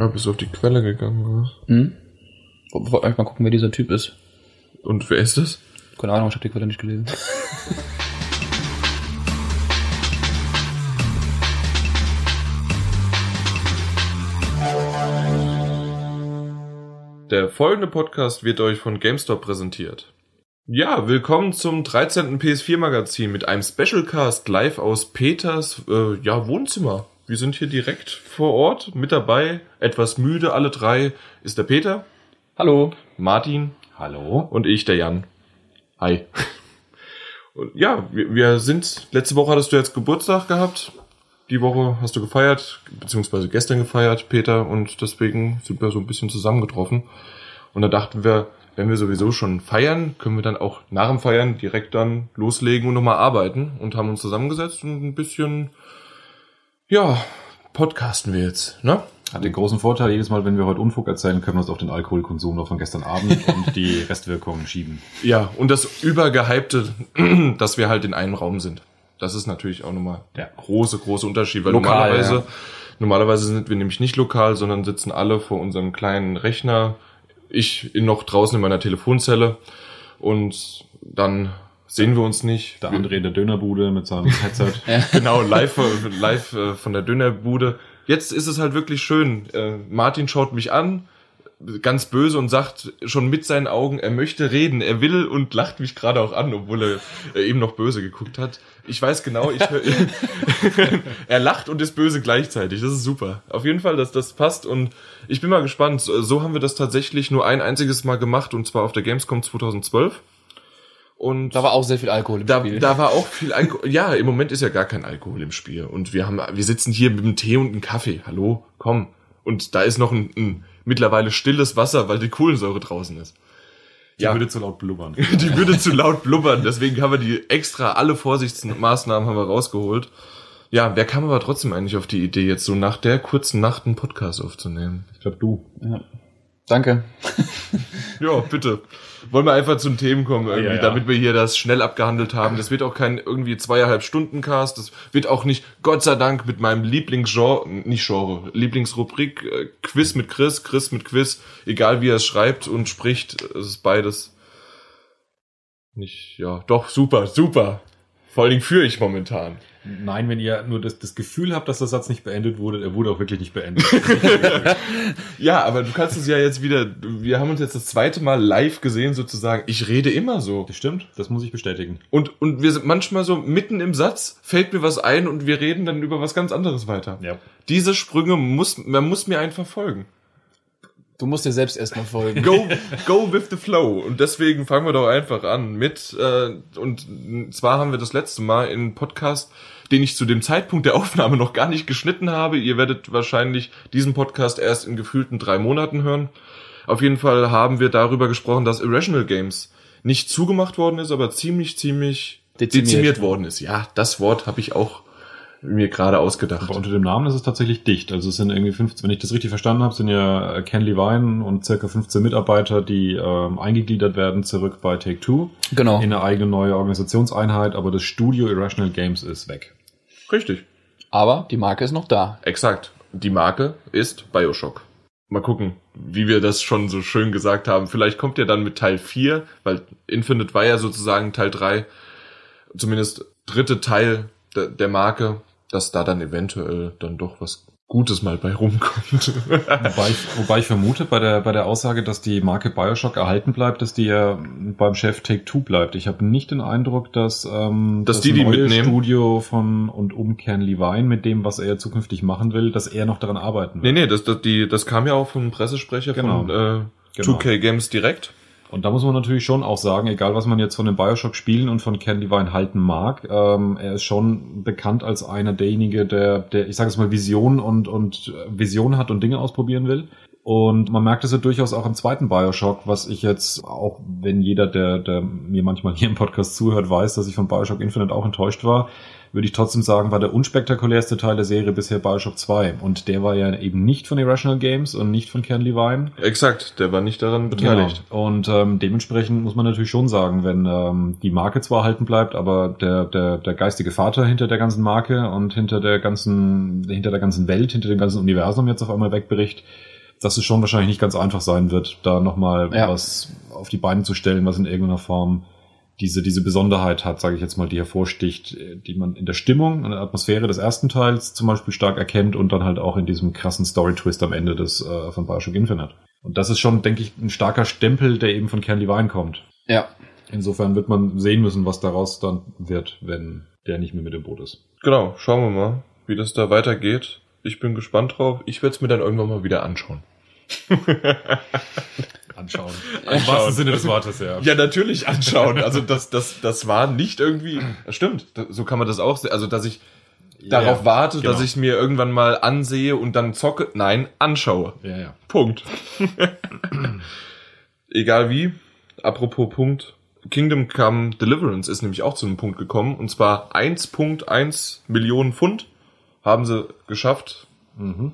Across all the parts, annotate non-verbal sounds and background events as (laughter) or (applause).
Ja, bist du auf die Quelle gegangen, oder? Hm? Wollt euch mal gucken, wer dieser Typ ist. Und wer ist das? Keine Ahnung, ich habe die Quelle nicht gelesen. Der folgende Podcast wird euch von GameStop präsentiert. Ja, willkommen zum 13. PS4 Magazin mit einem Specialcast live aus Peters äh, ja, Wohnzimmer. Wir sind hier direkt vor Ort mit dabei. Etwas müde, alle drei, ist der Peter, Hallo. Martin Hallo? und ich, der Jan. Hi. Und ja, wir, wir sind, letzte Woche hattest du jetzt Geburtstag gehabt. Die Woche hast du gefeiert, beziehungsweise gestern gefeiert, Peter, und deswegen sind wir so ein bisschen zusammengetroffen. Und da dachten wir, wenn wir sowieso schon feiern, können wir dann auch nach dem Feiern direkt dann loslegen und nochmal arbeiten und haben uns zusammengesetzt und ein bisschen, ja, podcasten wir jetzt, ne? Hat den großen Vorteil, jedes Mal, wenn wir heute Unfug erzählen, können wir uns auf den Alkoholkonsum noch von gestern Abend (laughs) und die Restwirkungen schieben. Ja, und das übergehypte, (clears throat) dass wir halt in einem Raum sind. Das ist natürlich auch nochmal der große, große Unterschied, weil Lokal, normalerweise, ja. normalerweise sind wir nämlich nicht lokal, sondern sitzen alle vor unserem kleinen Rechner. Ich noch draußen in meiner Telefonzelle und dann sehen wir uns nicht. Der André in der Dönerbude mit seinem (laughs) Headset. genau, live, live äh, von der Dönerbude. Jetzt ist es halt wirklich schön. Äh, Martin schaut mich an, ganz böse und sagt schon mit seinen Augen, er möchte reden, er will und lacht mich gerade auch an, obwohl er eben noch böse geguckt hat. Ich weiß genau, ich, (laughs) er lacht und ist böse gleichzeitig. Das ist super. Auf jeden Fall, dass das passt und ich bin mal gespannt. So so haben wir das tatsächlich nur ein einziges Mal gemacht und zwar auf der Gamescom 2012. Und Da war auch sehr viel Alkohol im da, Spiel. da war auch viel Alkohol. (laughs) Ja, im Moment ist ja gar kein Alkohol im Spiel. Und wir haben, wir sitzen hier mit einem Tee und einem Kaffee. Hallo, komm. Und da ist noch ein, ein mittlerweile stilles Wasser, weil die Kohlensäure draußen ist. Die Ja. würde zu laut blubbern. (laughs) Die würde zu laut blubbern. Deswegen haben wir die extra, alle Vorsichtsmaßnahmen haben wir rausgeholt. Ja, wer kam aber trotzdem eigentlich auf die Idee, jetzt so nach der kurzen Nacht einen Podcast aufzunehmen? Ich glaube, du. ja. Danke. (laughs) Ja, bitte. Wollen wir einfach zum Themen kommen, irgendwie, Ja, ja. damit wir hier das schnell abgehandelt haben. Das wird auch kein irgendwie zweieinhalb Stunden Cast. Das wird auch nicht, Gott sei Dank, mit meinem Lieblingsgenre, nicht Genre, Lieblingsrubrik, äh, Quiz mit Chris, Chris mit Quiz, egal wie er es schreibt und spricht, es ist beides nicht, ja, doch, super, super. Vor allen Dingen führe ich momentan. Nein, wenn ihr nur das, das Gefühl habt, dass der Satz nicht beendet wurde, er wurde auch wirklich nicht beendet. (laughs) Ja, aber du kannst es ja jetzt wieder, wir haben uns jetzt das zweite Mal live gesehen sozusagen. Ich rede immer so. Das stimmt, das muss ich bestätigen. Und, und wir sind manchmal so mitten im Satz, fällt mir was ein und wir reden dann über was ganz anderes weiter. Ja. Diese Sprünge muss, man muss mir einfach folgen. Du musst dir selbst erstmal folgen. Go, go with the flow. Und deswegen fangen wir doch einfach an mit, äh, und zwar haben wir das letzte Mal in Podcast, den ich zu dem Zeitpunkt der Aufnahme noch gar nicht geschnitten habe. Ihr werdet wahrscheinlich diesen Podcast erst in gefühlten drei Monaten hören. Auf jeden Fall haben wir darüber gesprochen, dass Irrational Games nicht zugemacht worden ist, aber ziemlich, ziemlich Dezimiert. dezimiert, worden ist. Ja, das Wort habe ich auch mir gerade ausgedacht. Aber unter dem Namen ist es tatsächlich dicht. Also es sind irgendwie 15, wenn ich das richtig verstanden habe, sind ja äh, Ken Levine und circa 15 Mitarbeiter, die ähm, eingegliedert werden zurück bei Take-Two Genau. in eine eigene neue Organisationseinheit, aber das Studio Irrational Games ist weg. Richtig. Aber die Marke ist noch da. Exakt. Die Marke ist Bioshock. Mal gucken, wie wir das schon so schön gesagt haben. Vielleicht kommt ja dann mit Teil 4, weil Infinite war ja sozusagen Teil 3, zumindest dritte Teil der Marke, dass da dann eventuell dann doch was Gutes mal bei rumkommt. (laughs) (laughs) Wobei ich, wobei ich vermute bei der, bei der Aussage, dass die Marke Bioshock erhalten bleibt, dass die ja beim Chef Take-Two bleibt. Ich habe nicht den Eindruck, dass, ähm, Dass das die die neue mitnehmen? Studio von und um Ken Levine mit dem, was er ja zukünftig machen will, dass er noch daran arbeiten nee, will. nee, das, das, die, das kam ja auch vom Pressesprecher Genau. von äh, Genau. 2K Games direkt. Und da muss man natürlich schon auch sagen, egal was man jetzt von den Bioshock-Spielen und von Ken Levine halten mag, ähm, er ist schon bekannt als einer derjenige, der, der ich sage es mal, Vision und, und äh, Vision hat und Dinge ausprobieren will. Und man merkt es ja durchaus auch im zweiten Bioshock, was ich jetzt, auch wenn jeder, der, der mir manchmal hier im Podcast zuhört, weiß, dass ich von Bioshock Infinite auch enttäuscht war. Würde ich trotzdem sagen, war der unspektakulärste Teil der Serie bisher Bioshock 2. Und der war ja eben nicht von Irrational Games und nicht von Ken Levine. Exakt, der war nicht daran beteiligt. Genau. Und ähm, dementsprechend muss man natürlich schon sagen, wenn ähm, die Marke zwar erhalten bleibt, aber der, der, der geistige Vater hinter der ganzen Marke und hinter der ganzen, hinter der ganzen Welt, hinter dem ganzen Universum jetzt auf einmal wegbricht, dass es schon wahrscheinlich nicht ganz einfach sein wird, da nochmal Ja. was auf die Beine zu stellen, was in irgendeiner Form diese, diese Besonderheit hat, sage ich jetzt mal, die hervorsticht, die man in der Stimmung, in der Atmosphäre des ersten Teils zum Beispiel stark erkennt und dann halt auch in diesem krassen Story-Twist am Ende des äh, von Bioshock Infinite. Und das ist schon, denke ich, ein starker Stempel, der eben von Ken Levine kommt. Ja. Insofern wird man sehen müssen, was daraus dann wird, wenn der nicht mehr mit im Boot ist. Genau, schauen wir mal, wie das da weitergeht. Ich bin gespannt drauf. Ich werde es mir dann irgendwann mal wieder anschauen. (laughs) Anschauen. (laughs) Im wahrsten Sinne des Wortes, ja. Ja, natürlich anschauen. Also das, das, das war nicht irgendwie. Stimmt. So kann man das auch sehen. Also dass ich darauf ja, warte, genau. dass ich mir irgendwann mal ansehe und dann zocke. Nein, anschaue. Ja, ja. Punkt. Egal wie. Apropos Punkt. Kingdom Come Deliverance ist nämlich auch zu einem Punkt gekommen. Und zwar 1.1 Millionen Pfund haben sie geschafft Mhm.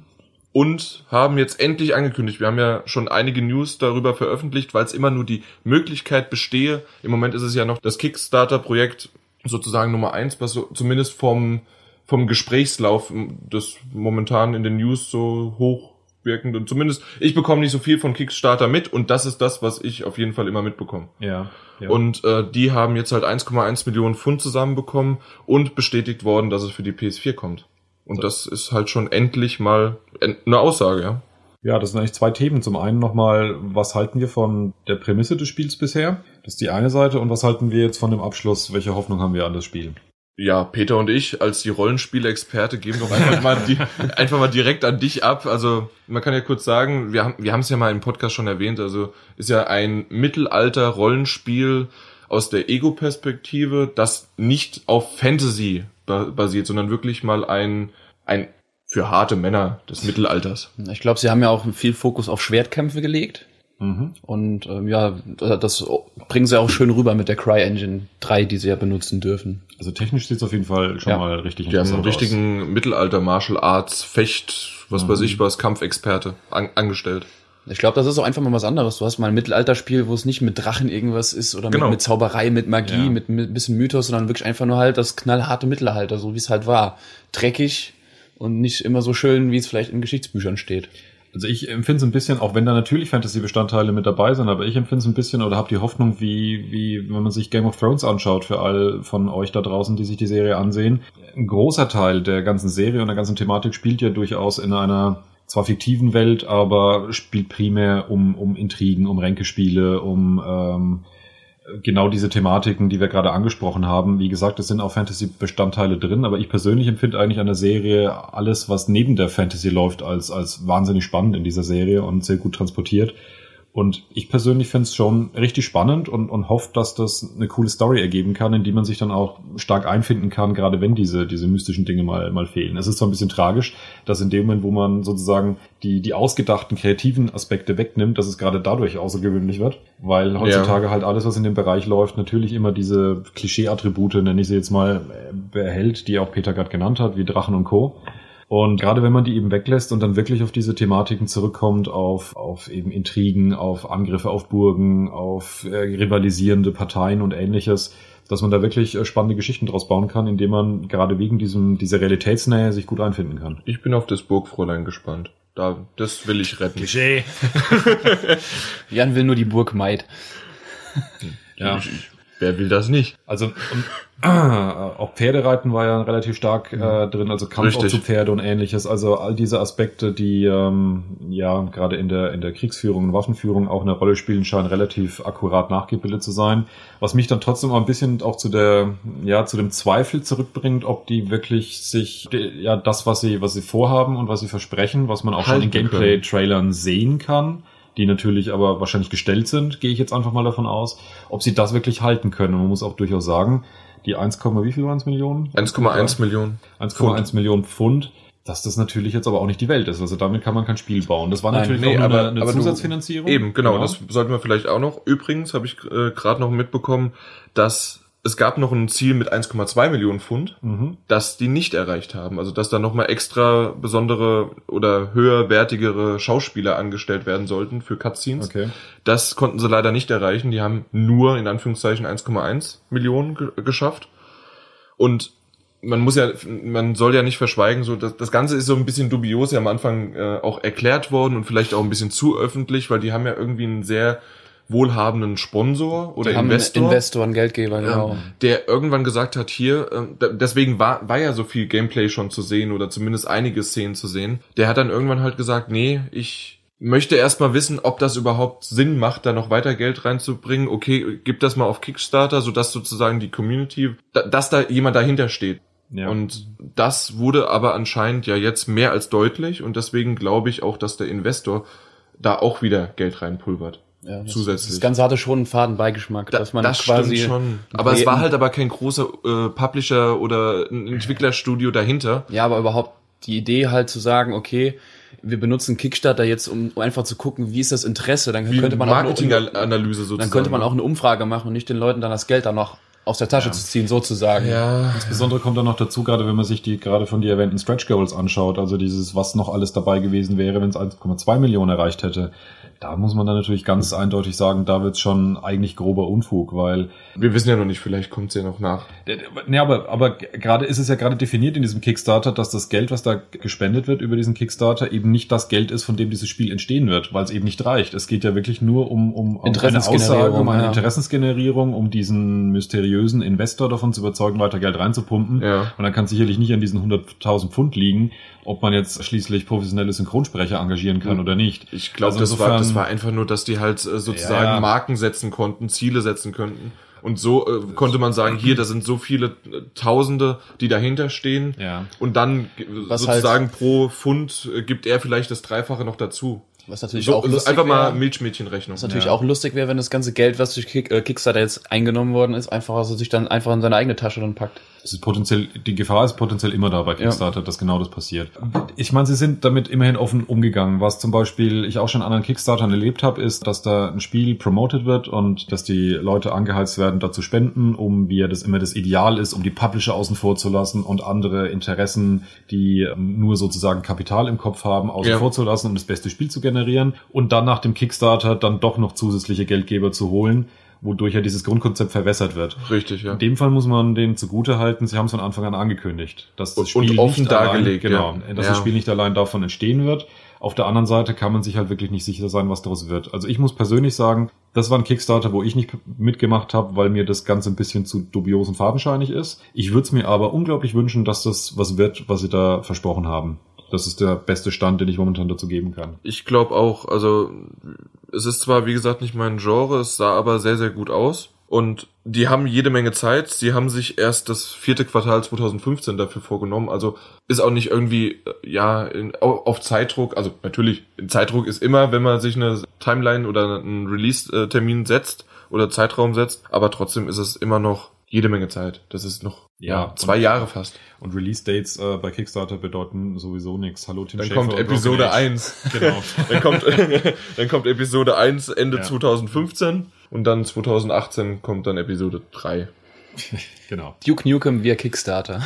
Und haben jetzt endlich angekündigt. Wir haben ja schon einige News darüber veröffentlicht, weil es immer nur die Möglichkeit bestehe. Im Moment ist es ja noch das Kickstarter-Projekt sozusagen Nummer eins, was so, zumindest vom, vom Gesprächslauf das momentan in den News so hochwirkend und zumindest ich bekomme nicht so viel von Kickstarter mit und das ist das, was ich auf jeden Fall immer mitbekomme. Ja. ja. Und äh, die haben jetzt halt 1,1 Millionen Pfund zusammenbekommen und bestätigt worden, dass es für die PS4 kommt. Und das ist halt schon endlich mal eine Aussage, ja. Ja, das sind eigentlich zwei Themen. Zum einen nochmal, was halten wir von der Prämisse des Spiels bisher? Das ist die eine Seite. Und was halten wir jetzt von dem Abschluss? Welche Hoffnung haben wir an das Spiel? Ja, Peter und ich als die Rollenspielexperte geben doch einfach mal, die, (laughs) einfach mal direkt an dich ab. Also man kann ja kurz sagen, wir haben wir haben es ja mal im Podcast schon erwähnt. Also ist ja ein Mittelalter-Rollenspiel aus der Ego-Perspektive, das nicht auf Fantasy basiert, sondern wirklich mal ein ein für harte Männer des Mittelalters. Ich glaube, sie haben ja auch viel Fokus auf Schwertkämpfe gelegt. Mhm. Und ähm, ja, das bringen sie auch schön rüber mit der CryEngine 3, die sie ja benutzen dürfen. Also technisch sieht es auf jeden Fall schon Ja. mal richtig Die haben einen interessant richtigen Mittelalter Martial Arts Fecht, was weiß ich was, Kampfexperte an, angestellt. Ich glaube, das ist auch einfach mal was anderes. Du hast mal ein Mittelalterspiel, wo es nicht mit Drachen irgendwas ist oder Genau. mit, mit Zauberei, mit Magie, Ja. mit, mit ein bisschen Mythos, sondern wirklich einfach nur halt das knallharte Mittelalter, so wie es halt war. Dreckig und nicht immer so schön, wie es vielleicht in Geschichtsbüchern steht. Also ich empfinde es ein bisschen, auch wenn da natürlich Fantasy-Bestandteile mit dabei sind, aber ich empfinde es ein bisschen oder habe die Hoffnung, wie, wie wenn man sich Game of Thrones anschaut, für all von euch da draußen, die sich die Serie ansehen. Ein großer Teil der ganzen Serie und der ganzen Thematik spielt ja durchaus in einer zwar fiktiven Welt, aber spielt primär um, um Intrigen, um Ränkespiele, um ähm, genau diese Thematiken, die wir gerade angesprochen haben. Wie gesagt, es sind auch Fantasy-Bestandteile drin, aber ich persönlich empfinde eigentlich an der Serie alles, was neben der Fantasy läuft, als, als wahnsinnig spannend in dieser Serie und sehr gut transportiert. Und ich persönlich finde es schon richtig spannend und, und hoffe, dass das eine coole Story ergeben kann, in die man sich dann auch stark einfinden kann, gerade wenn diese, diese mystischen Dinge mal, mal fehlen. Es ist zwar ein bisschen tragisch, dass in dem Moment, wo man sozusagen die, die ausgedachten kreativen Aspekte wegnimmt, dass es gerade dadurch außergewöhnlich wird, weil heutzutage halt alles, was in dem Bereich läuft, natürlich immer diese Klischee-Attribute, nenne ich sie jetzt mal, äh, behält, die auch Peter gerade genannt hat, wie Drachen und Co. Und gerade wenn man die eben weglässt und dann wirklich auf diese Thematiken zurückkommt, auf, auf eben Intrigen, auf Angriffe auf Burgen, auf äh, rivalisierende Parteien und ähnliches, dass man da wirklich äh, spannende Geschichten draus bauen kann, indem man gerade wegen diesem, dieser Realitätsnähe sich gut einfinden kann. Ich bin auf das Burgfräulein gespannt. Da, das will ich retten. Klischee. (laughs) Jan will nur die Burg Maid. Ja. Ich, ich, wer will das nicht? Also und, äh, auch Pferdereiten war ja relativ stark äh, drin, also Kampf auch zu Pferde und ähnliches. Also all diese Aspekte, die ähm, ja gerade in der in der Kriegsführung und Waffenführung auch eine Rolle spielen, scheinen relativ akkurat nachgebildet zu sein. Was mich dann trotzdem auch ein bisschen auch zu der ja zu dem Zweifel zurückbringt, ob die wirklich sich ja das was sie was sie vorhaben und was sie versprechen, was man auch schon in. Gameplay-Trailern sehen kann die natürlich aber wahrscheinlich gestellt sind, gehe ich jetzt einfach mal davon aus, ob sie das wirklich halten können. Und man muss auch durchaus sagen, die 1, wie viel waren es Millionen? 1,1 Millionen. 1,1 Millionen Pfund, dass das natürlich jetzt aber auch nicht die Welt ist. Also damit kann man kein Spiel bauen. Das war Nein, natürlich nee, auch nur aber- eine, eine aber du- Zusatzfinanzierung. Eben, genau, Das sollten wir vielleicht auch noch. Übrigens habe ich äh, gerade noch mitbekommen, dass es gab noch ein Ziel mit 1,2 Millionen Pfund, Mhm. das die nicht erreicht haben. Also dass da nochmal extra besondere oder höherwertigere Schauspieler angestellt werden sollten für Cutscenes. Okay. Das konnten sie leider nicht erreichen. Die haben nur in Anführungszeichen 1,1 Millionen ge geschafft. Und man muss ja, man soll ja nicht verschweigen, so das, das Ganze ist so ein bisschen dubios ja am Anfang äh, auch erklärt worden und vielleicht auch ein bisschen zu öffentlich, weil die haben ja irgendwie einen sehr wohlhabenden Sponsor oder Investor, Investor, einen Geldgeber, genau. ja, der irgendwann gesagt hat, hier, ähm, deswegen war, war ja so viel Gameplay schon zu sehen oder zumindest einige Szenen zu sehen. Der hat dann irgendwann halt gesagt, nee, ich möchte erstmal wissen, ob das überhaupt Sinn macht, da noch weiter Geld reinzubringen. Okay, gib das mal auf Kickstarter, sodass sozusagen die Community, da, dass da jemand dahinter steht. Ja. Und das wurde aber anscheinend ja jetzt mehr als deutlich und deswegen glaube ich auch, dass der Investor da auch wieder Geld reinpulvert. Ja, das, Zusätzlich. Das Ganze hatte schon einen Fadenbeigeschmack, Da, dass man das quasi stimmt schon. Aber es war halt aber kein großer äh, Publisher oder ein Entwicklerstudio dahinter. Ja, aber überhaupt die Idee halt zu sagen, okay, wir benutzen Kickstarter jetzt, um, einfach zu gucken, wie ist das Interesse. Dann Wie könnte man auch eine, Marketinganalyse sozusagen. dann könnte man auch eine Umfrage machen und nicht den Leuten dann das Geld dann noch aus der Tasche zu ziehen, sozusagen. ja, Insbesondere kommt dann noch dazu, gerade wenn man sich die gerade von dir erwähnten Stretch Goals anschaut, also dieses, was noch alles dabei gewesen wäre, wenn es 1,2 Millionen erreicht hätte. Da muss man dann natürlich ganz eindeutig sagen, da wird's schon eigentlich grober Unfug, weil wir wissen ja noch nicht, vielleicht kommt es ja noch nach. Ne, aber, aber gerade ist es ja gerade definiert in diesem Kickstarter, dass das Geld, was da gespendet wird über diesen Kickstarter, eben nicht das Geld ist, von dem dieses Spiel entstehen wird, weil es eben nicht reicht. Es geht ja wirklich nur um, um, um eine Interessensgenerierung, Aussage, um eine ja. Interessensgenerierung, um diesen mysteriösen Investor davon zu überzeugen, weiter Geld reinzupumpen. Ja. Und dann kann es sicherlich nicht an diesen 100.000 Pfund liegen, ob man jetzt schließlich professionelle Synchronsprecher engagieren kann Mhm. oder nicht. Ich glaube, Also das, war, das war einfach nur, dass die halt äh, sozusagen Ja. Marken setzen konnten, Ziele setzen könnten. Und so äh, konnte man sagen, hier, da sind so viele äh, Tausende, die dahinter stehen. Ja. Und dann äh, Was sozusagen pro Pfund gibt er vielleicht das Dreifache noch dazu. Was natürlich So, auch also lustig einfach mal wäre. Milchmädchenrechnung. Was natürlich Ja. auch lustig wäre, wenn das ganze Geld, was durch Kick, äh, Kickstarter jetzt eingenommen worden ist, einfach also sich dann einfach in seine eigene Tasche dann packt. Es ist potenziell, die Gefahr ist potenziell immer da bei Kickstarter, dass genau das passiert. Ich meine, sie sind damit immerhin offen umgegangen. Was zum Beispiel ich auch schon an anderen Kickstartern erlebt habe, ist, dass da ein Spiel promoted wird und dass die Leute angeheizt werden, da zu spenden, um wie ja das immer das Ideal ist, um die Publisher außen vor zu lassen und andere Interessen, die ähm, nur sozusagen Kapital im Kopf haben, außen Ja. vor zu lassen, um das beste Spiel zu generieren und dann nach dem Kickstarter dann doch noch zusätzliche Geldgeber zu holen, wodurch ja dieses Grundkonzept verwässert wird. Richtig, ja. In dem Fall muss man denen zugute halten, sie haben es von Anfang an angekündigt, dass das Spiel und offen nicht dargelegt, allein, genau, ja. dass Ja. das Spiel nicht allein davon entstehen wird. Auf der anderen Seite kann man sich halt wirklich nicht sicher sein, was daraus wird. Also ich muss persönlich sagen, das war ein Kickstarter, wo ich nicht mitgemacht habe, weil mir das Ganze ein bisschen zu dubios und fadenscheinig ist. Ich würde es mir aber unglaublich wünschen, dass das was wird, was sie da versprochen haben. Das ist der beste Stand, den ich momentan dazu geben kann. Ich glaube auch, also es ist zwar, wie gesagt, nicht mein Genre, es sah aber sehr, sehr gut aus. Und die haben jede Menge Zeit. Sie haben sich erst das vierte Quartal 2015 dafür vorgenommen. Also ist auch nicht irgendwie, äh, ja, in, au- auf Zeitdruck. Also natürlich, Zeitdruck ist immer, wenn man sich eine Timeline oder einen Release-Termin setzt oder Zeitraum setzt. Aber trotzdem ist es immer noch jede Menge Zeit. Das ist noch Ja, ja, zwei Jahre fast. Und Release-Dates äh, bei Kickstarter bedeuten sowieso nichts. Hallo Tim Dann Schäfer kommt Episode Broken Age. 1. Genau. (laughs) dann kommt, (laughs) dann kommt Episode 1 Ende Ja. 2015 und dann 2018 kommt dann Episode 3. (laughs) genau. Duke Nukem via Kickstarter.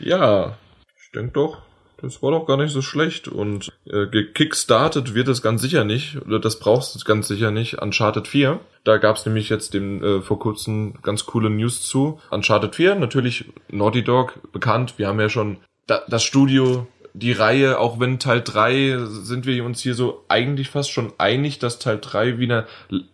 Ja, ich denke doch, das war doch gar nicht so schlecht und äh, gekickstartet wird es ganz sicher nicht, oder das brauchst du ganz sicher nicht, Uncharted 4. Da gab es nämlich jetzt dem, äh, vor kurzem ganz coole News zu. Uncharted 4, natürlich Naughty Dog, bekannt, wir haben ja schon da, das Studio, die Reihe, auch wenn Teil 3 sind wir uns hier so eigentlich fast schon einig, dass Teil 3 wieder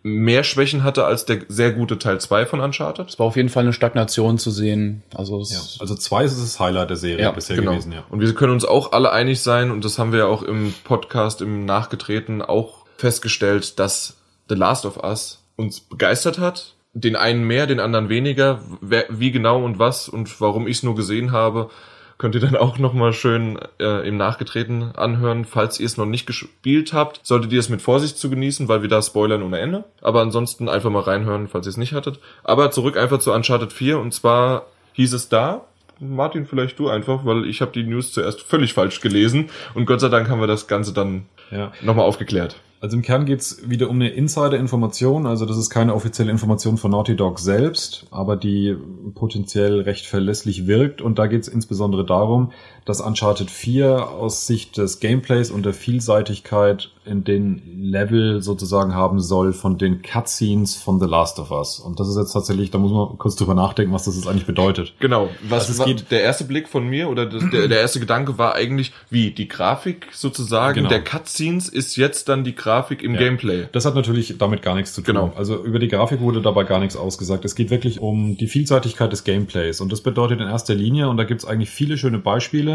mehr Schwächen hatte als der sehr gute Teil 2 von Uncharted. Es war auf jeden Fall eine Stagnation zu sehen. Also, es, Ja. Also zwei ist das Highlight der Serie Ja, bisher Genau. gewesen, ja. Und wir können uns auch alle einig sein, und das haben wir ja auch im Podcast, im Nachgetreten auch festgestellt, dass The Last of Us uns begeistert hat. Den einen mehr, den anderen weniger. Wer, wie genau und was und warum ich es nur gesehen habe, könnt ihr dann auch nochmal schön äh, im Nachgetreten anhören. Falls ihr es noch nicht gespielt habt, solltet ihr es mit Vorsicht zu genießen, weil wir da spoilern ohne Ende. Aber ansonsten einfach mal reinhören, falls ihr es nicht hattet. Aber zurück einfach zu Uncharted 4 und zwar hieß es da, Martin, vielleicht du einfach, weil ich habe die News zuerst völlig falsch gelesen und Gott sei Dank haben wir das Ganze dann ja. nochmal aufgeklärt. Also im Kern geht's wieder um eine Insider-Information. Also das ist keine offizielle Information von Naughty Dog selbst, aber die potenziell recht verlässlich wirkt. Und da geht's insbesondere darum, dass Uncharted 4 aus Sicht des Gameplays und der Vielseitigkeit in den Level sozusagen haben soll von den Cutscenes von The Last of Us. Und das ist jetzt tatsächlich, da muss man kurz drüber nachdenken, was das jetzt eigentlich bedeutet. Genau, was Also geht- der erste Blick von mir oder das, der, der erste Gedanke war eigentlich, wie die Grafik sozusagen Genau. der Cutscenes ist jetzt dann die Grafik im Ja. Gameplay. Das hat natürlich damit gar nichts zu tun. Genau. Also über die Grafik wurde dabei gar nichts ausgesagt. Es geht wirklich um die Vielseitigkeit des Gameplays. Und das bedeutet in erster Linie, und da gibt es eigentlich viele schöne Beispiele,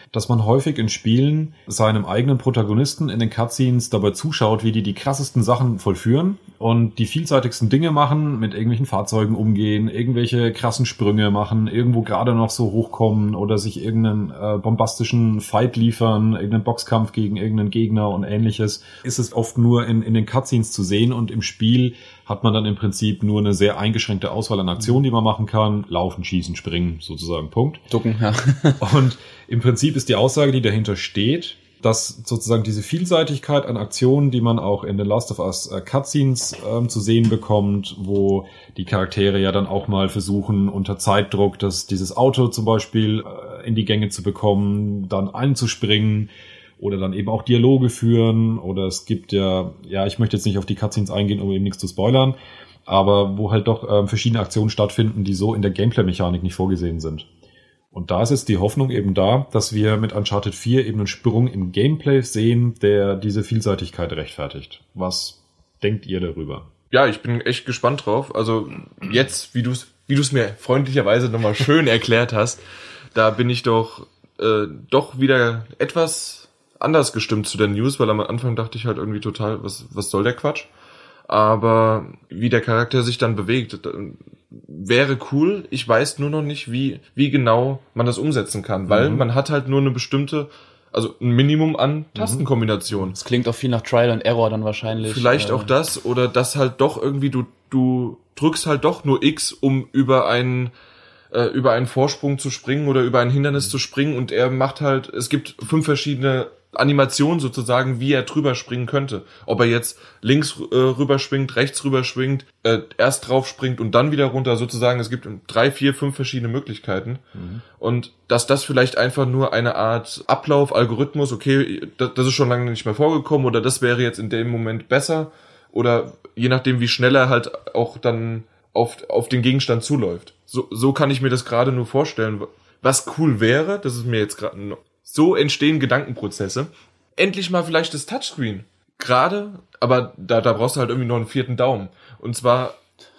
dass man häufig in Spielen seinem eigenen Protagonisten in den Cutscenes dabei zuschaut, wie die die krassesten Sachen vollführen und die vielseitigsten Dinge machen, mit irgendwelchen Fahrzeugen umgehen, irgendwelche krassen Sprünge machen, irgendwo gerade noch so hochkommen oder sich irgendeinen äh, bombastischen Fight liefern, irgendeinen Boxkampf gegen irgendeinen Gegner und ähnliches, ist es oft nur in, in den Cutscenes zu sehen und im Spiel hat man dann im Prinzip nur eine sehr eingeschränkte Auswahl an Aktionen, die man machen kann. Laufen, schießen, springen, sozusagen, Punkt. Ducken, ja. Und im Prinzip ist die Aussage, die dahinter steht, dass sozusagen diese Vielseitigkeit an Aktionen, die man auch in The Last of Us äh, Cutscenes ähm, zu sehen bekommt, wo die Charaktere ja dann auch mal versuchen, unter Zeitdruck das, dieses Auto zum Beispiel äh, in die Gänge zu bekommen, dann einzuspringen oder dann eben auch Dialoge führen oder es gibt ja, ja, ich möchte jetzt nicht auf die Cutscenes eingehen, um eben nichts zu spoilern, aber wo halt doch ähm, verschiedene Aktionen stattfinden, die so in der Gameplay-Mechanik nicht vorgesehen sind. Und da ist jetzt die Hoffnung eben da, dass wir mit Uncharted 4 eben einen Sprung im Gameplay sehen, der diese Vielseitigkeit rechtfertigt. Was denkt ihr darüber? Ja, ich bin echt gespannt drauf. Also jetzt, wie du es wie du's mir freundlicherweise nochmal schön (laughs) erklärt hast, da bin ich doch äh, doch wieder etwas anders gestimmt zu der News, weil am Anfang dachte ich halt irgendwie total, was, was soll der Quatsch? Aber wie der Charakter sich dann bewegt, wäre cool. Ich weiß nur noch nicht, wie, wie genau man das umsetzen kann, weil Mhm. man hat halt nur eine bestimmte, also ein Minimum an Tastenkombinationen. Das klingt auch viel nach Trial and Error dann wahrscheinlich. Vielleicht Äh, auch das oder das halt doch irgendwie du du drückst halt doch nur X, um über einen äh, über einen Vorsprung zu springen oder über ein Hindernis zu springen und er macht halt es gibt fünf verschiedene Animationen sozusagen, wie er drüber springen könnte. Ob er jetzt links äh, rüberspringt, rechts rüberspringt, äh, erst drauf springt und dann wieder runter sozusagen. Es gibt drei, vier, fünf verschiedene Möglichkeiten. Und dass das vielleicht einfach nur eine Art Ablauf, Algorithmus, okay, das, das ist schon lange nicht mehr vorgekommen oder das wäre jetzt in dem Moment besser oder je nachdem, wie schnell er halt auch dann auf, auf den Gegenstand zuläuft. So, so kann ich mir das gerade nur vorstellen. Was cool wäre, das ist mir jetzt gerade so entstehen Gedankenprozesse. Endlich mal vielleicht das Touchscreen. Gerade, aber da, da brauchst du halt irgendwie noch einen vierten Daumen. Und zwar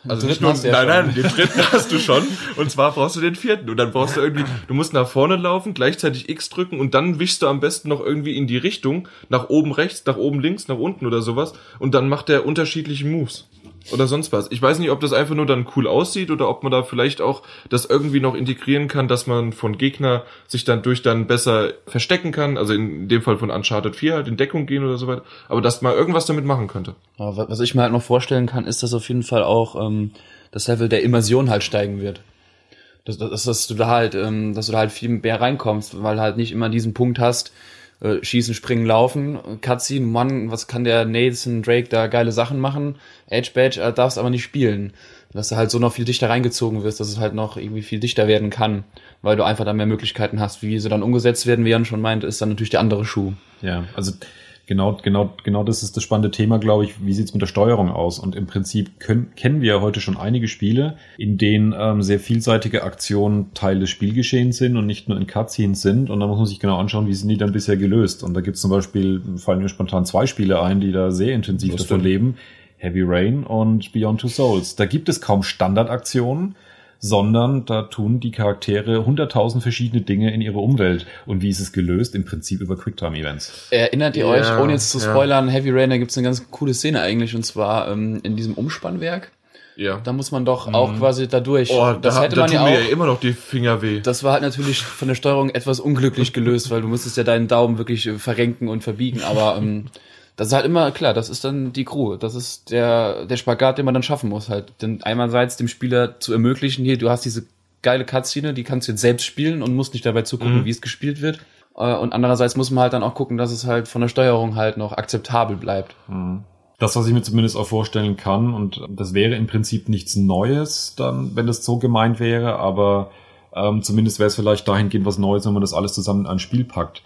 also nicht nur, ja nein, nein, den dritten (laughs) hast du schon. Und zwar brauchst du den vierten. Und dann brauchst du irgendwie, du musst nach vorne laufen, gleichzeitig X drücken und dann wischst du am besten noch irgendwie in die Richtung, nach oben rechts, nach oben links, nach unten oder sowas. Und dann macht der unterschiedliche Moves. Oder sonst was. Ich weiß nicht, ob das einfach nur dann cool aussieht oder ob man da vielleicht auch das irgendwie noch integrieren kann, dass man von Gegner sich dann durch dann besser verstecken kann. Also in dem Fall von Uncharted 4 halt in Deckung gehen oder so weiter. Aber dass man irgendwas damit machen könnte. Aber wa- was ich mir halt noch vorstellen kann, ist, dass auf jeden Fall auch ähm, das Level der Immersion halt steigen wird. Dass, dass, dass du da halt, ähm, dass du da halt viel mehr reinkommst, weil halt nicht immer diesen Punkt hast, äh, schießen, springen, laufen, Cutscene, Mann, was kann der Nathan Drake da geile Sachen machen, Edge Badge, äh, darfst aber nicht spielen. Dass du halt so noch viel dichter reingezogen wirst, dass es halt noch irgendwie viel dichter werden kann, weil du einfach dann mehr Möglichkeiten hast. Wie sie dann umgesetzt werden, wie Jan schon meinte, ist dann natürlich der andere Schuh. Ja, also genau, genau, genau das ist das spannende Thema, glaube ich. Wie sieht's mit der Steuerung aus? Und im Prinzip können, kennen wir heute schon einige Spiele, in denen ähm, sehr vielseitige Aktionen Teil des Spielgeschehens sind und nicht nur in Cutscenes sind. Und da muss man sich genau anschauen, wie sind die dann bisher gelöst. Und da gibt's zum Beispiel, fallen mir spontan zwei Spiele ein, die da sehr intensiv davon leben. Heavy Rain und Beyond Two Souls. Da gibt es kaum Standardaktionen, sondern da tun die Charaktere hunderttausend verschiedene Dinge in ihrer Umwelt. Und wie ist es gelöst? Im Prinzip über Quicktime-Events. Erinnert ihr Ja, euch, ohne jetzt zu ja. spoilern, Heavy Rain, da gibt's eine ganz coole Szene eigentlich, und zwar ähm, in diesem Umspannwerk. Ja. Da muss man doch auch quasi da durch. Oh, das da, hätte da man tun ja mir auch. ja immer noch die Finger weh. Das war halt natürlich von der Steuerung etwas unglücklich gelöst, weil du musstest ja deinen Daumen wirklich äh, verrenken und verbiegen. Aber ähm, das ist halt immer klar, das ist dann die Crew. Das ist der, der Spagat, den man dann schaffen muss. Halt, denn einerseits dem Spieler zu ermöglichen, hier, du hast diese geile Cutscene, die kannst du jetzt selbst spielen und musst nicht dabei zugucken, Mhm. wie es gespielt wird. Äh, Und andererseits muss man halt dann auch gucken, dass es halt von der Steuerung halt noch akzeptabel bleibt. Das, was ich mir zumindest auch vorstellen kann, und das wäre im Prinzip nichts Neues, dann, wenn das so gemeint wäre, aber ähm, zumindest wäre es vielleicht dahingehend was Neues, wenn man das alles zusammen in ein Spiel packt.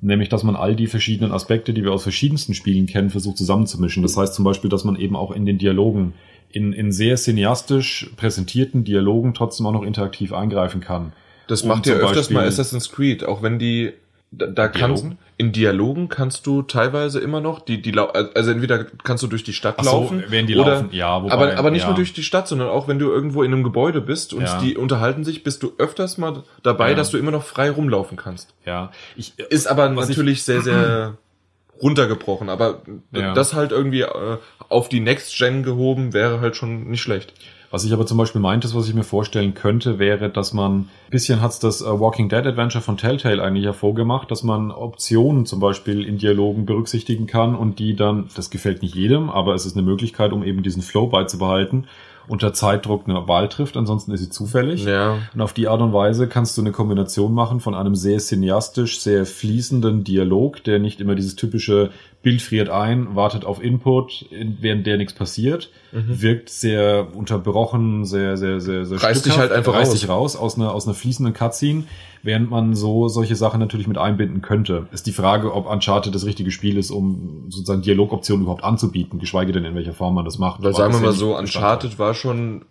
Nämlich, dass man all die verschiedenen Aspekte, die wir aus verschiedensten Spielen kennen, versucht zusammenzumischen. Das heißt zum Beispiel, dass man eben auch in den Dialogen, in, in sehr cineastisch präsentierten Dialogen trotzdem auch noch interaktiv eingreifen kann. Das macht ja öfters Beispiel- mal Assassin's Creed, auch wenn die da, da kannst in Dialogen kannst du teilweise immer noch die die lau- also entweder kannst du durch die Stadt Ach so, laufen während die oder laufen, ja, wobei- aber aber nicht ja. nur durch die Stadt, sondern auch wenn du irgendwo in einem Gebäude bist und Ja. die unterhalten sich, bist du öfters mal dabei, Ja. dass du immer noch frei rumlaufen kannst. Ja, ich, Ist aber Was ich- natürlich sehr sehr (clears throat) runtergebrochen, aber das halt irgendwie äh, auf die Next Gen gehoben wäre halt schon nicht schlecht. Was ich aber zum Beispiel meinte, was ich mir vorstellen könnte, wäre, dass man, ein bisschen hat's das äh, Walking Dead Adventure von Telltale eigentlich hervorgemacht, dass man Optionen zum Beispiel in Dialogen berücksichtigen kann und die dann, das gefällt nicht jedem, aber es ist eine Möglichkeit, um eben diesen Flow beizubehalten, unter Zeitdruck eine Wahl trifft, ansonsten ist sie zufällig. Ja. Und auf die Art und Weise kannst du eine Kombination machen von einem sehr cineastisch, sehr fließenden Dialog, der nicht immer dieses typische Bild friert ein, wartet auf Input, in- während der nichts passiert, wirkt sehr unterbrochen, sehr, sehr, sehr, sehr Reißt dich halt einfach reißt raus. dich raus aus einer, aus einer fließenden Cutscene, während man so solche Sachen natürlich mit einbinden könnte. Ist die Frage, ob Uncharted das richtige Spiel ist, um sozusagen Dialogoptionen überhaupt anzubieten, geschweige denn in welcher Form man das macht. Weil sagen wir mal so. Uncharted war schon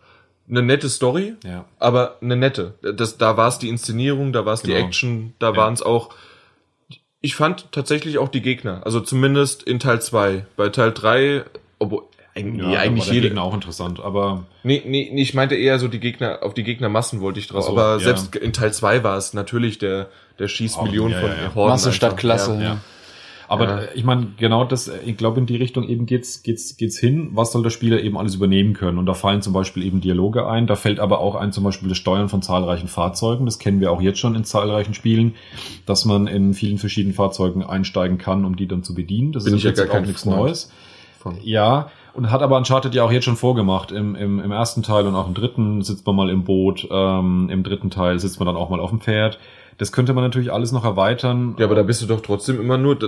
eine nette Story, Ja. aber eine nette. Das, da war es die Inszenierung, da war es die Genau. Action, da Ja. waren es auch. Ich fand tatsächlich auch die Gegner, also zumindest in Teil 2. Bei Teil 3, obwohl eigentlich, Ja, da eigentlich war der jede. Gegner auch interessant, aber Nee, nee, nee, ich meinte eher so die Gegner, auf die Gegnermassen wollte ich drauf. So, aber ja. selbst in Teil 2 war es natürlich der, der schießt Oh, Millionen ja, von ja, ja. Horden. Masse statt. Klasse. Ja. Ja. Aber Ja. ich meine, genau das, ich glaube, in die Richtung eben geht's, geht's, geht's hin. Was soll der Spieler eben alles übernehmen können? Und da fallen zum Beispiel eben Dialoge ein. Da fällt aber auch ein zum Beispiel das Steuern von zahlreichen Fahrzeugen. Das kennen wir auch jetzt schon in zahlreichen Spielen, dass man in vielen verschiedenen Fahrzeugen einsteigen kann, um die dann zu bedienen. Das Bin ist ich ja im Prinzip gar auch nichts Freund Neues. Von. Ja, und hat aber Uncharted ja auch jetzt schon vorgemacht. Im, im, Im ersten Teil und auch im dritten sitzt man mal im Boot. Ähm, Im dritten Teil sitzt man dann auch mal auf dem Pferd. Das könnte man natürlich alles noch erweitern. Ja, aber da bist du doch trotzdem immer nur, d-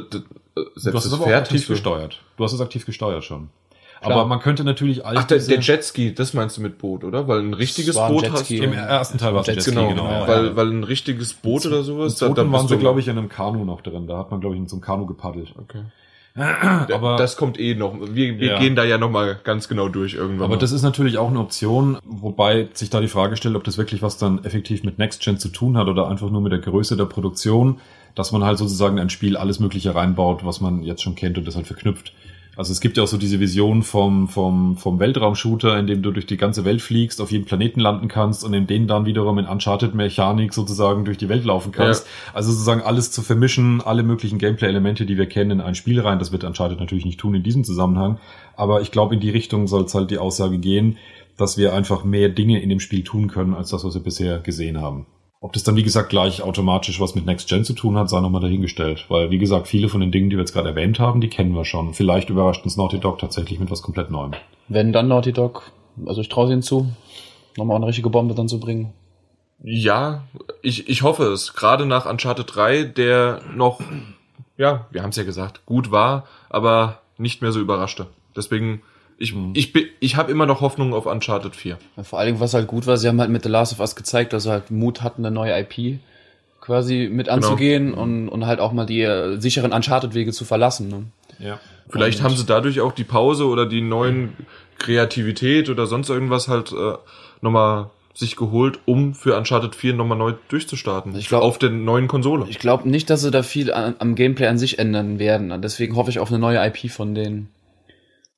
selbst Du hast es das aber auch Pferd aktiv gesteuert. Du hast es aktiv gesteuert schon. Klar. Aber man könnte natürlich all Ach, der, der Jetski, das meinst du mit Boot, oder? Weil ein richtiges war ein Boot Jetski. hast im du. ersten Teil war es ein Jetski, Jetski, Genau, genau. ja. weil, weil ein richtiges Boot oder sowas. Im zweiten waren sie, du- glaube ich, in einem Kanu noch drin. Da hat man, glaube ich, in so einem Kanu gepaddelt. Okay. (clears throat) Aber, das kommt eh noch. Wir, wir Ja. gehen da ja noch mal ganz genau durch irgendwann. aber mal. das ist natürlich auch eine Option, wobei sich da die Frage stellt, ob das wirklich was dann effektiv mit Next Gen zu tun hat oder einfach nur mit der Größe der Produktion, dass man halt sozusagen in ein Spiel alles Mögliche reinbaut, was man jetzt schon kennt und das halt verknüpft. Also es gibt ja auch so diese Vision vom, vom, vom Weltraumshooter, in dem du durch die ganze Welt fliegst, auf jedem Planeten landen kannst und in denen dann wiederum in Uncharted-Mechanik sozusagen durch die Welt laufen kannst. Also sozusagen alles zu vermischen, alle möglichen Gameplay-Elemente, die wir kennen, in ein Spiel rein. Das wird Uncharted natürlich nicht tun in diesem Zusammenhang. Aber ich glaube, in die Richtung soll es halt die Aussage gehen, dass wir einfach mehr Dinge in dem Spiel tun können, als das, was wir bisher gesehen haben. Ob das dann, wie gesagt, gleich automatisch was mit Next Gen zu tun hat, sei nochmal dahingestellt. Weil, wie gesagt, viele von den Dingen, die wir jetzt gerade erwähnt haben, die kennen wir schon. Vielleicht überrascht uns Naughty Dog tatsächlich mit was komplett Neuem. Wenn dann Naughty Dog, also ich traue ihnen zu, nochmal eine richtige Bombe dann zu bringen. Ja, ich, ich hoffe es. Gerade nach Uncharted 3, der noch, ja, wir haben es ja gesagt, gut war, aber nicht mehr so überraschte. Deswegen, ich, Mhm. ich, bin- ich habe immer noch Hoffnung auf Uncharted 4. Ja, Vor allem, was halt gut war, sie haben halt mit The Last of Us gezeigt, dass sie halt Mut hatten, eine neue IP quasi mit anzugehen und, und halt auch mal die äh, sicheren Uncharted-Wege zu verlassen. Ne? Ja. Vielleicht Und- haben sie dadurch auch die Pause oder die neuen Kreativität oder sonst irgendwas halt äh, nochmal sich geholt, um für Uncharted 4 nochmal neu durchzustarten. Ich glaub- auf der neuen Konsole. Ich glaube nicht, dass sie da viel an, am Gameplay an sich ändern werden. Deswegen hoffe ich auf eine neue IP von denen.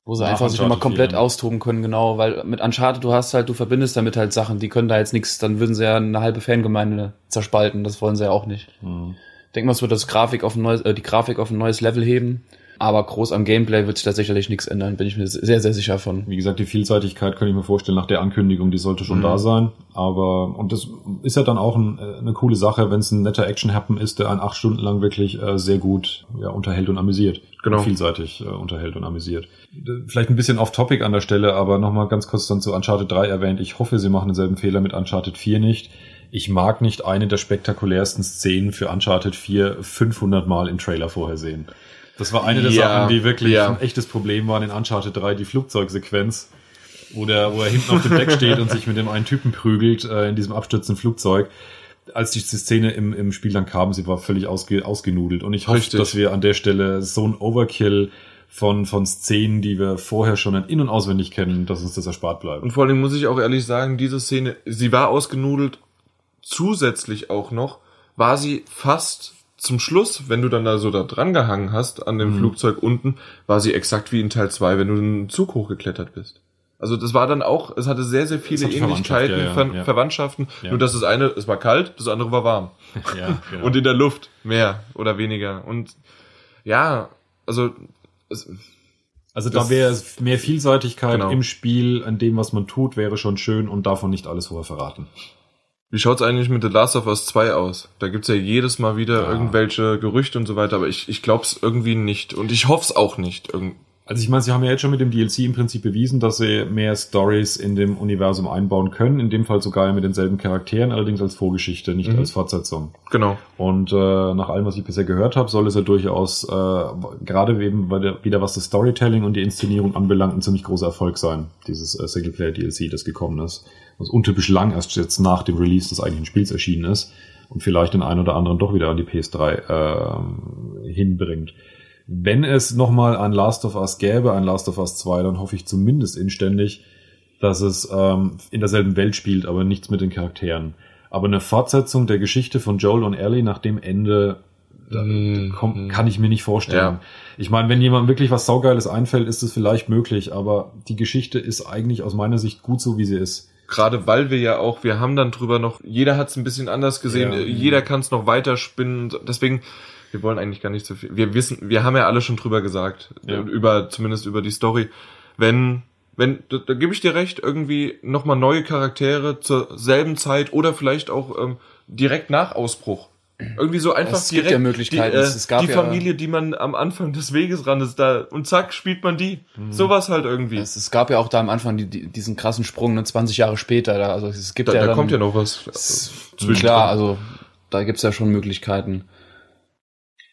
Wo sie Nach einfach sich nochmal komplett 4 dann. austoben können, genau, weil mit Uncharted, du hast halt, du verbindest damit halt Sachen, die können da jetzt nichts, dann würden sie ja eine halbe Fangemeinde zerspalten, das wollen sie ja auch nicht. Mhm. Ich denke mal, es wird das Grafik auf ein neues, äh, die Grafik auf ein neues Level heben, aber groß am Gameplay wird sich da sicherlich nichts ändern, bin ich mir sehr, sehr sicher von. Wie gesagt, die Vielseitigkeit kann ich mir vorstellen nach der Ankündigung, die sollte schon Mhm. da sein. Aber, und das ist ja dann auch ein, äh, eine coole Sache, wenn es ein netter Action-Happen ist, der einen acht Stunden lang wirklich äh, sehr gut ja, unterhält und amüsiert. Genau. Und vielseitig äh, unterhält und amüsiert. Vielleicht ein bisschen off-topic an der Stelle, aber nochmal ganz kurz dann zu Uncharted 3 erwähnt. Ich hoffe, sie machen denselben Fehler mit Uncharted 4 nicht. ich mag nicht eine der spektakulärsten Szenen für Uncharted 4 500 Mal im Trailer vorher sehen. Das war eine der Ja, Sachen, die wirklich ja. ein echtes Problem waren in Uncharted 3, die Flugzeugsequenz, wo, der, wo er hinten auf dem Deck steht und sich mit dem einen Typen prügelt äh, in diesem abstürzenden Flugzeug. Als die Szene im, im Spiel dann kam, sie war völlig ausge, ausgenudelt. Und ich hoffe, Richtig. dass wir an der Stelle so ein Overkill von, von Szenen, die wir vorher schon in- und auswendig kennen, dass uns das erspart bleibt. Und vor allem muss ich auch ehrlich sagen, diese Szene, sie war ausgenudelt, zusätzlich auch noch, war sie fast zum Schluss, wenn du dann da so da dran gehangen hast an dem Mhm. Flugzeug unten, war sie exakt wie in Teil 2, wenn du einen Zug hochgeklettert bist. Also das war dann auch, es hatte sehr, sehr viele Ähnlichkeiten, Verwandtschaft, ja, Ver ja, ja. Verwandtschaften. Ja. Nur dass das eine, es war kalt, das andere war warm. (laughs) Ja, genau. Und in der Luft mehr oder weniger. Und ja, also es, Also da Das- wäre mehr Vielseitigkeit Genau. im Spiel, an dem, was man tut, wäre schon schön und davon nicht alles vorher verraten. Wie schaut's eigentlich mit The Last of Us 2 aus? Da gibt's ja jedes Mal wieder Ja. irgendwelche Gerüchte und so weiter, aber ich, ich glaub's irgendwie nicht. Und ich hoff's auch nicht. Irgend Also ich meine, sie haben ja jetzt schon mit dem DLC im Prinzip bewiesen, dass sie mehr Stories in dem Universum einbauen können. In dem Fall sogar mit denselben Charakteren, allerdings als Vorgeschichte, nicht Mhm. als Fortsetzung. genau. Und äh, nach allem, was ich bisher gehört habe, soll es ja durchaus, äh, gerade eben der, wieder was das Storytelling und die Inszenierung anbelangt, ein ziemlich großer Erfolg sein, dieses äh, Singleplayer-DLC, das gekommen ist. Was untypisch lang erst jetzt nach dem Release des eigentlichen Spiels erschienen ist und vielleicht den einen oder anderen doch wieder an die PS3 äh, hinbringt. Wenn es nochmal ein Last of Us gäbe, ein Last of Us 2, dann hoffe ich zumindest inständig, dass es ähm, in derselben Welt spielt, aber nichts mit den Charakteren. Aber eine Fortsetzung der Geschichte von Joel und Ellie nach dem Ende Mhm. komm, kann ich mir nicht vorstellen. Ja. Ich meine, wenn jemandem wirklich was Saugeiles einfällt, ist es vielleicht möglich, aber die Geschichte ist eigentlich aus meiner Sicht gut so, wie sie ist. Gerade weil wir ja auch, wir haben dann drüber noch, jeder hat's ein bisschen anders gesehen, Ja. jeder kann's noch weiter spinnen. und Deswegen, wir wollen eigentlich gar nicht so viel. Wir wissen, wir haben ja alle schon drüber gesagt, Ja. äh, über zumindest über die Story. Wenn wenn da, da gebe ich dir recht, irgendwie nochmal neue Charaktere zur selben Zeit oder vielleicht auch ähm, direkt nach Ausbruch. Irgendwie so einfach Es gibt direkt ja Möglichkeiten. die, äh, Es gab die ja- Familie, die man am Anfang des Weges ran ist, da und zack spielt man die. Sowas halt irgendwie. Es, es gab ja auch da am Anfang die, die, diesen krassen Sprung, ne, 20 Jahre später. Da, also es gibt da ja da dann, kommt ja noch was. es- zwischendrin. Klar, also da gibt's ja schon Möglichkeiten.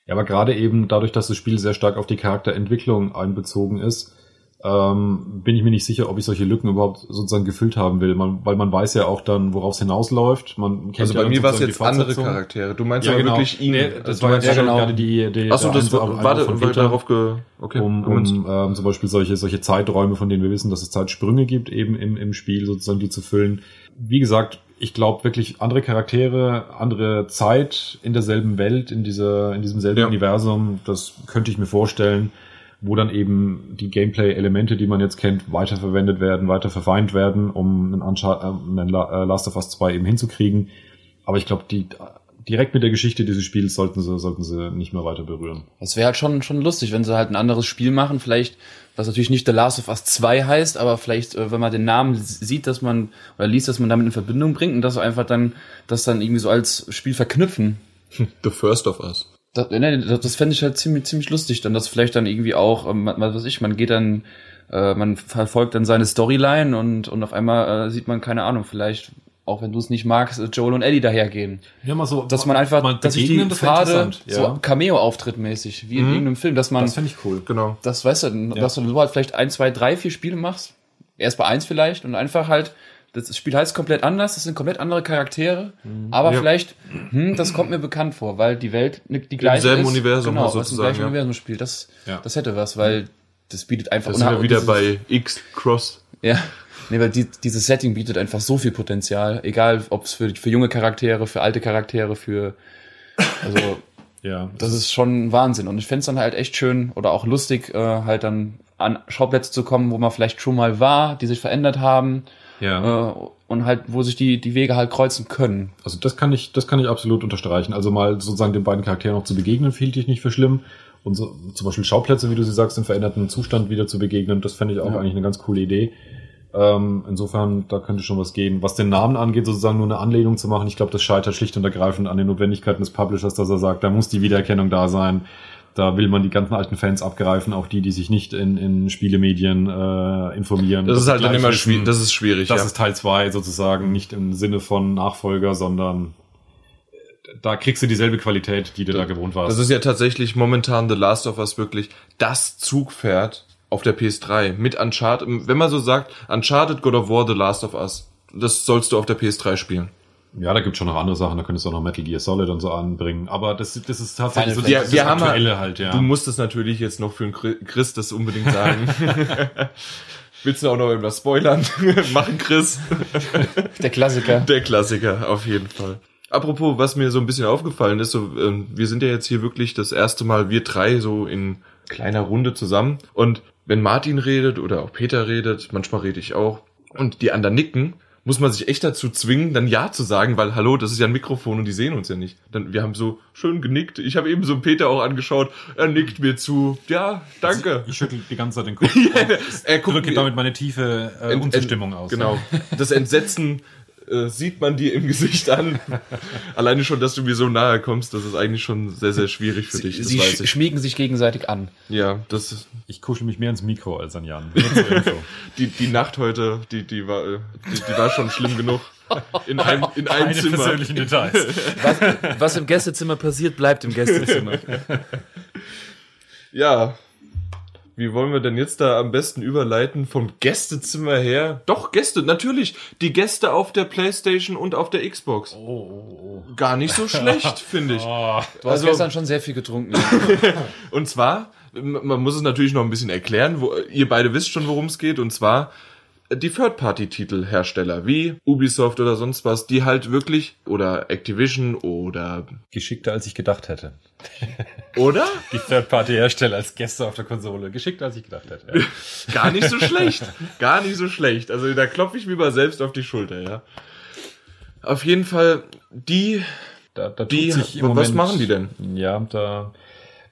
Ja, aber gerade eben dadurch, dass das Spiel sehr stark auf die Charakterentwicklung einbezogen ist, ähm, bin ich mir nicht sicher, ob ich solche Lücken überhaupt sozusagen gefüllt haben will, man, weil man weiß ja auch dann, worauf es hinausläuft. Man kennt Also ja bei dann mir war es jetzt andere. Charaktere. Du meinst Ja, genau. wirklich ihn. Nee, das du war ja, genau. gerade die, die Achso, das war, Einwurf warte, von war darauf ge, okay. um, um ähm, zum Beispiel solche, solche Zeiträume, von denen wir wissen, dass es Zeitsprünge gibt, eben im, im Spiel sozusagen die zu füllen. Wie gesagt, ich glaube wirklich andere Charaktere, andere Zeit in derselben Welt, in dieser, in diesem selben Ja. Universum, das könnte ich mir vorstellen, wo dann eben die Gameplay-Elemente, die man jetzt kennt, weiterverwendet werden, weiter verfeint werden, um einen, äh, einen La- äh, Last of Us 2 eben hinzukriegen. Aber ich glaube, die direkt mit der Geschichte dieses Spiels sollten sie, sollten sie nicht mehr weiter berühren. Das wäre halt schon, schon lustig, wenn sie halt ein anderes Spiel machen, vielleicht, was natürlich nicht The Last of Us 2 heißt, aber vielleicht, äh, wenn man den Namen sieht, dass man, oder liest, dass man damit in Verbindung bringt und das einfach dann, das dann irgendwie so als Spiel verknüpfen. (laughs) The First of Us. Das, nee, das, das fände ich halt ziemlich, ziemlich lustig, dann das vielleicht dann irgendwie auch, ähm, was weiß ich, man geht dann, äh, man verfolgt dann seine Storyline und, und auf einmal äh, sieht man, keine Ahnung, vielleicht, auch wenn du es nicht magst, äh, Joel und Ellie dahergehen. Ja, mal so, Dass man einfach, dass sich die das Pfade interessant, so ja. Cameo-Auftritt mäßig, wie in Mhm. irgendeinem Film, dass man, Das fände ich cool. Genau. das weißt du, dass du so halt vielleicht ein, zwei, drei, vier Spiele machst. Erst bei eins vielleicht und einfach halt, das Spiel heißt komplett anders, das sind komplett andere Charaktere, aber Ja. vielleicht, hm, das kommt mir bekannt vor, weil die Welt ne- die gleiche selben ist. Universum genau, was im sozusagen, gleichen ja. Universum spielt. Das, Ja. das hätte was, weil das bietet einfach Da sind wir wieder bei X-Cross. ja, nee, weil die, dieses Setting bietet einfach so viel Potenzial, egal ob es für, für junge Charaktere, für alte Charaktere, für also (laughs) Ja, das ist schon Wahnsinn. Und ich fänd's dann halt echt schön oder auch lustig, äh, halt dann an Schauplätze zu kommen, wo man vielleicht schon mal war, die sich verändert haben ja. äh, und halt, wo sich die, die Wege halt kreuzen können. Also das kann ich, das kann ich absolut unterstreichen. Also mal sozusagen den beiden Charakteren noch zu begegnen, hielt ich nicht für schlimm. Und so, zum Beispiel Schauplätze, wie du sie sagst, im veränderten Zustand wieder zu begegnen, das fände ich auch Ja. eigentlich eine ganz coole Idee. Ähm, insofern, da könnte schon was gehen. Was den Namen angeht, sozusagen nur eine Anlehnung zu machen, ich glaube, das scheitert schlicht und ergreifend an den Notwendigkeiten des Publishers, dass er sagt, da muss die Wiedererkennung da sein. Da will man die ganzen alten Fans abgreifen, auch die, die sich nicht in, in Spielemedien äh, informieren. Das ist halt dann immer schwierig. Das ist schwierig. Das ja. ist Teil zwei sozusagen, nicht im Sinne von Nachfolger, sondern da kriegst du dieselbe Qualität, die du da gewohnt warst. Das ist ja tatsächlich momentan The Last of Us wirklich das Zugpferd auf der PS3 mit Uncharted. Wenn man so sagt, Uncharted, God of War, The Last of Us, das sollst du auf der PS3 spielen. ja, da gibt's schon noch andere Sachen, da könntest du auch noch Metal Gear Solid und so anbringen. Aber das, das ist tatsächlich Final so Fantasy. das Wir haben Aktuelle halt, ja. Du musst es natürlich jetzt noch für den Chri- Chris das unbedingt sagen. (laughs) Willst du auch noch etwas spoilern? (laughs) Machen Chris. (laughs) Der Klassiker. Der Klassiker, auf jeden Fall. Apropos, was mir so ein bisschen aufgefallen ist, so, ähm, wir sind ja jetzt hier wirklich das erste Mal, wir drei, so in kleiner Runde zusammen. Und wenn Martin redet oder auch Peter redet, manchmal rede ich auch, und die anderen nicken, muss man sich echt dazu zwingen, dann Ja zu sagen, weil hallo, das ist ja ein Mikrofon und die sehen uns ja nicht. Dann, wir haben so schön genickt. Ich habe eben so Peter auch angeschaut. Er nickt mir zu. Ja, danke. Ich schüttel die ganze Zeit den (laughs) Kopf. er guckt drücke damit meine tiefe äh, Ent- Unzustimmung aus. Genau. Das Entsetzen äh, sieht man dir im Gesicht an. (laughs) Alleine schon, dass du mir so nahe kommst, das ist eigentlich schon sehr, sehr schwierig für dich. Das Sie ich. schmiegen sich gegenseitig an. Ja, das Ich kuschel mich mehr ins Mikro als an Jan. (laughs) Die, die Nacht heute, die, die war, äh, die, die war schon schlimm genug. In (laughs) einem, in einem Keine Zimmer. persönlichen Details. Was, was im Gästezimmer passiert, bleibt im Gästezimmer. Ja. Wie wollen wir denn jetzt da am besten überleiten vom Gästezimmer her? Doch, Gäste, natürlich. Die Gäste auf der Playstation und auf der Xbox. Oh, oh, oh. Gar nicht so schlecht, (laughs) finde ich. Oh, Du hast Also- gestern schon sehr viel getrunken. (laughs) Und zwar, man muss es natürlich noch ein bisschen erklären, wo, ihr beide wisst schon, worum es geht, und zwar die Third-Party-Titel-Hersteller wie Ubisoft oder sonst was, die halt wirklich, oder Activision oder, Geschickter als ich gedacht hätte. (laughs) oder? Die Third-Party-Hersteller als Gäste auf der Konsole. Geschickter als ich gedacht hätte. Ja. (laughs) Gar nicht so schlecht. Gar nicht so schlecht. Also da klopfe ich mir mal selbst auf die Schulter, ja. Auf jeden Fall, die, Da, da tut die, sich im was Moment- machen die denn? Ja, da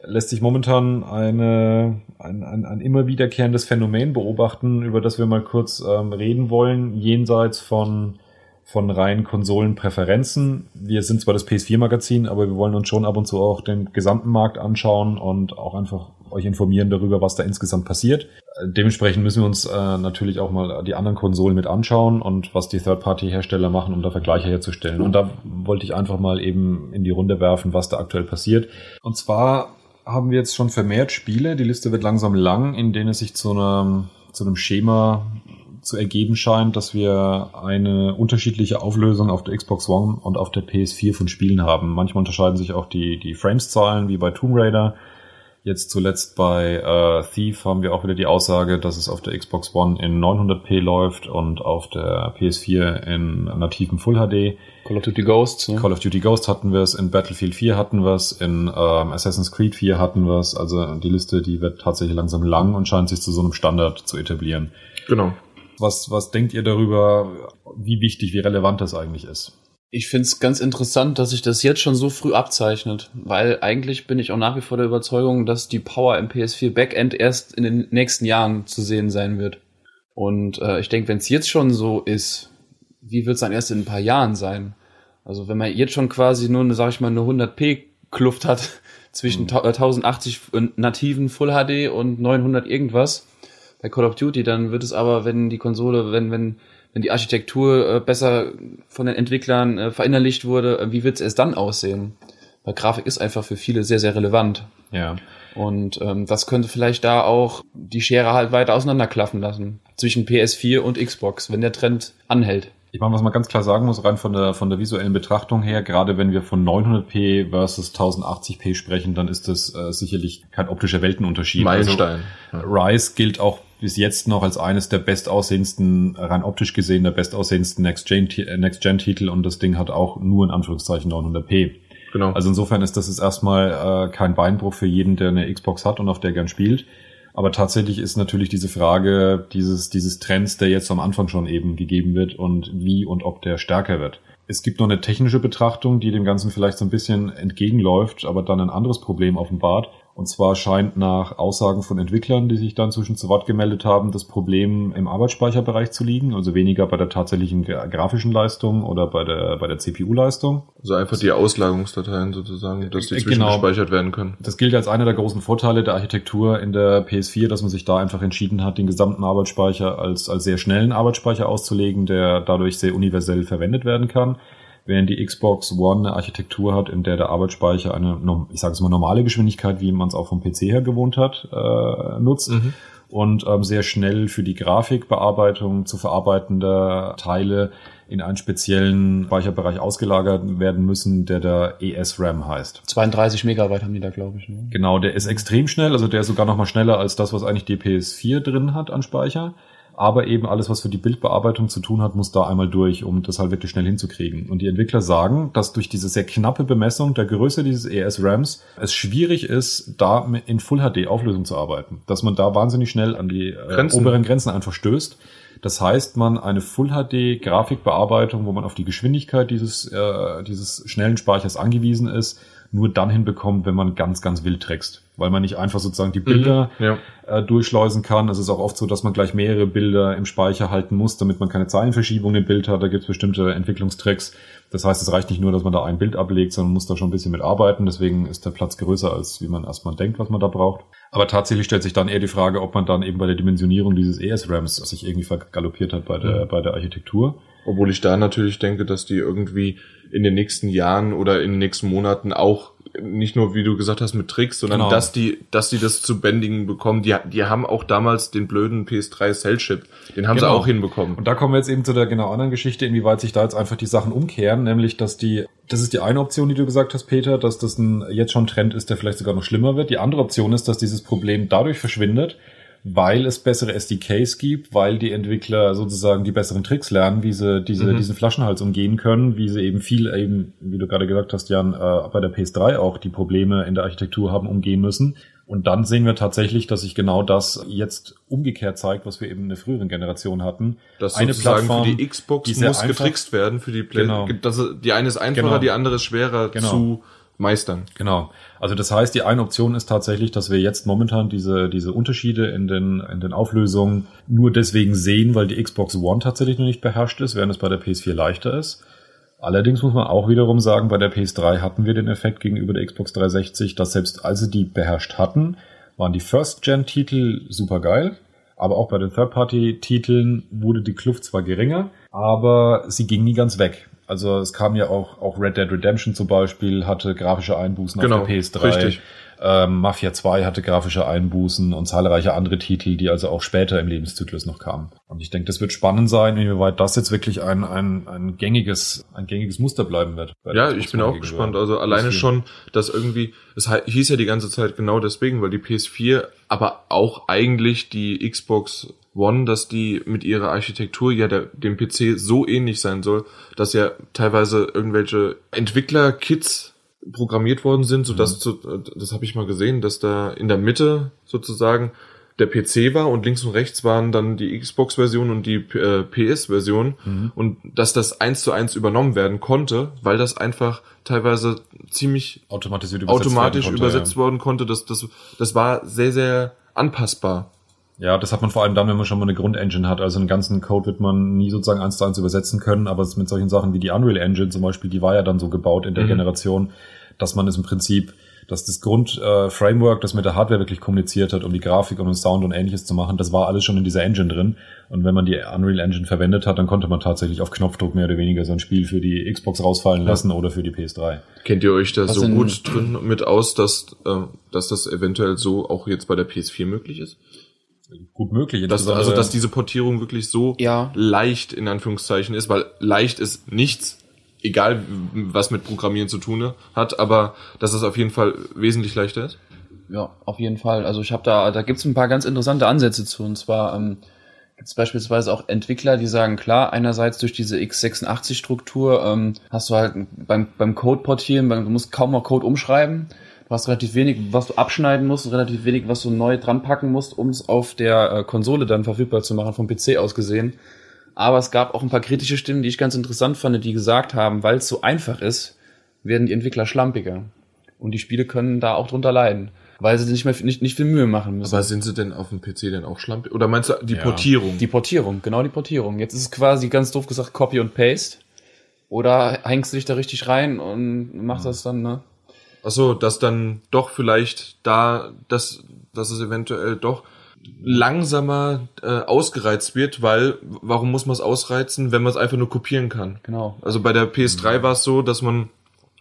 lässt sich momentan eine, ein, ein, ein immer wiederkehrendes Phänomen beobachten, über das wir mal kurz ähm, reden wollen, jenseits von, von rein Konsolenpräferenzen. Wir sind zwar das PS4-Magazin, aber wir wollen uns schon ab und zu auch den gesamten Markt anschauen und auch einfach euch informieren darüber, was da insgesamt passiert. Dementsprechend müssen wir uns äh, natürlich auch mal die anderen Konsolen mit anschauen und was die Third-Party-Hersteller machen, um da Vergleiche herzustellen. Und da wollte ich einfach mal eben in die Runde werfen, was da aktuell passiert. Und zwar haben wir jetzt schon vermehrt Spiele, die Liste wird langsam lang, in denen es sich zu einem, zu einem Schema zu ergeben scheint, dass wir eine unterschiedliche Auflösung auf der Xbox One und auf der PS4 von Spielen haben. Manchmal unterscheiden sich auch die, die Frames-Zahlen, wie bei Tomb Raider. Jetzt zuletzt bei äh, Thief haben wir auch wieder die Aussage, dass es auf der Xbox One in 900p läuft und auf der PS4 in nativen Full HD. Call of Duty Ghosts. Ne? Call of Duty Ghost hatten wir es, in Battlefield 4 hatten wir es, in ähm, Assassin's Creed 4 hatten wir es. Also die Liste, die wird tatsächlich langsam lang und scheint sich zu so einem Standard zu etablieren. Genau. Was, was denkt ihr darüber, wie wichtig, wie relevant das eigentlich ist? Ich find's ganz interessant, dass sich das jetzt schon so früh abzeichnet, weil eigentlich bin ich auch nach wie vor der Überzeugung, dass die Power im PS4 Backend erst in den nächsten Jahren zu sehen sein wird. Und äh, ich denke, wenn es jetzt schon so ist, wie wird's dann erst in ein paar Jahren sein? Also wenn man jetzt schon quasi nur eine, sag ich mal, eine 100p Kluft hat (laughs) zwischen Mhm. ta- äh, 1080 nativen Full HD und 900 irgendwas bei Call of Duty, dann wird es aber, wenn die Konsole, wenn wenn wenn die Architektur äh, besser von den Entwicklern äh, verinnerlicht wurde, äh, wie wird es erst dann aussehen? Weil Grafik ist einfach für viele sehr sehr relevant Ja. und ähm, das könnte vielleicht da auch die Schere halt weiter auseinanderklaffen lassen zwischen PS4 und Xbox, wenn der Trend anhält. Ich meine, was man ganz klar sagen muss, rein von der, von der visuellen Betrachtung her, gerade wenn wir von 900p versus 1080p sprechen, dann ist das äh, sicherlich kein optischer Weltenunterschied. Meilenstein. Also, Rise gilt auch bis jetzt noch als eines der bestaussehendsten, rein optisch gesehen, der bestaussehendsten Next-Gen-Titel Next und das Ding hat auch nur in Anführungszeichen 900p. Genau. Also insofern ist das jetzt erstmal äh, kein Beinbruch für jeden, der eine Xbox hat und auf der gern spielt. Aber tatsächlich ist natürlich diese Frage dieses, dieses Trends, der jetzt am Anfang schon eben gegeben wird und wie und ob der stärker wird. Es gibt noch eine technische Betrachtung, die dem Ganzen vielleicht so ein bisschen entgegenläuft, aber dann ein anderes Problem offenbart. Und zwar scheint nach Aussagen von Entwicklern, die sich dann zwischen zu Wort gemeldet haben, das Problem im Arbeitsspeicherbereich zu liegen, also weniger bei der tatsächlichen grafischen Leistung oder bei der, bei der CPU-Leistung. Also einfach die Auslagerungsdateien sozusagen, dass die äh, zwischengespeichert genau. werden können. Das gilt als einer der großen Vorteile der Architektur in der PS4, dass man sich da einfach entschieden hat, den gesamten Arbeitsspeicher als, als sehr schnellen Arbeitsspeicher auszulegen, der dadurch sehr universell verwendet werden kann während die Xbox One eine Architektur hat, in der der Arbeitsspeicher eine, ich sage es mal, normale Geschwindigkeit, wie man es auch vom PC her gewohnt hat, äh, nutzt. Mhm. Und ähm, sehr schnell für die Grafikbearbeitung zu verarbeitender Teile in einen speziellen Speicherbereich ausgelagert werden müssen, der da ESRAM heißt. 32 Megabyte haben die da, glaube ich. Ne? Genau, der ist extrem schnell, also der ist sogar noch mal schneller als das, was eigentlich die PS4 drin hat an Speicher aber eben alles, was für die Bildbearbeitung zu tun hat, muss da einmal durch, um das halt wirklich schnell hinzukriegen. Und die Entwickler sagen, dass durch diese sehr knappe Bemessung der Größe dieses ES-RAMs es schwierig ist, da in Full HD Auflösung zu arbeiten. Dass man da wahnsinnig schnell an die äh, Grenzen. oberen Grenzen einfach stößt. Das heißt, man eine Full HD Grafikbearbeitung, wo man auf die Geschwindigkeit dieses, äh, dieses schnellen Speichers angewiesen ist, nur dann hinbekommt, wenn man ganz, ganz wild trickst. Weil man nicht einfach sozusagen die Bilder mhm, ja. äh, durchschleusen kann. Es ist auch oft so, dass man gleich mehrere Bilder im Speicher halten muss, damit man keine Zeilenverschiebung im Bild hat. Da gibt es bestimmte Entwicklungstricks. Das heißt, es reicht nicht nur, dass man da ein Bild ablegt, sondern man muss da schon ein bisschen mit arbeiten. Deswegen ist der Platz größer, als wie man erstmal denkt, was man da braucht. Aber tatsächlich stellt sich dann eher die Frage, ob man dann eben bei der Dimensionierung dieses ESRAMs sich irgendwie vergaloppiert hat bei der, mhm. bei der Architektur. Obwohl ich da natürlich denke, dass die irgendwie in den nächsten Jahren oder in den nächsten Monaten auch nicht nur, wie du gesagt hast, mit Tricks, sondern genau. dass die, dass die das zu bändigen bekommen. Die, die haben auch damals den blöden PS3 Cell Chip, den haben genau. sie auch hinbekommen. Und da kommen wir jetzt eben zu der genau anderen Geschichte, inwieweit sich da jetzt einfach die Sachen umkehren, nämlich, dass die, das ist die eine Option, die du gesagt hast, Peter, dass das ein jetzt schon Trend ist, der vielleicht sogar noch schlimmer wird. Die andere Option ist, dass dieses Problem dadurch verschwindet, weil es bessere SDKs gibt, weil die Entwickler sozusagen die besseren Tricks lernen, wie sie diese, mhm. diesen Flaschenhals umgehen können, wie sie eben viel eben, wie du gerade gesagt hast, Jan, äh, bei der PS3 auch die Probleme in der Architektur haben umgehen müssen. Und dann sehen wir tatsächlich, dass sich genau das jetzt umgekehrt zeigt, was wir eben in der früheren Generation hatten. Das eine Plattform, für die Xbox die muss getrickst werden, für die Play genau. das, die eine ist einfacher, genau. die andere ist schwerer genau. zu meistern. Genau. Also das heißt, die eine Option ist tatsächlich, dass wir jetzt momentan diese, diese Unterschiede in den, in den Auflösungen nur deswegen sehen, weil die Xbox One tatsächlich noch nicht beherrscht ist, während es bei der PS4 leichter ist. Allerdings muss man auch wiederum sagen, bei der PS3 hatten wir den Effekt gegenüber der Xbox 360, dass selbst als sie die beherrscht hatten, waren die First-Gen-Titel super geil, aber auch bei den Third-Party-Titeln wurde die Kluft zwar geringer, aber sie ging nie ganz weg. Also es kam ja auch, auch Red Dead Redemption zum Beispiel hatte grafische Einbußen genau, auf der PS3. Richtig. Ähm, Mafia 2 hatte grafische Einbußen und zahlreiche andere Titel, die also auch später im Lebenszyklus noch kamen. Und ich denke, das wird spannend sein, inwieweit das jetzt wirklich ein, ein, ein gängiges, ein gängiges Muster bleiben wird. Ja, ich bin auch gespannt. Also alleine schon, dass irgendwie, es hieß ja die ganze Zeit genau deswegen, weil die PS4, aber auch eigentlich die Xbox One, dass die mit ihrer Architektur ja der, dem PC so ähnlich sein soll, dass ja teilweise irgendwelche Entwickler-Kits programmiert worden sind, so dass mhm. zu, das habe ich mal gesehen, dass da in der Mitte sozusagen der PC war und links und rechts waren dann die Xbox-Version und die äh, PS-Version mhm. und dass das eins zu eins übernommen werden konnte, weil das einfach teilweise ziemlich automatisiert übersetzt automatisch konnte, übersetzt ja. worden konnte. Das, das, das war sehr, sehr anpassbar. Ja, das hat man vor allem dann, wenn man schon mal eine Grundengine hat. Also einen ganzen Code wird man nie sozusagen eins zu eins übersetzen können, aber mit solchen Sachen wie die Unreal Engine zum Beispiel, die war ja dann so gebaut in der mhm. Generation, dass man es im Prinzip, dass das Grundframework, äh, das mit der Hardware wirklich kommuniziert hat, um die Grafik und den Sound und ähnliches zu machen, das war alles schon in dieser Engine drin. Und wenn man die Unreal Engine verwendet hat, dann konnte man tatsächlich auf Knopfdruck mehr oder weniger so ein Spiel für die Xbox rausfallen lassen ja. oder für die PS3. Kennt ihr euch da Was so gut drin mit aus, dass, äh, dass das eventuell so auch jetzt bei der PS4 möglich ist? Gut möglich. Dass, also, dass diese Portierung wirklich so ja. leicht in Anführungszeichen ist, weil leicht ist nichts, egal was mit Programmieren zu tun hat, aber dass es auf jeden Fall wesentlich leichter ist. Ja, auf jeden Fall. Also ich habe da, da gibt's ein paar ganz interessante Ansätze zu. Und zwar ähm, gibt es beispielsweise auch Entwickler, die sagen, klar, einerseits durch diese x86-Struktur ähm, hast du halt beim, beim Code portieren, du musst kaum noch Code umschreiben Du hast relativ wenig, was du abschneiden musst, relativ wenig, was du neu dran packen musst, um es auf der äh, Konsole dann verfügbar zu machen, vom PC aus gesehen. Aber es gab auch ein paar kritische Stimmen, die ich ganz interessant fand, die gesagt haben, weil es so einfach ist, werden die Entwickler schlampiger. Und die Spiele können da auch drunter leiden. weil sie nicht mehr nicht, nicht viel Mühe machen müssen. Aber sind sie denn auf dem PC denn auch schlampig? Oder meinst du die Ja. Portierung? Die Portierung, genau die Portierung. Jetzt ist es quasi ganz doof gesagt Copy und Paste. Oder hängst du dich da richtig rein und machst das dann, ne? Ach so, dass dann doch vielleicht da, dass, dass es eventuell doch langsamer äh, ausgereizt wird, weil warum muss man es ausreizen, wenn man es einfach nur kopieren kann? Genau. Also bei der PS3 war es so, dass man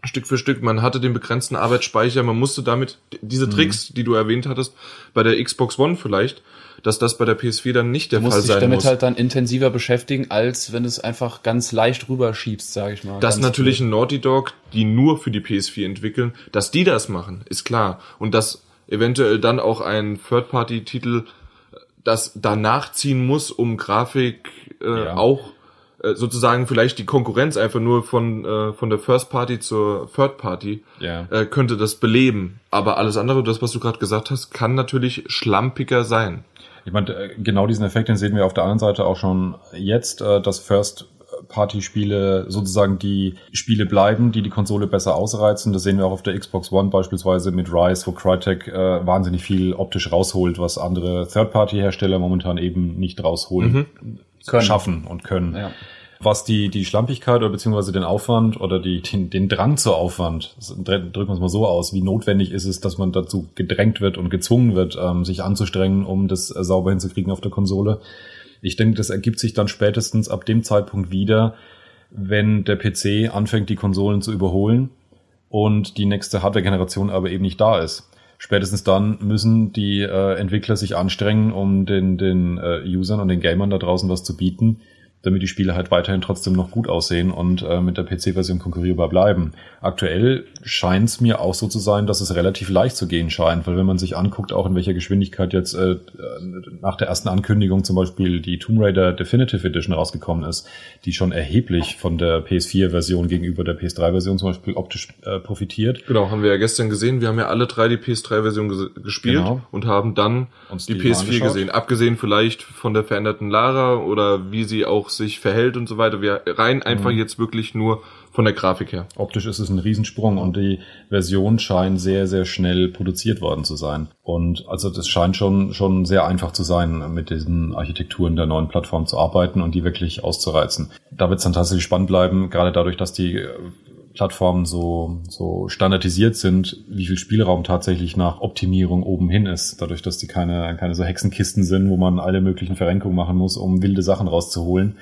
Stück für Stück, man hatte den begrenzten Arbeitsspeicher, man musste damit diese Tricks, die du erwähnt hattest, bei der Xbox One vielleicht, dass das bei der PS4 dann nicht der Du Fall musst dich sein damit muss. halt dann intensiver beschäftigen, als wenn du es einfach ganz leicht rüberschiebst, sage ich mal. dass natürlich ein Naughty Dog, die nur für die PS4 entwickeln, dass die das machen, ist klar. Und dass eventuell dann auch ein Third-Party-Titel das danach ziehen muss, um Grafik äh, Ja. auch äh, sozusagen vielleicht die Konkurrenz einfach nur von äh, von der First Party zur Third Party Ja. äh, könnte das beleben. Aber alles andere, das was du gerade gesagt hast, kann natürlich schlampiger sein. Ich meine, äh, genau diesen Effekt, den sehen wir auf der anderen Seite auch schon jetzt, äh, dass First-Party-Spiele sozusagen die Spiele bleiben, die die Konsole besser ausreizen. Das sehen wir auch auf der Xbox One beispielsweise mit Rise, wo Crytek äh, wahnsinnig viel optisch rausholt, was andere Third-Party-Hersteller momentan eben nicht rausholen, Können. schaffen und können. Ja. Was die, die Schlampigkeit oder beziehungsweise den Aufwand oder die, den, den Drang zu Aufwand, drücken wir es mal so aus, wie notwendig ist es, dass man dazu gedrängt wird und gezwungen wird, ähm, sich anzustrengen, um das äh, sauber hinzukriegen auf der Konsole. Ich denke, das ergibt sich dann spätestens ab dem Zeitpunkt wieder, wenn der PC anfängt, die Konsolen zu überholen und die nächste Hardware-Generation aber eben nicht da ist. Spätestens dann müssen die äh, Entwickler sich anstrengen, um den, den äh, Usern und den Gamern da draußen was zu bieten, damit die Spiele halt weiterhin trotzdem noch gut aussehen und äh, mit der PC-Version konkurrierbar bleiben. Aktuell scheint es mir auch so zu sein, dass es relativ leicht zu gehen scheint, weil wenn man sich anguckt, auch in welcher Geschwindigkeit jetzt äh, nach der ersten Ankündigung zum Beispiel die Tomb Raider Definitive Edition rausgekommen ist, die schon erheblich von der PS4-Version gegenüber der PS3-Version zum Beispiel optisch äh, profitiert. Genau, haben wir ja gestern gesehen. Wir haben ja alle drei die PS3-Version ges gespielt Genau. und haben dann Uns die, die mal PS4 angeschaut. gesehen. Abgesehen vielleicht von der veränderten Lara oder wie sie auch sich verhält und so weiter. Wir rein einfach Mhm. jetzt wirklich nur von der Grafik her. Optisch ist es ein Riesensprung und die Version scheint sehr, sehr schnell produziert worden zu sein. Und also das scheint schon, schon sehr einfach zu sein, mit diesen Architekturen der neuen Plattform zu arbeiten und die wirklich auszureizen. Da wird es dann tatsächlich spannend bleiben, gerade dadurch, dass die äh, Plattformen so, so standardisiert sind, wie viel Spielraum tatsächlich nach Optimierung oben hin ist. Dadurch, dass die keine, keine so Hexenkisten sind, wo man alle möglichen Verrenkungen machen muss, um wilde Sachen rauszuholen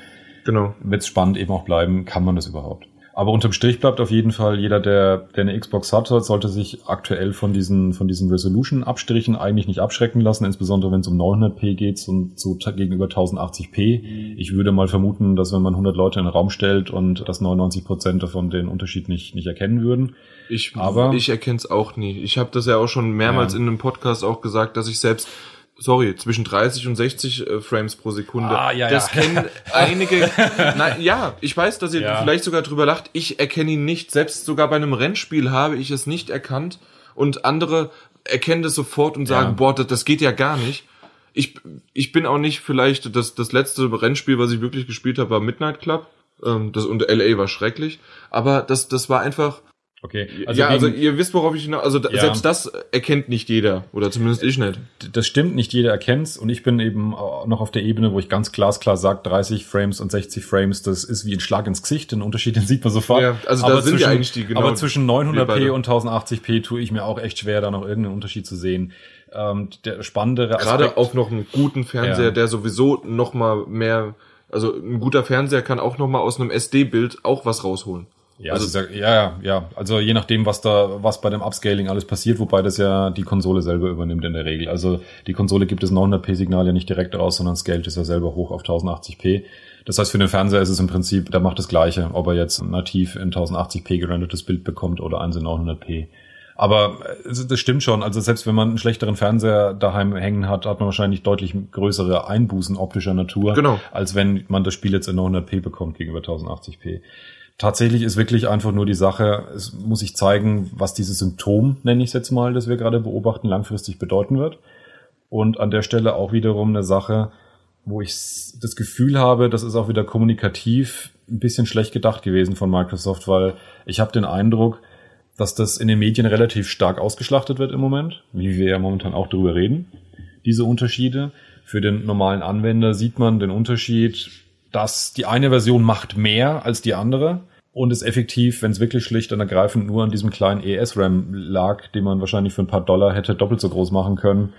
Genau. wird es spannend eben auch bleiben, kann man das überhaupt. Aber unterm Strich bleibt auf jeden Fall jeder, der, der eine Xbox hat, sollte sich aktuell von diesen, von diesen Resolution-Abstrichen eigentlich nicht abschrecken lassen, insbesondere wenn es um 900p geht und so gegenüber 1080p. Ich würde mal vermuten, dass wenn man 100 Leute in den Raum stellt und dass 99 Prozent davon den Unterschied nicht, nicht erkennen würden. Ich, Aber- ich erkenne es auch nie. Ich habe das ja auch schon mehrmals Ja. in einem Podcast auch gesagt, dass ich selbst Sorry, zwischen 30 und 60 äh, Frames pro Sekunde. Ah, ja, das ja. kennen (laughs) einige. Nein, ja, ich weiß, dass ihr Ja. vielleicht sogar drüber lacht. Ich erkenne ihn nicht. Selbst sogar bei einem Rennspiel habe ich es nicht erkannt. Und andere erkennen das sofort und sagen, Ja. boah, das, das geht ja gar nicht. Ich, ich bin auch nicht vielleicht, das, das letzte Rennspiel, was ich wirklich gespielt habe, war Midnight Club. Ähm, das, und LA war schrecklich. Aber das, das war einfach, Okay, ja, also gegen- ihr wisst, worauf ich hinaus. Also Ja. selbst das erkennt nicht jeder oder zumindest ich nicht. das stimmt, nicht jeder erkennt's und ich bin eben äh, noch auf der Ebene, wo ich ganz glasklar sage, 30 Frames und 60 Frames, das ist wie ein Schlag ins Gesicht, den Unterschied, (laughs) den sieht man sofort. Ja, also da sind wir eigentlich die genau- Aber zwischen wir 900p beide. und 1080p tue ich mir auch echt schwer, da noch irgendeinen Unterschied zu sehen. Ähm, der spannendere Gerade Aspekt, auf noch einen guten Fernseher, Ja. der sowieso noch mal mehr, also ein guter Fernseher kann auch noch mal aus einem SD-Bild auch was rausholen. Ja, Also- also, ja, ja, ja. Also je nachdem, was da, was bei dem Upscaling alles passiert, wobei das ja die Konsole selber übernimmt in der Regel. Also die Konsole gibt das 900p-Signal ja nicht direkt raus, sondern scaled es ja selber hoch auf 1080p. Das heißt, für den Fernseher ist es im Prinzip, der macht das Gleiche, ob er jetzt nativ in 1080p gerendertes Bild bekommt oder eins in 900p. Aber äh, das stimmt schon. Also selbst wenn man einen schlechteren Fernseher daheim hängen hat, hat man wahrscheinlich deutlich größere Einbußen optischer Natur, Genau. als wenn man das Spiel jetzt in 900p bekommt gegenüber 1080p. Tatsächlich ist wirklich einfach nur die Sache, es muss sich zeigen, was dieses Symptom, nenne ich es jetzt mal, das wir gerade beobachten, langfristig bedeuten wird. Und an der Stelle auch wiederum eine Sache, wo ich das Gefühl habe, das ist auch wieder kommunikativ ein bisschen schlecht gedacht gewesen von Microsoft, weil ich habe den Eindruck, dass das in den Medien relativ stark ausgeschlachtet wird im Moment, wie wir ja momentan auch darüber reden, diese Unterschiede. Für den normalen Anwender sieht man den Unterschied, dass die eine Version macht mehr als die andere und ist effektiv, wenn es wirklich schlicht und ergreifend nur an diesem kleinen ES-RAM lag, den man wahrscheinlich für ein paar Dollar hätte doppelt so groß machen können,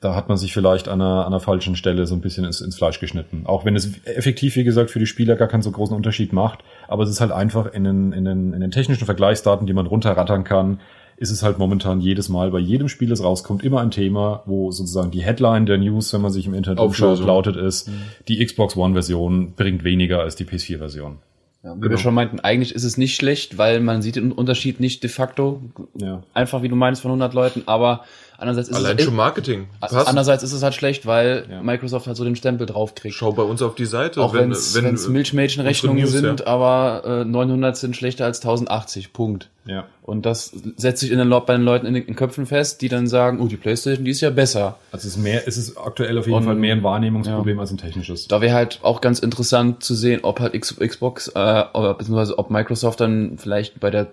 da hat man sich vielleicht an einer, an einer falschen Stelle so ein bisschen ins, ins Fleisch geschnitten. Auch wenn es effektiv, wie gesagt, für die Spieler gar keinen so großen Unterschied macht, aber es ist halt einfach in den, in den, in den technischen Vergleichsdaten, die man runterrattern kann, ist es halt momentan jedes Mal bei jedem Spiel, das rauskommt, immer ein Thema, wo sozusagen die Headline der News, wenn man sich im Internet umschaut, lautet ist, mhm. die Xbox One-Version bringt weniger als die PS4-Version. Ja, wie genau. wir schon meinten, eigentlich ist es nicht schlecht, weil man sieht den Unterschied nicht de facto. Ja. Einfach wie du meinst von 100 Leuten, aber Andererseits ist Allein es, schon Marketing. Passt. Andererseits ist es halt schlecht, weil ja. Microsoft halt so den Stempel draufkriegt. Schau bei uns auf die Seite. Auch wenn es wenn, Milchmädchenrechnungen sind, ja. aber äh, 900 sind schlechter als 1080. Punkt. Ja. Und das setzt sich in den, bei den Leuten in den Köpfen fest, die dann sagen, oh, die Playstation, die ist ja besser. Also es ist mehr, es ist aktuell auf jeden Und, Fall mehr ein Wahrnehmungsproblem ja. als ein technisches. Da wäre halt auch ganz interessant zu sehen, ob halt Xbox, äh, oder beziehungsweise ob Microsoft dann vielleicht bei der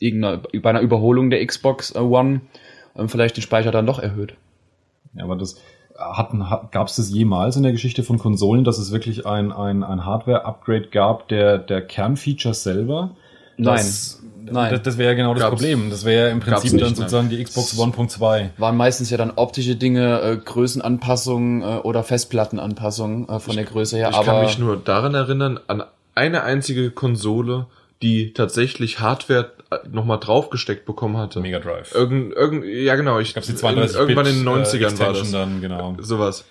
irgendeiner, bei einer Überholung der Xbox One ähm, vielleicht den Speicher dann doch erhöht. Ja, aber das hatten, gab es das jemals in der Geschichte von Konsolen, dass es wirklich ein, ein, ein Hardware-Upgrade gab der, der Kernfeatures selber? Nein. Nein. Das, das wäre ja genau das Gab's, Problem. Das wäre ja im Prinzip nicht, dann sozusagen nein. die Xbox 1.2. Waren meistens ja dann optische Dinge, äh, Größenanpassungen äh, oder Festplattenanpassungen äh, von ich, der Größe her. Ich aber kann mich nur daran erinnern, an eine einzige Konsole, die tatsächlich Hardware nochmal draufgesteckt bekommen hatte. Mega Drive. Irgend, irgend, ja genau, ich glaube, die 32 irgendwann in den 90ern äh, war das. dann, genau. Sowas.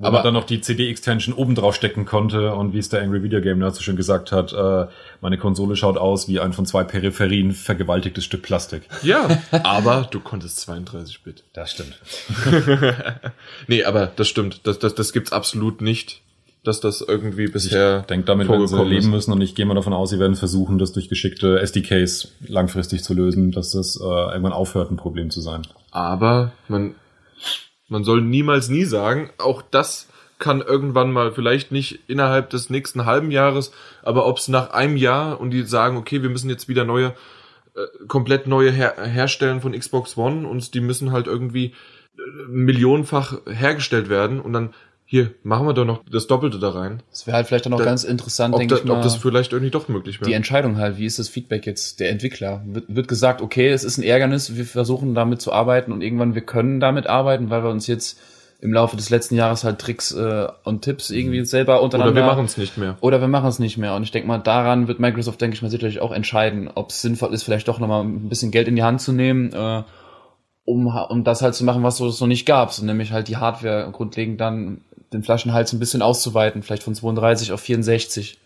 Wo aber man dann noch die CD-Extension oben drauf stecken konnte und wie es der Angry Video Game so schön gesagt hat, äh, meine Konsole schaut aus wie ein von zwei Peripherien vergewaltigtes Stück Plastik. Ja, (laughs) aber du konntest 32 Bit. Das stimmt. (laughs) nee, aber das stimmt. Das, das, das gibt's absolut nicht dass das irgendwie bisher. Ich denke, damit werden sie leben müssen und ich gehe mal davon aus, sie werden versuchen, das durch geschickte SDKs langfristig zu lösen, dass das äh, irgendwann aufhört, ein Problem zu sein. Aber man, man soll niemals nie sagen, auch das kann irgendwann mal, vielleicht nicht innerhalb des nächsten halben Jahres, aber ob es nach einem Jahr und die sagen, okay, wir müssen jetzt wieder neue, äh, komplett neue her herstellen von Xbox One und die müssen halt irgendwie äh, millionenfach hergestellt werden und dann hier, machen wir doch noch das Doppelte da rein. Das wäre halt vielleicht dann auch da, ganz interessant, denke ich mal. Ob das vielleicht irgendwie doch möglich wäre. Die Entscheidung halt, wie ist das Feedback jetzt der Entwickler? Wird, wird gesagt, okay, es ist ein Ärgernis, wir versuchen damit zu arbeiten und irgendwann wir können damit arbeiten, weil wir uns jetzt im Laufe des letzten Jahres halt Tricks äh, und Tipps irgendwie mhm. selber untereinander. Oder wir machen es nicht mehr. Oder wir machen es nicht mehr. Und ich denke mal, daran wird Microsoft, denke ich mal, sicherlich auch entscheiden, ob es sinnvoll ist, vielleicht doch nochmal ein bisschen Geld in die Hand zu nehmen, äh, um, um das halt zu machen, was es noch nicht gab. So, nämlich halt die Hardware grundlegend dann den Flaschenhals ein bisschen auszuweiten, vielleicht von 32 auf 64.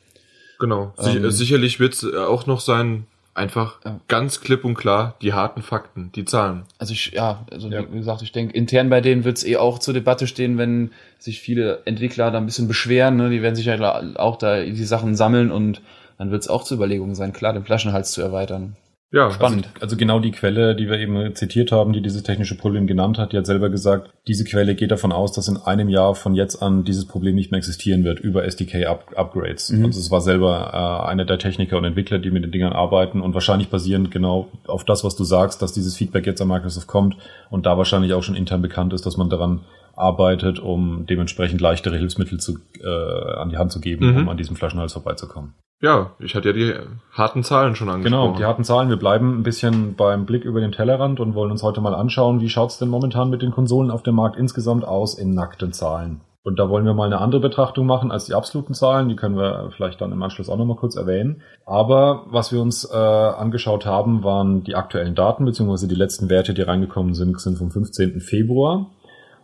Genau. Ähm, sicherlich wird es auch noch sein, einfach ja. ganz klipp und klar die harten Fakten, die Zahlen. Also ich, ja, also ja. wie gesagt, ich denke, intern bei denen wird es eh auch zur Debatte stehen, wenn sich viele Entwickler da ein bisschen beschweren, ne? die werden sich ja auch da die Sachen sammeln und dann wird es auch zur Überlegung sein, klar, den Flaschenhals zu erweitern. Ja, spannend. Also, also, genau die Quelle, die wir eben zitiert haben, die dieses technische Problem genannt hat, die hat selber gesagt, diese Quelle geht davon aus, dass in einem Jahr von jetzt an dieses Problem nicht mehr existieren wird über SDK-Upgrades. Mhm. Also es war selber äh, einer der Techniker und Entwickler, die mit den Dingern arbeiten und wahrscheinlich basierend genau auf das, was du sagst, dass dieses Feedback jetzt an Microsoft kommt und da wahrscheinlich auch schon intern bekannt ist, dass man daran arbeitet, um dementsprechend leichtere Hilfsmittel zu, äh, an die Hand zu geben, mhm. um an diesem Flaschenhals vorbeizukommen. Ja, ich hatte ja die harten Zahlen schon angesprochen. Genau, die harten Zahlen. Wir bleiben ein bisschen beim Blick über den Tellerrand und wollen uns heute mal anschauen, wie schaut's denn momentan mit den Konsolen auf dem Markt insgesamt aus in nackten Zahlen. Und da wollen wir mal eine andere Betrachtung machen als die absoluten Zahlen. Die können wir vielleicht dann im Anschluss auch nochmal kurz erwähnen. Aber was wir uns äh, angeschaut haben, waren die aktuellen Daten, beziehungsweise die letzten Werte, die reingekommen sind, sind vom 15. Februar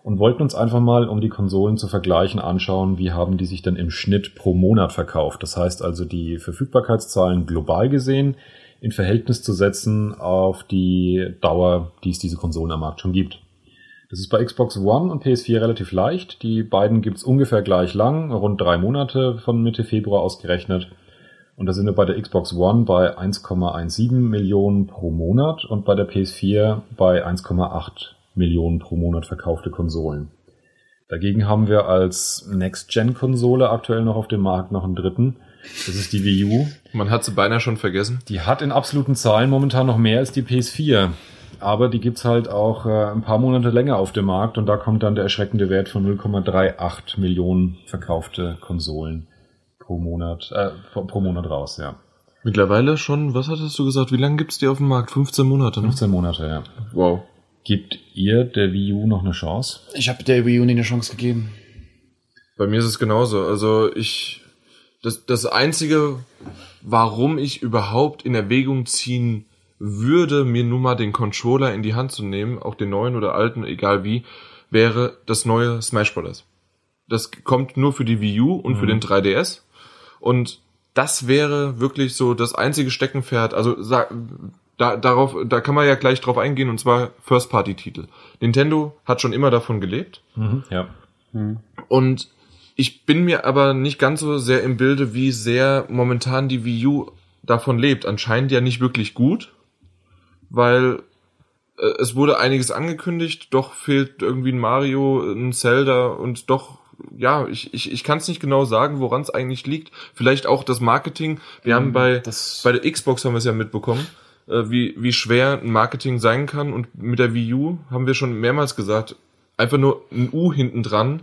und wollten uns einfach mal, um die Konsolen zu vergleichen, anschauen, wie haben die sich denn im Schnitt pro Monat verkauft. Das heißt also die Verfügbarkeitszahlen global gesehen in Verhältnis zu setzen auf die Dauer, die es diese Konsolen am Markt schon gibt. Das ist bei Xbox One und PS4 relativ leicht. Die beiden gibt's ungefähr gleich lang, rund drei Monate von Mitte Februar ausgerechnet. Und da sind wir bei der Xbox One bei 1,17 Millionen pro Monat und bei der PS4 bei 1,8 Millionen pro Monat verkaufte Konsolen. Dagegen haben wir als Next-Gen-Konsole aktuell noch auf dem Markt noch einen dritten, Das ist die Wii U. Man hat sie beinahe schon vergessen. Die hat in absoluten Zahlen momentan noch mehr als die PS4. Aber die gibt's halt auch äh, ein paar Monate länger auf dem Markt und da kommt dann der erschreckende Wert von 0,38 Millionen verkaufte Konsolen pro Monat, äh, pro Monat raus, ja. Mittlerweile schon, was hattest du gesagt? Wie lange gibt's die auf dem Markt? 15 Monate, ne? 15 Monate, ja. Wow. Gibt ihr der Wii U noch eine Chance? Ich habe der Wii U nie eine Chance gegeben. Bei mir ist es genauso. Also ich, das, das einzige, warum ich überhaupt in Erwägung ziehen würde, mir nun mal den Controller in die Hand zu nehmen, auch den neuen oder alten, egal wie, wäre das neue Smash Bros. Das kommt nur für die Wii U und für den 3DS. Und das wäre wirklich so das einzige Steckenpferd. Also sag, da, darauf, da kann man ja gleich drauf eingehen, und zwar First-Party-Titel. Nintendo hat schon immer davon gelebt. Ja. Und ich bin mir aber nicht ganz so sehr im Bilde, wie sehr momentan die Wii U davon lebt. Anscheinend ja nicht wirklich gut, weil äh, es wurde einiges angekündigt, doch fehlt irgendwie ein Mario, ein Zelda und doch, ja, ich, ich, ich kann es nicht genau sagen, woran es eigentlich liegt. Vielleicht auch das Marketing. Wir haben bei, das- bei der Xbox haben wir es ja mitbekommen, äh, wie, wie schwer ein Marketing sein kann. Und mit der Wii U haben wir schon mehrmals gesagt, einfach nur ein U hinten dran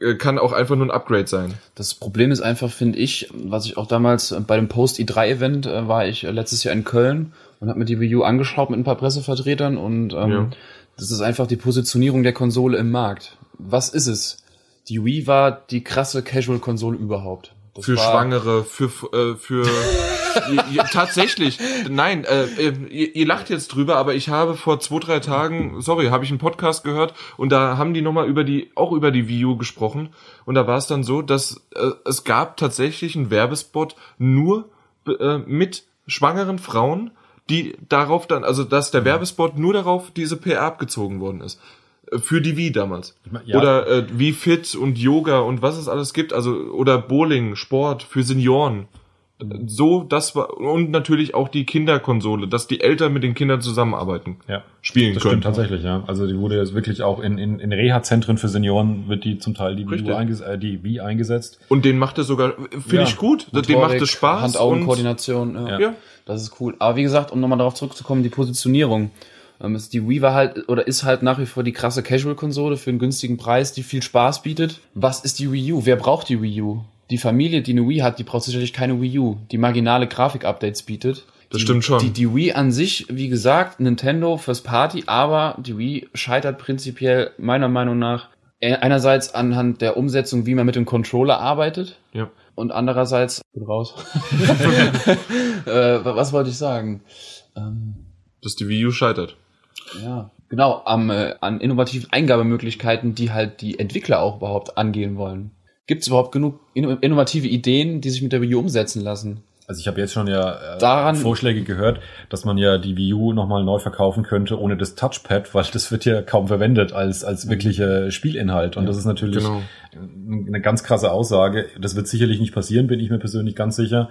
äh, kann auch einfach nur ein Upgrade sein. Das Problem ist einfach, finde ich, was ich auch damals äh, bei dem Post-E3-Event äh, war ich äh, letztes Jahr in Köln und habe mir die Wii U angeschaut mit ein paar Pressevertretern und ähm, Ja. das ist einfach die Positionierung der Konsole im Markt. Was ist es? Die Wii war die krasse Casual-Konsole überhaupt. Das Für Schwangere, für, äh, für, (laughs) tatsächlich, nein, äh, äh, ihr, ihr lacht jetzt drüber, aber ich habe vor zwei, drei Tagen, sorry, habe ich einen Podcast gehört und da haben die nochmal über die, auch über die Wii U gesprochen und da war es dann so, dass äh, es gab tatsächlich einen Werbespot nur äh, mit schwangeren Frauen, die darauf dann, also dass der Werbespot nur darauf diese PR abgezogen worden ist. Äh, Für die Wii damals. ja. Oder äh, wie Fit und Yoga und was es alles gibt, also oder Bowling, Sport für Senioren. So, das war und natürlich auch die Kinderkonsole, dass die Eltern mit den Kindern zusammenarbeiten, Ja. spielen Das können. stimmt tatsächlich, ja. Also die wurde jetzt wirklich auch in, in, in Reha-Zentren für Senioren wird die zum Teil die Wii, einges äh, die Wii eingesetzt. Und den macht es sogar, finde Ja. ich gut. Den macht Motorik, es Spaß. und, Hand-Augen-Koordination. Ja. ja. Das ist cool. Aber wie gesagt, um nochmal darauf zurückzukommen, die Positionierung. Ähm, es- die Wii war halt oder ist halt nach wie vor die krasse Casual-Konsole für einen günstigen Preis, die viel Spaß bietet. Was ist die Wii U? Wer braucht die Wii U? Die Familie, die eine Wii hat, die braucht sicherlich keine Wii U, die marginale Grafik-Updates bietet. Das die, stimmt schon. Die, die Wii an sich, wie gesagt, Nintendo fürs Party, aber die Wii scheitert prinzipiell meiner Meinung nach e- einerseits anhand der Umsetzung, wie man mit dem Controller arbeitet ja. und andererseits bin raus. (laughs) (laughs) äh, was wollte ich sagen? Ähm, Dass die Wii U scheitert. ja, genau, am, äh, an innovativen Eingabemöglichkeiten, die halt die Entwickler auch überhaupt angehen wollen. Gibt es überhaupt genug inno innovative Ideen, die sich mit der Wii U umsetzen lassen? Also ich habe jetzt schon ja äh, Daran- Vorschläge gehört, dass man ja die Wii U nochmal neu verkaufen könnte ohne das Touchpad, weil das wird ja kaum verwendet als, als wirklicher Spielinhalt. Und das ist natürlich Genau. eine ganz krasse Aussage. Das wird sicherlich nicht passieren, bin ich mir persönlich ganz sicher.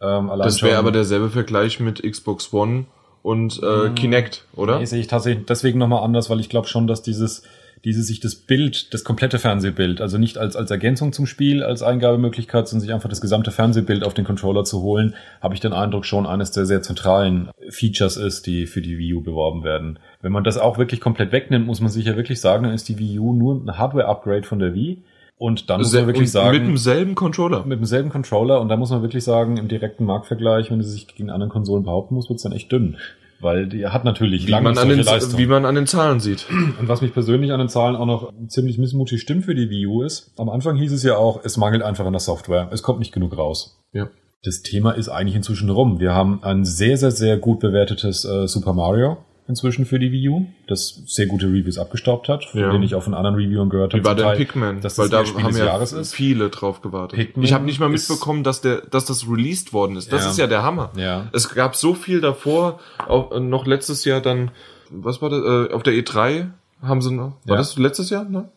Ähm, Das wäre aber derselbe Vergleich mit Xbox One und äh, Kinect, oder? Nee, sehe ich tatsächlich deswegen nochmal anders, weil ich glaube schon, dass dieses, dieses sich das Bild, das komplette Fernsehbild, also nicht als, als Ergänzung zum Spiel, als Eingabemöglichkeit, sondern sich einfach das gesamte Fernsehbild auf den Controller zu holen, habe ich den Eindruck schon eines der sehr zentralen Features ist, die für die Wii U beworben werden. Wenn man das auch wirklich komplett wegnimmt, muss man sicher wirklich sagen, dann ist die Wii U nur ein Hardware-Upgrade von der Wii. Und dann muss man wirklich sagen, mit demselben Controller. mit demselben Controller und da muss man wirklich sagen, im direkten Marktvergleich, wenn sie sich gegen anderen Konsolen behaupten muss, wird's dann echt dünn. Weil die hat natürlich Wie lange man, an den, Leistung. wie man an den Zahlen sieht. Und was mich persönlich an den Zahlen auch noch ziemlich missmutig stimmt für die Wii U ist, am Anfang hieß es ja auch, es mangelt einfach an der Software. Es kommt nicht genug raus. Ja. Das Thema ist eigentlich inzwischen rum. Wir haben ein sehr, sehr, sehr gut bewertetes äh, Super Mario inzwischen für die Wii U, das sehr gute Reviews abgestaubt hat, von Ja. denen ich auch von anderen Reviewern gehört habe. Wie war denn Pikmin? dass Weil das da haben ja Jahres ist. viele drauf gewartet. Pikmin ich habe nicht mal mitbekommen, dass der, dass das released worden ist. Das Ja. ist ja der Hammer. Ja. Es gab so viel davor, auch äh, noch letztes Jahr dann, was war das, äh, auf der E3 haben sie noch, war Ja. das letztes Jahr? Ne?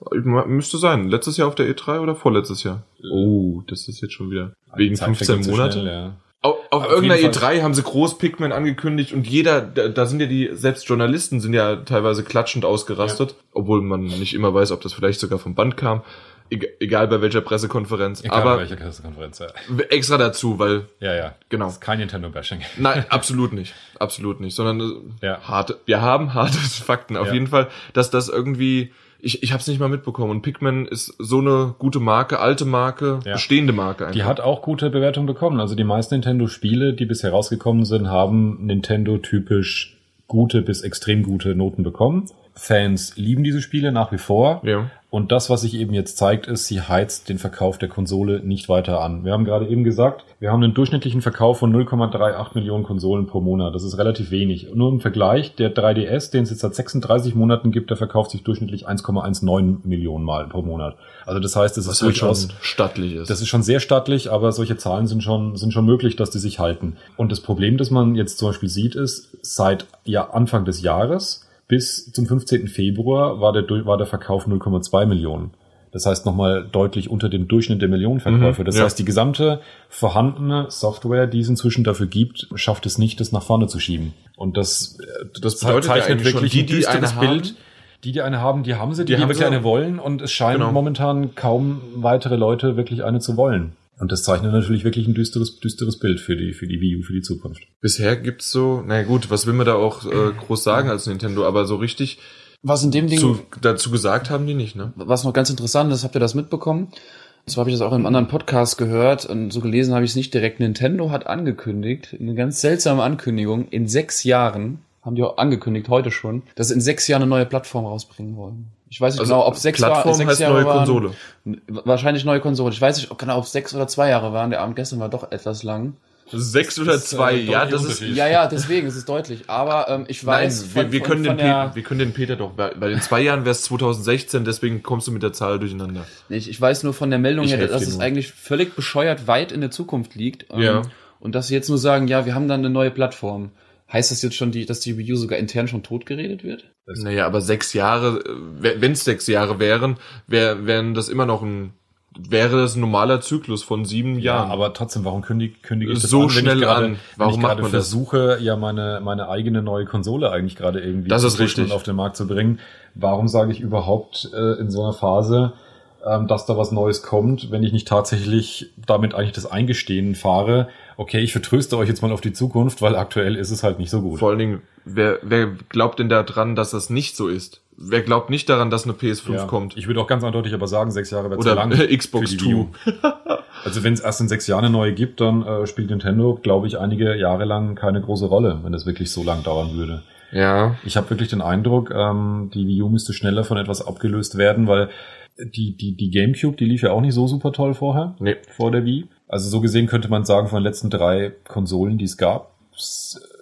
Müsste sein. Letztes Jahr auf der E3 oder vorletztes Jahr? Oh, das ist jetzt schon wieder wegen Zeit 15 vergeht so Monate. schnell, ja. Auf, auf, irgendeiner jeden Fall. E3 haben sie groß Pikmin angekündigt und jeder, da, da sind ja die, selbst Journalisten sind ja teilweise klatschend ausgerastet, obwohl man nicht immer weiß, ob das vielleicht sogar vom Band kam. Eg- Egal bei welcher Pressekonferenz. Egal aber bei welcher Pressekonferenz, ja. extra dazu, weil, Ja, ja. Genau. Das ist kein Nintendo-Bashing. nein, (laughs) absolut nicht. Absolut nicht. Sondern äh, Ja. harte, wir haben harte (laughs) Fakten. Auf Ja. jeden Fall, dass das irgendwie, ich, ich habe es nicht mal mitbekommen. Und Pikmin ist so eine gute Marke, alte Marke, Ja. bestehende Marke einfach. Die hat auch gute Bewertungen bekommen. Also die meisten Nintendo-Spiele, die bisher rausgekommen sind, haben Nintendo-typisch gute bis extrem gute Noten bekommen. Fans lieben diese Spiele nach wie vor. Ja. Und das, was sich eben jetzt zeigt, ist, sie heizt den Verkauf der Konsole nicht weiter an. Wir haben gerade eben gesagt, wir haben einen durchschnittlichen Verkauf von 0,38 Millionen Konsolen pro Monat. Das ist relativ wenig. Nur im Vergleich, der 3DS, den es jetzt seit 36 Monaten gibt, der verkauft sich durchschnittlich 1,19 Millionen Mal pro Monat. Also das heißt, es was ist halt schon durchaus stattlich ist. das ist schon sehr stattlich, aber solche Zahlen sind schon, sind schon möglich, dass die sich halten. Und das Problem, das man jetzt zum Beispiel sieht, ist, seit ja, Anfang des Jahres bis zum 15. Februar war der, war der Verkauf 0,2 Millionen. Das heißt nochmal deutlich unter dem Durchschnitt der Millionenverkäufe. Mhm, das ja. heißt, die gesamte vorhandene Software, die es inzwischen dafür gibt, schafft es nicht, das nach vorne zu schieben. Und das, äh, Das ja zeichnet wirklich die, ein die düsteres eine Bild. haben, Die, die eine haben, die haben sie, die, Die die haben wirklich sie. eine wollen und es scheinen Genau. momentan kaum weitere Leute wirklich eine zu wollen. Und das zeichnet natürlich wirklich ein düsteres, düsteres Bild für die, für die Wii U, für die Zukunft. Bisher gibt's so, na gut, was will man da auch äh, groß sagen als Nintendo, aber so richtig Was in dem Ding, zu, dazu gesagt haben die nicht, ne? was noch ganz interessant ist, habt ihr das mitbekommen? So habe ich das auch in einem anderen Podcast gehört und so gelesen habe ich es nicht direkt. Nintendo hat angekündigt, eine ganz seltsame Ankündigung, in sechs Jahren, haben die auch angekündigt, heute schon, dass sie in sechs Jahren eine neue Plattform rausbringen wollen. Ich weiß nicht Also genau, ob sechs, Plattform sechs heißt Jahre neue waren. Konsole. Wahrscheinlich neue Konsole. Ich weiß nicht genau, ob es sechs oder zwei Jahre waren. Der Abend gestern war doch etwas lang. Sechs oder ist, äh, zwei, deutlich ja, das ist. Unterschied. Ja, ja, deswegen ist es deutlich. Aber ähm, ich Nein, weiß, wir, von- wir, von- können von den Peter, wir können den Peter doch, bei, bei den zwei Jahren wäre es 2016, deswegen kommst du mit der Zahl durcheinander. Ich, ich weiß nur von der Meldung Ich her, dass es nur. eigentlich völlig bescheuert weit in der Zukunft liegt. Ähm, Ja. Und dass sie jetzt nur sagen, ja, wir haben dann eine neue Plattform. Heißt das jetzt schon, die, dass die Wii U sogar intern schon totgeredet wird? Naja, aber sechs Jahre, wenn es sechs Jahre wären, wär, wären das immer noch ein, wäre das ein normaler Zyklus von sieben Ja, Jahren. aber trotzdem, warum kündige, kündige ich das So an, wenn schnell ich gerade, an? Warum wenn ich macht gerade man das? versuche, ja meine, meine eigene neue Konsole eigentlich gerade irgendwie Das zu ist richtig. auf den Markt zu bringen? Warum sage ich überhaupt äh, in so einer Phase, ähm, dass da was Neues kommt, wenn ich nicht tatsächlich damit eigentlich das Eingestehen fahre, okay, ich vertröste euch jetzt mal auf die Zukunft, weil aktuell ist es halt nicht so gut. Vor allen Dingen, wer, wer glaubt denn da dran, dass das nicht so ist? Wer glaubt nicht daran, dass eine PS5 Ja. kommt? Ich würde auch ganz eindeutig aber sagen, sechs Jahre wäre zu Oder lang. (laughs) Xbox Wii U. Two. (laughs) Also wenn es erst in sechs Jahren eine neue gibt, dann äh, spielt Nintendo, glaube ich, einige Jahre lang keine große Rolle, wenn es wirklich so lang dauern würde. Ja. Ich habe wirklich den Eindruck, ähm, die Wii U müsste schneller von etwas abgelöst werden, weil die, die, die GameCube, die lief ja auch nicht so super toll vorher, Nee. vor der Wii. Also so gesehen könnte man sagen, von den letzten drei Konsolen, die es gab,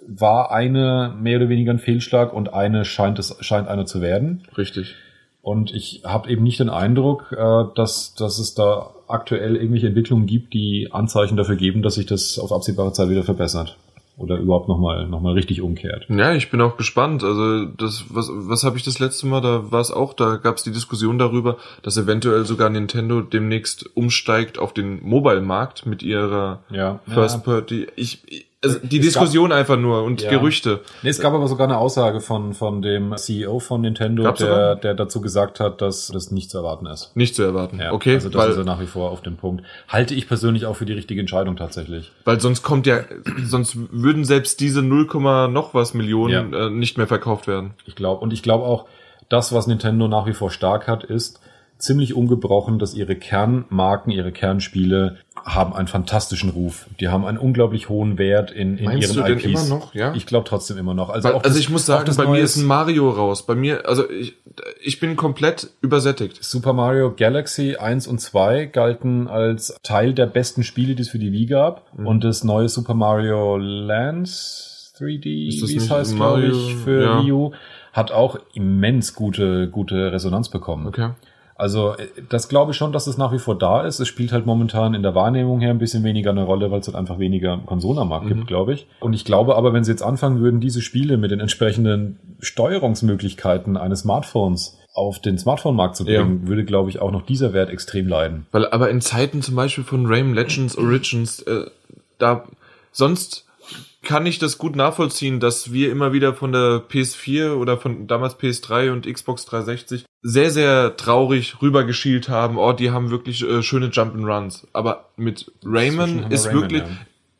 war eine mehr oder weniger ein Fehlschlag und eine scheint es scheint eine zu werden. Richtig. Und ich habe eben nicht den Eindruck, äh, dass, dass es da aktuell irgendwelche Entwicklungen gibt, die Anzeichen dafür geben, dass sich das auf absehbare Zeit wieder verbessert. Oder überhaupt nochmal noch mal richtig umkehrt. Ja, ich bin auch gespannt. Also das, was, was habe ich das letzte Mal? Da war es auch, da gab es die Diskussion darüber, dass eventuell sogar Nintendo demnächst umsteigt auf den Mobile-Markt mit ihrer Ja. First Party. Ich, ich also die Es Diskussion einfach nur und Ja. Gerüchte. Nee, es gab aber sogar eine Aussage von, von dem CEO von Nintendo, Gab's der, sogar? der dazu gesagt hat, dass das nicht zu erwarten ist. Nicht zu erwarten. Ja, okay, Also das ist er weil, nach wie vor auf dem Punkt. Halte ich persönlich auch für die richtige Entscheidung tatsächlich. weil sonst kommt ja, sonst würden selbst diese 0, noch was Millionen äh, nicht mehr verkauft werden. Ich glaube, und ich glaube auch, das, was Nintendo nach wie vor stark hat, ist ziemlich ungebrochen, dass ihre Kernmarken, ihre Kernspiele haben einen fantastischen Ruf. Die haben einen unglaublich hohen Wert in, in Meinst ihren du denn IPs. immer noch, ja? Ich glaube trotzdem immer noch. Also, Weil, also das- ich muss sagen, bei mir ist ein Mario raus. Bei mir, also ich, ich bin komplett übersättigt. Super Mario Galaxy 1 und 2 galten als Teil der besten Spiele, die es für die Wii gab. Mhm. Und das neue Super Mario Lands 3D, Ist das wie es heißt, glaube ich, für Ja. Wii U, hat auch immens gute, gute Resonanz bekommen. Okay. Also äh, das glaube ich schon, dass es nach wie vor da ist. Es spielt halt momentan in der Wahrnehmung her ein bisschen weniger eine Rolle, weil es halt einfach weniger Konsolen am Markt Mhm. gibt, glaube ich. Und ich glaube aber, wenn sie jetzt anfangen würden, diese Spiele mit den entsprechenden Steuerungsmöglichkeiten eines Smartphones auf den Smartphone-Markt zu bringen, würde, glaube ich, auch noch dieser Wert extrem leiden. Weil aber in Zeiten zum Beispiel von Rayman Legends Origins, äh, da sonst kann ich das gut nachvollziehen, dass wir immer wieder von der PS4 oder von damals PS3 und Xbox 360 sehr, sehr traurig rübergeschielt haben. Oh, die haben wirklich äh, schöne Jump'n'Runs. Aber mit Rayman wir ist Rayman, wirklich, ja.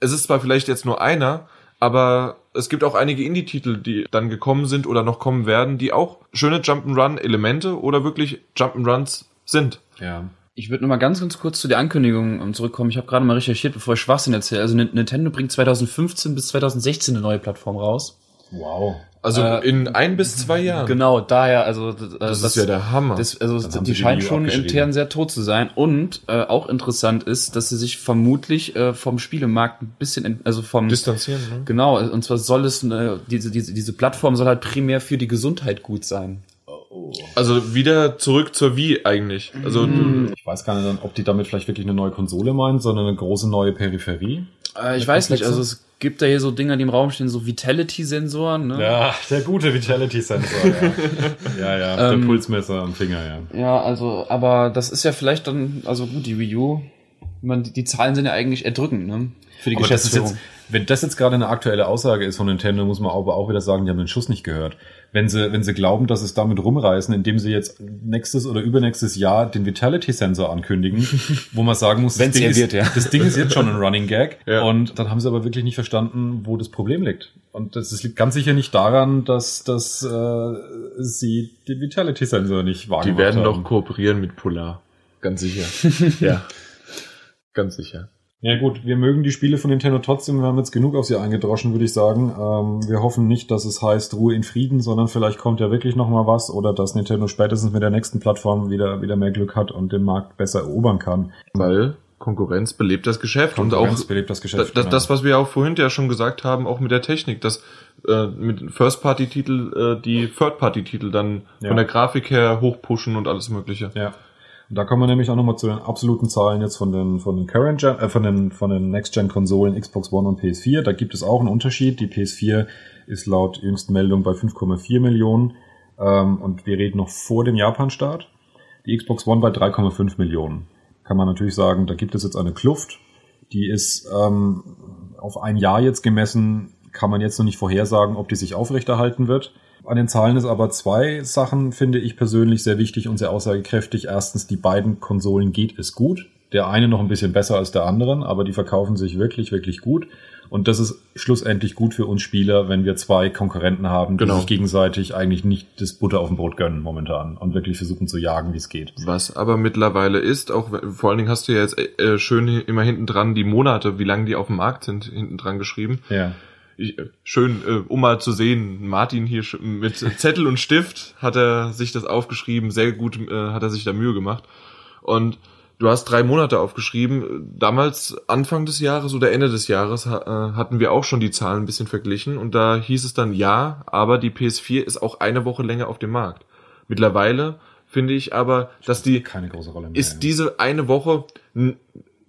es ist zwar vielleicht jetzt nur einer, aber es gibt auch einige Indie-Titel, die dann gekommen sind oder noch kommen werden, die auch schöne Jump'n'Run-Elemente oder wirklich Jump'n'Runs sind. Ja. Ich würde noch mal ganz, ganz kurz zu der Ankündigung ähm, zurückkommen. Ich habe gerade mal recherchiert, bevor ich Schwachsinn erzähle. Also Nintendo bringt 2015 bis 2016 eine neue Plattform raus. Wow. Also Äh, in ein bis zwei Jahren. Genau, daher, also äh, Das, ist ja der Hammer. Das, also Dann die U schon intern sehr tot zu sein. Und äh, auch interessant ist, dass sie sich vermutlich äh, vom Spielemarkt ein bisschen, also vom Distanzieren, ne? genau, und zwar soll es äh, diese diese diese Plattform soll halt primär für die Gesundheit gut sein. Also wieder zurück zur Wii eigentlich. Also Ich weiß gar nicht, ob die damit vielleicht wirklich eine neue Konsole meinen, sondern eine große neue Peripherie. Äh, ich weiß nicht, also es gibt da hier so Dinger, die im Raum stehen, so Vitality-Sensoren. Ne? Ja, der gute Vitality-Sensor, ja. (laughs) ja, ja, Ähm, der Pulsmesser am Finger, ja. Ja, also, aber das ist ja vielleicht dann, also gut, die Wii U, man, die, die Zahlen sind ja eigentlich erdrückend, ne? Für die Aber das Geschäftsführung. jetzt, wenn das jetzt gerade eine aktuelle Aussage ist von Nintendo, muss man aber auch wieder sagen, die haben den Schuss nicht gehört. Wenn sie, wenn sie glauben, dass es damit rumreißen, indem sie jetzt nächstes oder übernächstes Jahr den Vitality-Sensor ankündigen, (laughs) wo man sagen muss, das Ding, er ist, wird, ja. das Ding ist jetzt schon ein Running Gag. (laughs) Ja. Und dann haben sie aber wirklich nicht verstanden, wo das Problem liegt. Und das, das liegt ganz sicher nicht daran, dass, dass äh, sie den Vitality-Sensor nicht wahrgenommen die werden haben. doch kooperieren mit Polar. Ganz sicher. (laughs) ja. Ganz sicher. Ja gut, wir mögen die Spiele von Nintendo trotzdem. Wir haben jetzt genug auf sie eingedroschen, würde ich sagen. Ähm, wir hoffen nicht, dass es heißt Ruhe in Frieden, sondern vielleicht kommt ja wirklich noch mal was oder dass Nintendo spätestens mit der nächsten Plattform wieder wieder mehr Glück hat und den Markt besser erobern kann. Weil Konkurrenz belebt das Geschäft Konkurrenz und auch belebt das Geschäft. das, genau. das, was wir auch vorhin ja schon gesagt haben, auch mit der Technik, dass äh, mit First-Party-Titel äh, die Third-Party-Titel dann Ja. von der Grafik her hochpushen und alles Mögliche. Ja. Und da kommen wir nämlich auch nochmal zu den absoluten Zahlen jetzt von den von den Current Gen, äh, von den von den Next Gen Konsolen Xbox One und PS4. Da gibt es auch einen Unterschied. Die PS4 ist laut jüngsten Meldung bei 5,4 Millionen ähm, und wir reden noch vor dem Japan-Start. Die Xbox One bei 3,5 Millionen. Kann man natürlich sagen, da gibt es jetzt eine Kluft. Die ist ähm, auf ein Jahr jetzt gemessen, kann man jetzt noch nicht vorhersagen, ob die sich aufrechterhalten wird. An den Zahlen ist aber zwei Sachen, finde ich persönlich sehr wichtig und sehr aussagekräftig. Erstens, die beiden Konsolen geht es gut. Der eine noch ein bisschen besser als der anderen, aber die verkaufen sich wirklich, wirklich gut. Und das ist schlussendlich gut für uns Spieler, wenn wir zwei Konkurrenten haben, die Genau. sich gegenseitig eigentlich nicht das Butter auf dem Brot gönnen momentan und wirklich versuchen zu jagen, wie es geht. Was aber mittlerweile ist, auch vor allen Dingen hast du ja jetzt äh, schön immer hinten dran die Monate, wie lange die auf dem Markt sind, hinten dran geschrieben. Ja. Ich, äh, schön, äh, um mal zu sehen, Martin hier mit Zettel und Stift hat er sich das aufgeschrieben, sehr gut äh, hat er sich da Mühe gemacht. Und du hast drei Monate aufgeschrieben. Damals, Anfang des Jahres oder Ende des Jahres, ha, äh, hatten wir auch schon die Zahlen ein bisschen verglichen und da hieß es dann ja, aber die PS4 ist auch eine Woche länger auf dem Markt. Mittlerweile finde ich aber, dass die Keine große Rolle mehr. ist diese eine Woche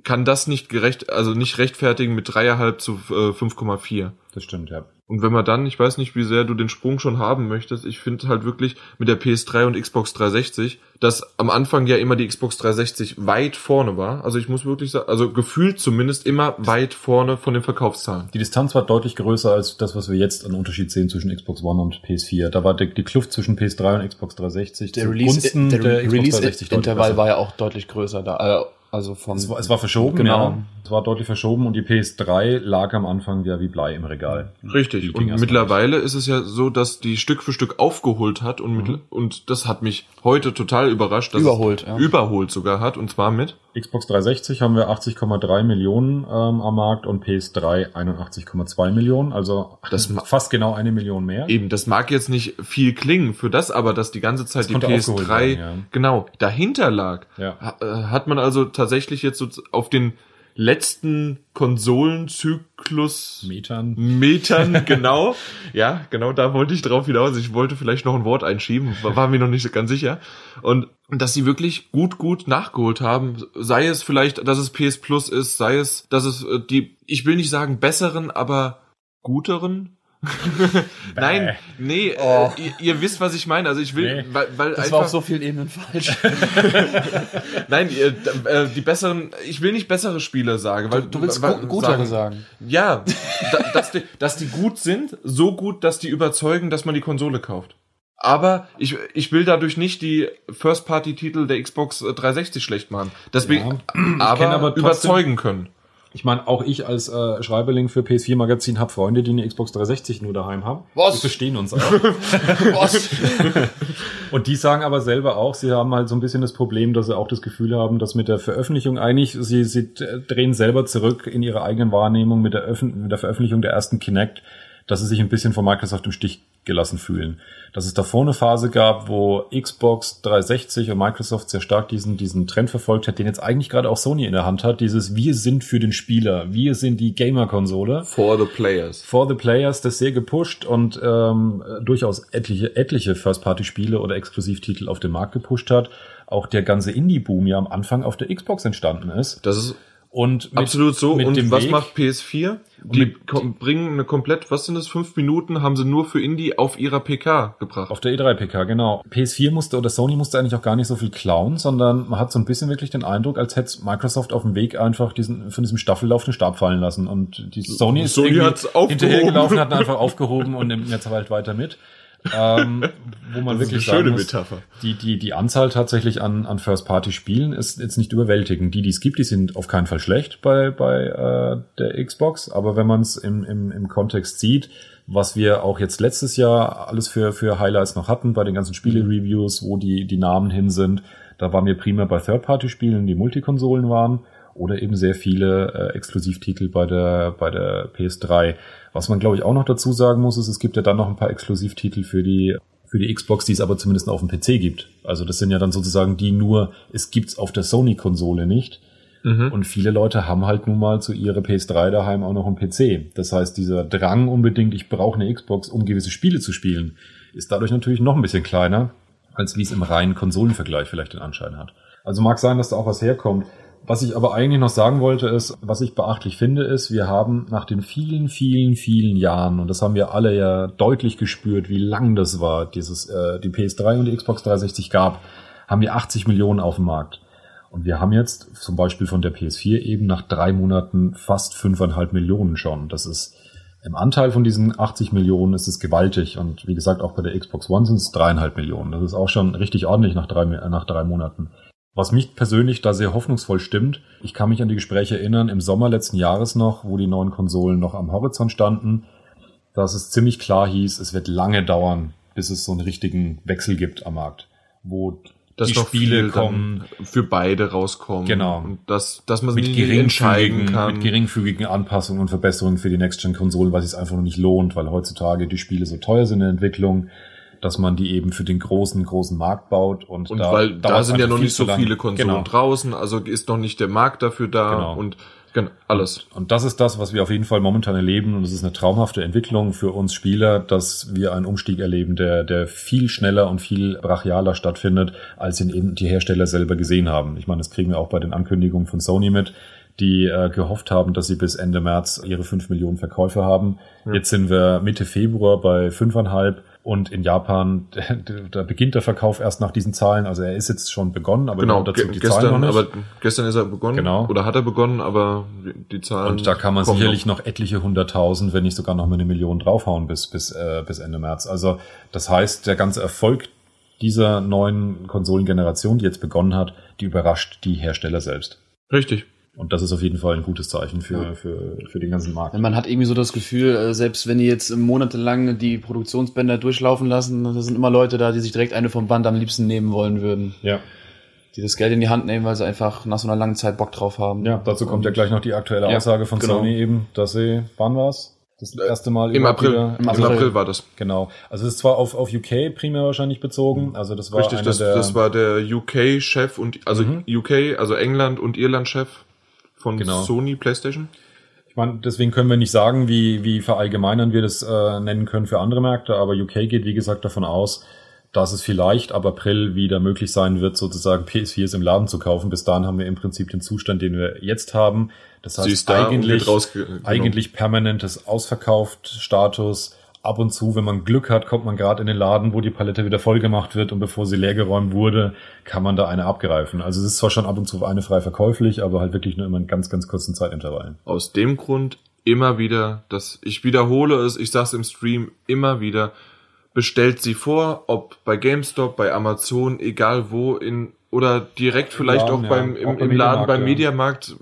kann das nicht gerecht, also nicht rechtfertigen mit dreieinhalb zu äh, 5,4. das stimmt, ja. Und wenn man dann, ich weiß nicht, wie sehr du den Sprung schon haben möchtest, ich finde halt wirklich mit der PS3 und Xbox 360, dass am Anfang ja immer die Xbox 360 weit vorne war. Also ich muss wirklich sagen, also gefühlt zumindest immer weit vorne von den Verkaufszahlen. Die Distanz war deutlich größer als das, was wir jetzt an Unterschied sehen zwischen Xbox One und PS4. Da war die, die Kluft zwischen PS3 und Xbox 360 Der zugunsten Release- der Xbox 360 deutlich Release-Intervall besser. war ja auch deutlich größer da. Also vom Es war, es war verschoben, Genau. ja. Es war deutlich verschoben und die PS3 lag am Anfang ja wie Blei im Regal. Richtig. Und mittlerweile ist es ja so, dass die Stück für Stück aufgeholt hat und, mit, und das hat mich heute total überrascht, dass Überholt, es ja. überholt sogar hat und zwar mit Xbox 360 haben wir 80,3 Millionen ähm, am Markt und PS3 81,2 Millionen, also Das fast genau eine Million mehr. Eben, das mag jetzt nicht viel klingen für das, aber dass die ganze Zeit Das die konnte aufgeholt PS3 werden, ja. genau dahinter lag, Ja. äh, hat man also tatsächlich jetzt so auf den letzten Konsolenzyklus Metern. Metern, (laughs) genau. Ja, genau, da wollte ich drauf hinaus. Ich wollte vielleicht noch ein Wort einschieben, war mir noch nicht so ganz sicher. Und dass sie wirklich gut, gut nachgeholt haben, sei es vielleicht, dass es PS Plus ist, sei es, dass es äh, die, ich will nicht sagen besseren, aber guteren (laughs) Nein, nee, Oh. äh, ihr, ihr wisst, was ich meine. Also ich will, Nee. weil, weil Das einfach, war auf so vielen Ebenen falsch. (laughs) nein, ihr, äh, die besseren, ich will nicht bessere Spieler sagen, weil Du willst weil- gu guter sagen. Ja, da, dass, die, dass die gut sind, so gut, dass die überzeugen, dass man die Konsole kauft. Aber ich, ich will dadurch nicht die First-Party-Titel der Xbox 360 schlecht machen. Deswegen, Ja. (clears throat) aber, aber überzeugen können. Ich meine, auch ich als äh, Schreiberling für PS4 Magazin habe Freunde, die eine Xbox 360 nur daheim haben. Was? Wir verstehen uns auch. (laughs) Was? (laughs) Und die sagen aber selber auch, sie haben halt so ein bisschen das Problem, dass sie auch das Gefühl haben, dass mit der Veröffentlichung eigentlich, sie, sie drehen selber zurück in ihrer eigenen Wahrnehmung mit der, Öffn mit der Veröffentlichung der ersten Kinect, dass sie sich ein bisschen von Microsoft im Stich gelassen fühlen. Dass es davor eine Phase gab, wo Xbox 360 und Microsoft sehr stark diesen, diesen Trend verfolgt hat, den jetzt eigentlich gerade auch Sony in der Hand hat, dieses Wir sind für den Spieler, wir sind die Gamer-Konsole For the players. for the Players das sehr gepusht und ähm, durchaus etliche, etliche First-Party-Spiele oder Exklusivtitel auf den Markt gepusht hat. Auch der ganze Indie-Boom ja am Anfang auf der Xbox entstanden ist. Das ist Und mit, absolut so. mit Und dem was Weg- macht PS4? Die mit- bringen eine komplett, was sind das, fünf Minuten haben sie nur für Indie auf ihrer PK gebracht. Auf der E3-PK, genau. PS4 musste oder Sony musste eigentlich auch gar nicht so viel klauen, sondern man hat so ein bisschen wirklich den Eindruck, als hätte Microsoft auf dem Weg einfach diesen, von diesem Staffellauf den Stab fallen lassen. Und die Sony ist Sony irgendwie hinterhergelaufen, hat ihn einfach aufgehoben und nimmt ihn jetzt halt weiter mit. Ähm, wo man wirklich schöne sagen muss, Metapher. Die, die, die Anzahl tatsächlich an, an First-Party-Spielen ist jetzt nicht überwältigend. Die, die es gibt, die sind auf keinen Fall schlecht bei, bei äh, der Xbox. Aber wenn man es im, im, im Kontext sieht, was wir auch jetzt letztes Jahr alles für, für Highlights noch hatten, bei den ganzen Spiele-Reviews, wo die, die Namen hin sind, da waren wir prima bei Third-Party-Spielen, die Multikonsolen waren, oder eben sehr viele äh, Exklusivtitel bei der, bei der PS3. Was man, glaube ich, auch noch dazu sagen muss, ist, es gibt ja dann noch ein paar Exklusivtitel für die für die Xbox, die es aber zumindest auf dem PC gibt. Also das sind ja dann sozusagen die nur, es gibt's auf der Sony-Konsole nicht. Mhm. Und viele Leute haben halt nun mal zu ihrer PS3 daheim auch noch einen PC. Das heißt, dieser Drang unbedingt, ich brauche eine Xbox, um gewisse Spiele zu spielen, ist dadurch natürlich noch ein bisschen kleiner, als wie es im reinen Konsolenvergleich vielleicht den Anschein hat. Also mag sein, dass da auch was herkommt. Was ich aber eigentlich noch sagen wollte, ist, was ich beachtlich finde, ist, wir haben nach den vielen, vielen, vielen Jahren, und das haben wir alle ja deutlich gespürt, wie lang das war, dieses, äh, die PS3 und die Xbox 360 gab, haben wir 80 Millionen auf dem Markt. Und wir haben jetzt zum Beispiel von der PS4 eben nach drei Monaten fast fünfeinhalb Millionen schon. Das ist im Anteil von diesen 80 Millionen ist es gewaltig. Und wie gesagt, auch bei der Xbox One sind es dreieinhalb Millionen. Das ist auch schon richtig ordentlich nach drei, nach drei Monaten. Was mich persönlich da sehr hoffnungsvoll stimmt, ich kann mich an die Gespräche erinnern, im Sommer letzten Jahres noch, wo die neuen Konsolen noch am Horizont standen, dass es ziemlich klar hieß, es wird lange dauern, bis es so einen richtigen Wechsel gibt am Markt, wo dass die Spiele kommen für beide rauskommen. Genau. Und dass, dass man mit geringfügigen, kann. mit geringfügigen Anpassungen und Verbesserungen für die Next-Gen-Konsolen, weil es sich einfach noch nicht lohnt, weil heutzutage die Spiele so teuer sind in der Entwicklung, dass man die eben für den großen, großen Markt baut. Und, und da weil da sind ja noch nicht so viele Konsolen Genau. draußen, also ist noch nicht der Markt dafür da Genau. und genau, alles. Und das ist das, was wir auf jeden Fall momentan erleben. Und es ist eine traumhafte Entwicklung für uns Spieler, dass wir einen Umstieg erleben, der, der viel schneller und viel brachialer stattfindet, als ihn eben die Hersteller selber gesehen haben. Ich meine, das kriegen wir auch bei den Ankündigungen von Sony mit, die äh, gehofft haben, dass sie bis Ende März ihre 5 Millionen Verkäufe haben. Jetzt sind wir Mitte Februar bei 5,5 und in Japan, (laughs) da beginnt der Verkauf erst nach diesen Zahlen. Also er ist jetzt schon begonnen, aber Genau, dazu die Zahlen gestern, noch nicht. aber gestern ist er begonnen Genau. oder hat er begonnen, aber die Zahlen Und da kann man sicherlich noch. etliche hunderttausend, wenn nicht sogar noch mal eine Million draufhauen bis, bis, äh, bis Ende März. Also das heißt, der ganze Erfolg dieser neuen Konsolengeneration, die jetzt begonnen hat, die überrascht die Hersteller selbst. Richtig. Und das ist auf jeden Fall ein gutes Zeichen für, Ja. für, für den ganzen Markt. Man hat irgendwie so das Gefühl, äh, selbst wenn die jetzt monatelang die Produktionsbänder durchlaufen lassen, da sind immer Leute da, die sich direkt eine vom Band am liebsten nehmen wollen würden. Ja. Die das Geld in die Hand nehmen, weil sie einfach nach so einer langen Zeit Bock drauf haben. ja, dazu kommt ja gleich noch die aktuelle Ja, Aussage von genau. Sony eben, dass sie, wann war's? Das erste Mal Im April. wieder- Im April. April war das. Genau. Also es ist zwar auf, auf UK primär wahrscheinlich bezogen, also das war Richtig, einer das, der, das war der UK-Chef und also Mhm. UK, also England und Irland-Chef von Genau. Sony PlayStation. Ich meine, deswegen können wir nicht sagen, wie, wie verallgemeinern wir das äh, nennen können für andere Märkte, aber UK geht, wie gesagt, davon aus, dass es vielleicht ab April wieder möglich sein wird, sozusagen PS4s im Laden zu kaufen. Bis dahin haben wir im Prinzip den Zustand, den wir jetzt haben. Das heißt da eigentlich, rausge- genau. eigentlich permanentes Ausverkauft-Status, ab und zu, wenn man Glück hat, kommt man gerade in den Laden, wo die Palette wieder voll gemacht wird und bevor sie leergeräumt wurde, kann man da eine abgreifen. Also es ist zwar schon ab und zu eine frei verkäuflich, aber halt wirklich nur immer in ganz, ganz kurzen Zeitintervallen. Aus dem Grund immer wieder, dass ich wiederhole es, ich sag's im Stream immer wieder, bestellt sie vor, ob bei GameStop, bei Amazon, egal wo, in oder direkt vielleicht Laden, auch beim ja. im, Auch im Laden beim Mediamarkt,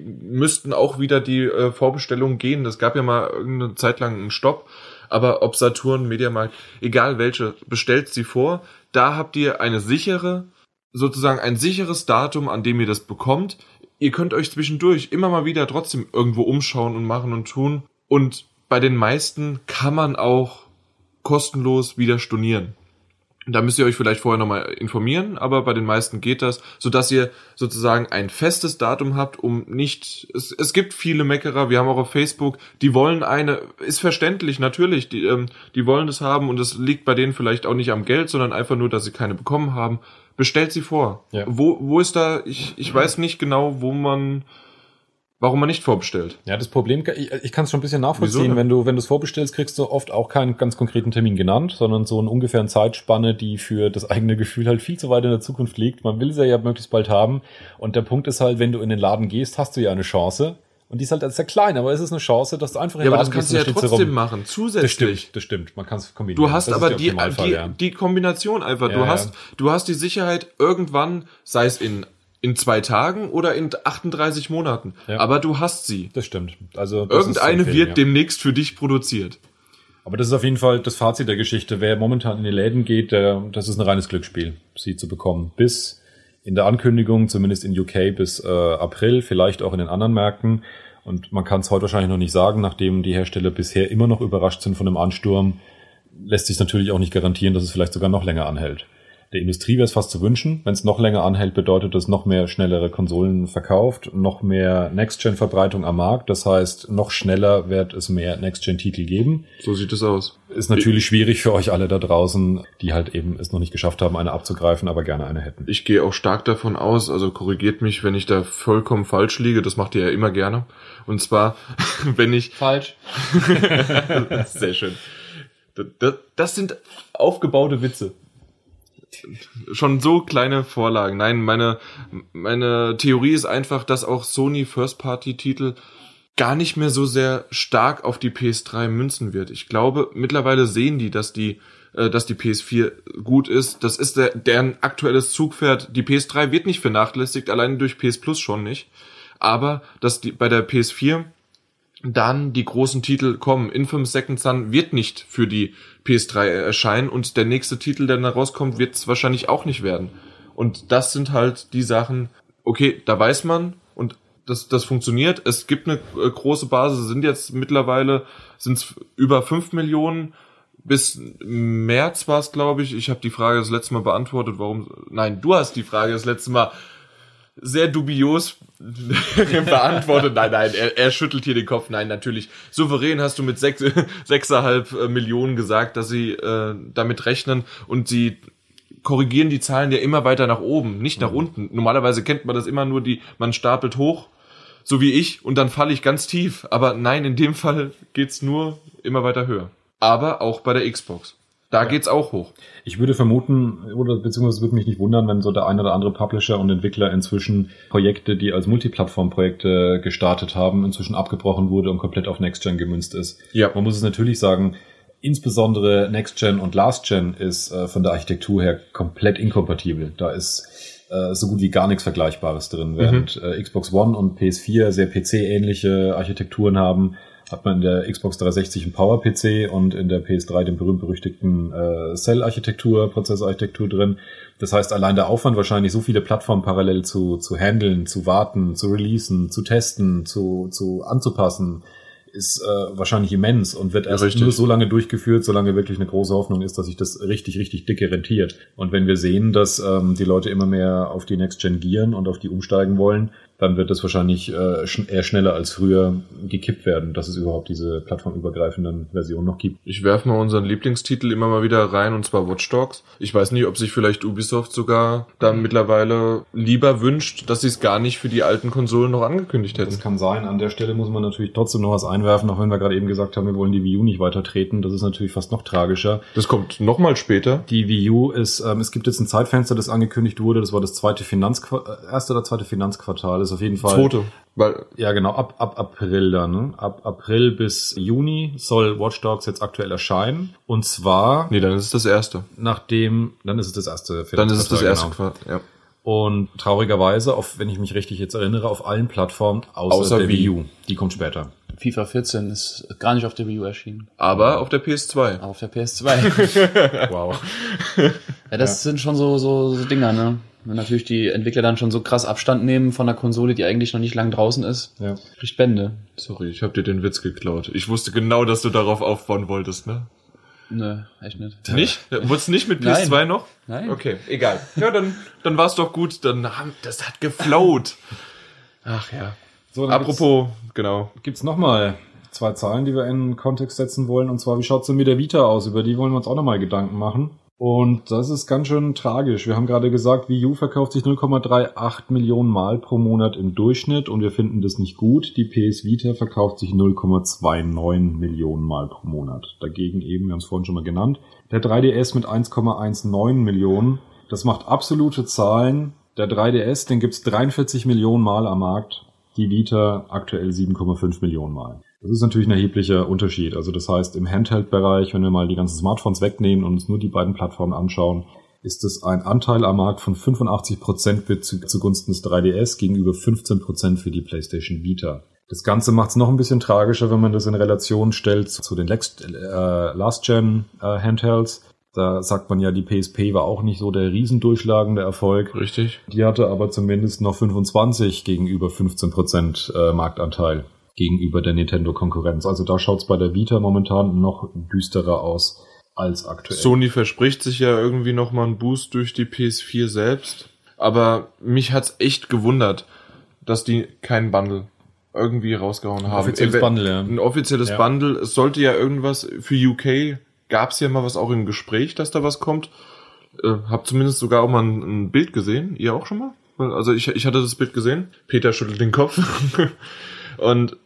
müssten auch wieder die äh, Vorbestellungen gehen. Das gab ja mal irgendeine Zeit lang einen Stopp. Aber ob Saturn, Mediamarkt, egal welche, bestellt sie vor. Da habt ihr eine sichere, sozusagen ein sicheres Datum, an dem ihr das bekommt. Ihr könnt euch zwischendurch immer mal wieder trotzdem irgendwo umschauen und machen und tun. Und bei den meisten kann man auch kostenlos wieder stornieren. Da müsst ihr euch vielleicht vorher nochmal informieren, aber bei den meisten geht das, sodass ihr sozusagen ein festes Datum habt, um nicht, es, es gibt viele Meckerer, wir haben auch auf Facebook, die wollen eine, ist verständlich, natürlich, die, ähm, die wollen das haben und es liegt bei denen vielleicht auch nicht am Geld, sondern einfach nur, dass sie keine bekommen haben. Bestellt sie vor. Ja. Wo, wo ist da, ich, ich weiß nicht genau, wo man, warum man nicht vorbestellt. Ja, das Problem, ich, ich kann es schon ein bisschen nachvollziehen. Wenn du, wenn du es vorbestellst, kriegst du oft auch keinen ganz konkreten Termin genannt, sondern so eine ungefähren Zeitspanne, die für das eigene Gefühl halt viel zu weit in der Zukunft liegt. Man will sie ja möglichst bald haben. Und der Punkt ist halt, wenn du in den Laden gehst, hast du ja eine Chance. Und die ist halt sehr klein, aber es ist eine Chance, dass du einfach in Ja, den aber Laden das kannst gehst du ja und dann steht sie trotzdem rum. machen, Das zusätzlich. stimmt, das stimmt. Man kann es kombinieren. Du hast Das aber die, die, ja. die Kombination einfach. Ja, du ja. hast, du hast die Sicherheit irgendwann, sei es in, in zwei Tagen oder in 38 Monaten. Ja. Aber du hast sie. Das stimmt. Also das Irgendeine wird ja. demnächst für dich produziert. Aber das ist auf jeden Fall das Fazit der Geschichte. Wer momentan in die Läden geht, das ist ein reines Glücksspiel, sie zu bekommen. Bis in der Ankündigung, zumindest in UK bis äh, April, vielleicht auch in den anderen Märkten. Und man kann es heute wahrscheinlich noch nicht sagen, nachdem die Hersteller bisher immer noch überrascht sind von dem Ansturm, lässt sich natürlich auch nicht garantieren, dass es vielleicht sogar noch länger anhält. Der Industrie wäre es fast zu wünschen. Wenn es noch länger anhält, bedeutet das noch mehr schnellere Konsolen verkauft, noch mehr Next-Gen-Verbreitung am Markt. Das heißt, noch schneller wird es mehr Next-Gen-Titel geben. So sieht es aus. Ist natürlich schwierig für euch alle da draußen, die halt eben es noch nicht geschafft haben, eine abzugreifen, aber gerne eine hätten. Ich gehe auch stark davon aus, also korrigiert mich, wenn ich da vollkommen falsch liege, das macht ihr ja immer gerne. Und zwar, (laughs) wenn ich Falsch. (laughs) Sehr schön. Das, das sind aufgebaute Witze. Schon so kleine Vorlagen. Nein, meine, meine Theorie ist einfach, dass auch Sony First-Party-Titel gar nicht mehr so sehr stark auf die PS3 münzen wird. Ich glaube, mittlerweile sehen die, dass die, äh, dass die PS4 gut ist. Das ist der, deren aktuelles Zugpferd. Die PS3 wird nicht vernachlässigt, allein durch PS Plus schon nicht. Aber dass die, bei der PS4 dann die großen Titel kommen. Infamous Second Son wird nicht für die PS3 erscheinen und der nächste Titel, der dann rauskommt, wird es wahrscheinlich auch nicht werden. Und das sind halt die Sachen, okay, da weiß man und das, das funktioniert. Es gibt eine äh, große Basis, sind jetzt mittlerweile sind's über 5 Millionen. Bis März war es, glaube ich. Ich habe die Frage das letzte Mal beantwortet, warum. Nein, du hast die Frage das letzte Mal sehr dubios (laughs) beantwortet. Nein, nein, er, er schüttelt hier den Kopf. Nein, natürlich. Souverän hast du mit sechs, (laughs) sechseinhalb äh, Millionen gesagt, dass sie äh, damit rechnen und sie korrigieren die Zahlen ja immer weiter nach oben, nicht nach unten. Normalerweise kennt man das immer nur die, man stapelt hoch, so wie ich, und dann falle ich ganz tief. Aber nein, in dem Fall geht's nur immer weiter höher. Aber auch bei der Xbox. Da geht's auch hoch. Ich würde vermuten, oder beziehungsweise es würde mich nicht wundern, wenn so der ein oder andere Publisher und Entwickler inzwischen Projekte, die als Multiplattform-Projekte gestartet haben, inzwischen abgebrochen wurde und komplett auf Next-Gen gemünzt ist. Ja. Man muss es natürlich sagen, insbesondere Next-Gen und Last-Gen ist äh, von der Architektur her komplett inkompatibel. Da ist äh, so gut wie gar nichts Vergleichbares drin. Während äh, Xbox One und PS4 sehr PC-ähnliche Architekturen haben, hat man in der Xbox 360 einen Power-PC und in der PS3 den berühmt-berüchtigten äh, Cell-Architektur, Prozessorarchitektur drin. Das heißt, allein der Aufwand wahrscheinlich so viele Plattformen parallel zu, zu handeln, zu warten, zu releasen, zu testen, zu, zu anzupassen, ist äh, wahrscheinlich immens und wird erst richtig. nur so lange durchgeführt, solange wirklich eine große Hoffnung ist, dass sich das richtig, richtig dicke rentiert. Und wenn wir sehen, dass ähm, die Leute immer mehr auf die Next Gen gieren und auf die umsteigen wollen, dann wird das wahrscheinlich äh, sch eher schneller als früher gekippt werden, dass es überhaupt diese plattformübergreifenden Versionen noch gibt. Ich werfe mal unseren Lieblingstitel immer mal wieder rein, und zwar Watch Dogs. Ich weiß nicht, ob sich vielleicht Ubisoft sogar da mittlerweile lieber wünscht, dass sie es gar nicht für die alten Konsolen noch angekündigt hätten. Das kann sein. An der Stelle muss man natürlich trotzdem noch was einwerfen, auch wenn wir gerade eben gesagt haben, wir wollen die Wii U nicht weiter treten. Das ist natürlich fast noch tragischer. Das kommt nochmal später. Die Wii U ist, ähm, es gibt jetzt ein Zeitfenster, das angekündigt wurde. Das war das zweite Finanzquartal, äh, erste oder zweite Finanzquartal. Das ist auf jeden Fall. Zweite. Weil, Ja, genau, ab, ab April dann. Ne? Ab April bis Juni soll Watch Dogs jetzt aktuell erscheinen. Und zwar nee, dann ist es das erste. nachdem, dann ist es das erste Dann ist es das erste genau. Quartal. Ja. Und traurigerweise, auf, wenn ich mich richtig jetzt erinnere, auf allen Plattformen außer, Außer der Wii. U. Die kommt später. FIFA 14 ist gar nicht auf der Wii U erschienen, Aber auf der PS2. aber auf der PS2. (laughs) Wow. ja, das sind schon so, so, so Dinger, ne? Wenn natürlich die Entwickler dann schon so krass Abstand nehmen von der Konsole, die eigentlich noch nicht lang draußen ist, ja. kriegt Bände. Sorry, ich habe dir den Witz geklaut. Ich wusste genau, dass du darauf aufbauen wolltest, ne? Nö, echt nicht. Nicht? Wurdest nicht mit Nein. PS2 noch? Nein. Okay, egal. Ja, dann, dann war's doch gut. Dann haben, das hat geflowt. Ach ja. So, dann Apropos, genau. gibt's, gibt's nochmal zwei Zahlen, die wir in den Kontext setzen wollen. Und zwar, wie schaut's denn mit der Vita aus? Über die wollen wir uns auch nochmal Gedanken machen. Und das ist ganz schön tragisch. Wir haben gerade gesagt, Wii U verkauft sich 0,38 Millionen Mal pro Monat im Durchschnitt und wir finden das nicht gut. Die PS Vita verkauft sich 0,29 Millionen Mal pro Monat. Dagegen eben, wir haben es vorhin schon mal genannt, der 3DS mit 1,19 Millionen. Das macht absolute Zahlen. Der 3DS, den gibt's 43 Millionen Mal am Markt. Die Vita aktuell 7,5 Millionen Mal. Das ist natürlich ein erheblicher Unterschied. Also das heißt, im Handheld-Bereich, wenn wir mal die ganzen Smartphones wegnehmen und uns nur die beiden Plattformen anschauen, ist es ein Anteil am Markt von 85 Prozent zu, zugunsten des 3DS gegenüber 15 Prozent für die PlayStation Vita. Das Ganze macht es noch ein bisschen tragischer, wenn man das in Relation stellt zu den äh, Last-Gen-Handhelds. Da sagt man ja, die PSP war auch nicht so der riesendurchschlagende Erfolg. Richtig. Die hatte aber zumindest noch 25 gegenüber 15 Prozent äh, Marktanteil gegenüber der Nintendo-Konkurrenz. Also da schaut's bei der Vita momentan noch düsterer aus als aktuell. Sony verspricht sich ja irgendwie nochmal einen Boost durch die PS4 selbst. Aber mich hat's echt gewundert, dass die keinen Bundle irgendwie rausgehauen haben. offizielles Bundle, ja. Ein offizielles Ja. Bundle. Es sollte ja irgendwas für UK. Gab's ja mal was auch im Gespräch, dass da was kommt. Äh, hab zumindest sogar auch mal ein, ein Bild gesehen. Ihr auch schon mal? Also ich, ich hatte das Bild gesehen. Peter schüttelt den Kopf. (laughs) Und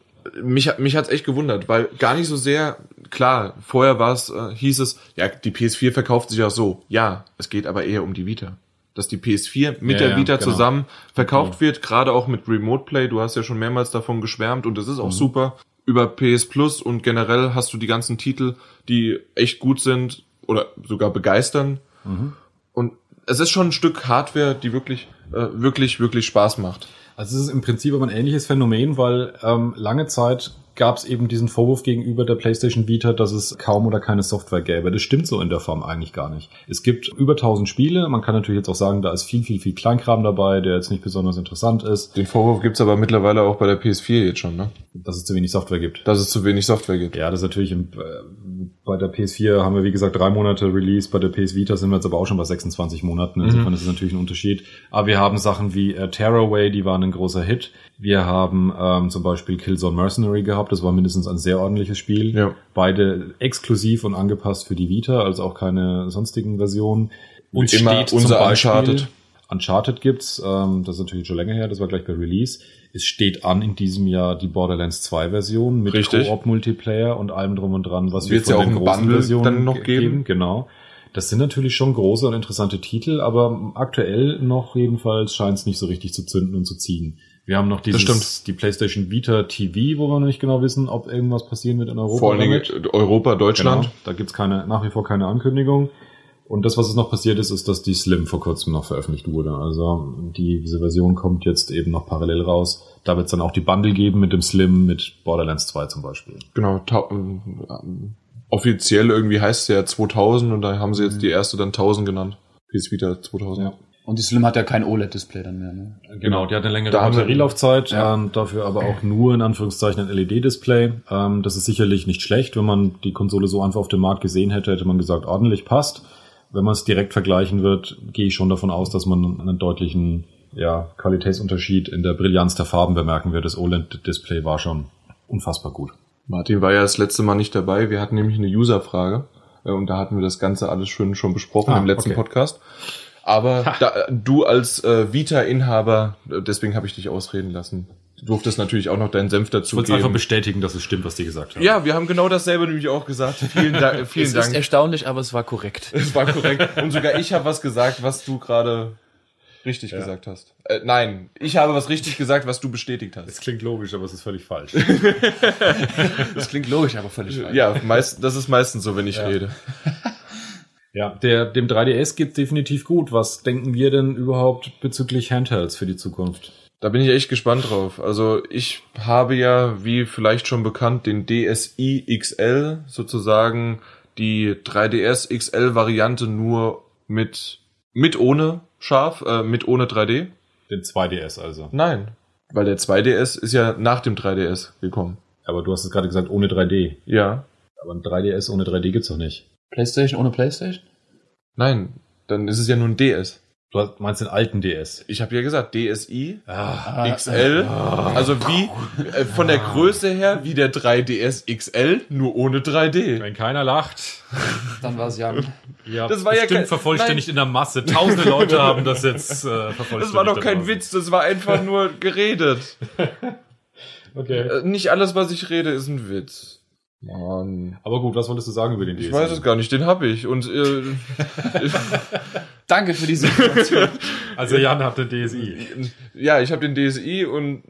mich, hat- mich hat's echt gewundert, weil gar nicht so sehr, klar, vorher war es, äh, hieß es, ja, die PS4 verkauft sich ja so. Ja, es geht aber eher um die Vita. Dass die PS4 mit Ja, der ja, Vita genau. zusammen verkauft wird, gerade auch mit Remote Play. Du hast ja schon mehrmals davon geschwärmt und das ist auch super. Über PS Plus und generell hast du die ganzen Titel, die echt gut sind oder sogar begeistern. Und es ist schon ein Stück Hardware, die wirklich, äh, wirklich, wirklich Spaß macht. Also es ist im Prinzip aber ein ähnliches Phänomen, weil ähm, lange Zeit gab es eben diesen Vorwurf gegenüber der PlayStation Vita, dass es kaum oder keine Software gäbe. Das stimmt so in der Form eigentlich gar nicht. Es gibt über 1000 Spiele. Man kann natürlich jetzt auch sagen, da ist viel, viel, viel Kleinkram dabei, der jetzt nicht besonders interessant ist, Den Vorwurf gibt's aber mittlerweile auch bei der PS4 jetzt schon, ne? dass es zu wenig Software gibt. Dass es zu wenig Software gibt. Ja, das ist natürlich im, äh, bei der PS4 haben wir wie gesagt drei Monate Release, bei der PS Vita sind wir jetzt aber auch schon bei 26 Monaten. Insofern ist es natürlich ein Unterschied. Aber wir haben Sachen wie äh, Tearaway, die waren ein großer Hit. Wir haben ähm, zum Beispiel Killzone Mercenary gehabt, das war mindestens ein sehr ordentliches Spiel. Ja. Beide exklusiv und angepasst für die Vita, also auch keine sonstigen Versionen. Und Immer steht zum unser Beispiel- Uncharted. Uncharted gibt's, ähm, das ist natürlich schon länger her, das war gleich bei Release. Es steht an in diesem Jahr die Borderlands 2 Version mit Richtig. Koop Multiplayer und allem drum und dran, was Wird's wir ja von auch den großen Bundle Versionen dann noch ge- geben? Genau. Das sind natürlich schon große und interessante Titel, aber aktuell noch jedenfalls scheint es nicht so richtig zu zünden und zu ziehen. Wir haben noch dieses, die PlayStation Vita TV, wo wir noch nicht genau wissen, ob irgendwas passieren wird in Europa. Vor allen Dingen. Europa, Deutschland. Genau, da gibt's keine, nach wie vor keine Ankündigung. Und das, was es noch passiert ist, ist, dass die Slim vor kurzem noch veröffentlicht wurde. Also die, diese Version kommt jetzt eben noch parallel raus. Da wird's dann auch die Bundle geben mit dem Slim, mit Borderlands 2 zum Beispiel. Genau. ähm, offiziell irgendwie heißt es ja 2000 und da haben sie jetzt die erste dann 1000 genannt. PS Vita 2000. Ja. Und die Slim hat ja kein OLED-Display dann mehr, ne? Genau, die hat eine längere Da haben wir- Batterielaufzeit, Ja. ähm, dafür aber auch nur in Anführungszeichen ein LED-Display. Ähm, das ist sicherlich nicht schlecht. Wenn man die Konsole so einfach auf dem Markt gesehen hätte, hätte man gesagt, ordentlich passt. Wenn man es direkt vergleichen wird, gehe ich schon davon aus, dass man einen deutlichen ja, Qualitätsunterschied in der Brillanz der Farben bemerken wir. Das OLED-Display war schon unfassbar gut. Martin war ja das letzte Mal nicht dabei. Wir hatten nämlich eine User-Frage äh, und da hatten wir das Ganze alles schön schon besprochen Ah, im letzten okay. Podcast. Aber da, du als äh, Vita-Inhaber, äh, deswegen habe ich dich ausreden lassen, durftest natürlich auch noch deinen Senf Ich dazu wollte einfach bestätigen, dass es stimmt, was die gesagt haben. Ja, wir haben genau dasselbe nämlich auch gesagt. Vielen, da (laughs) vielen es ist Dank. erstaunlich, aber es war korrekt. (laughs) Es war korrekt. (laughs) Und sogar ich habe was gesagt, was du gerade richtig gesagt hast. Äh, nein, ich habe was richtig gesagt, was du bestätigt hast. Es klingt logisch, aber es ist völlig falsch. Das klingt logisch, aber völlig falsch. Ja, meist, das ist meistens so, wenn ich rede. Ja, der, dem 3DS geht's definitiv gut. Was denken wir denn überhaupt bezüglich Handhelds für die Zukunft? Da bin ich echt gespannt drauf. Also ich habe ja, wie vielleicht schon bekannt, den DSi XL, sozusagen die 3DS XL Variante nur mit, mit ohne scharf, äh, mit ohne 3D. Den 2DS also. Nein, weil der 2DS ist ja nach dem 3DS gekommen. Aber du hast es gerade gesagt, ohne 3D. Ja. Aber ein 3DS ohne 3D gibt's doch nicht. Playstation ohne Playstation? Nein, dann ist es ja nur ein DS. Du meinst den alten DS. Ich habe ja gesagt, DSi Ah, XL, also wie äh, von der Größe her wie der 3DS XL, nur ohne 3D. wenn keiner lacht. Dann war es Jan. Ja, Das war ja bestimmt kein- vervollständigt in der Masse. Tausende Leute haben das jetzt äh, vervollständigt. Das war doch kein da Witz, das war einfach nur geredet. (laughs) Okay. Äh, Nicht alles, was ich rede, ist ein Witz. Mann. Aber gut, was wolltest du sagen über den DSi? Ich weiß es gar nicht, den hab ich. Und äh, (laughs) Danke für diese Information. Also Jan hat den DSi. ja, ich habe den DSi und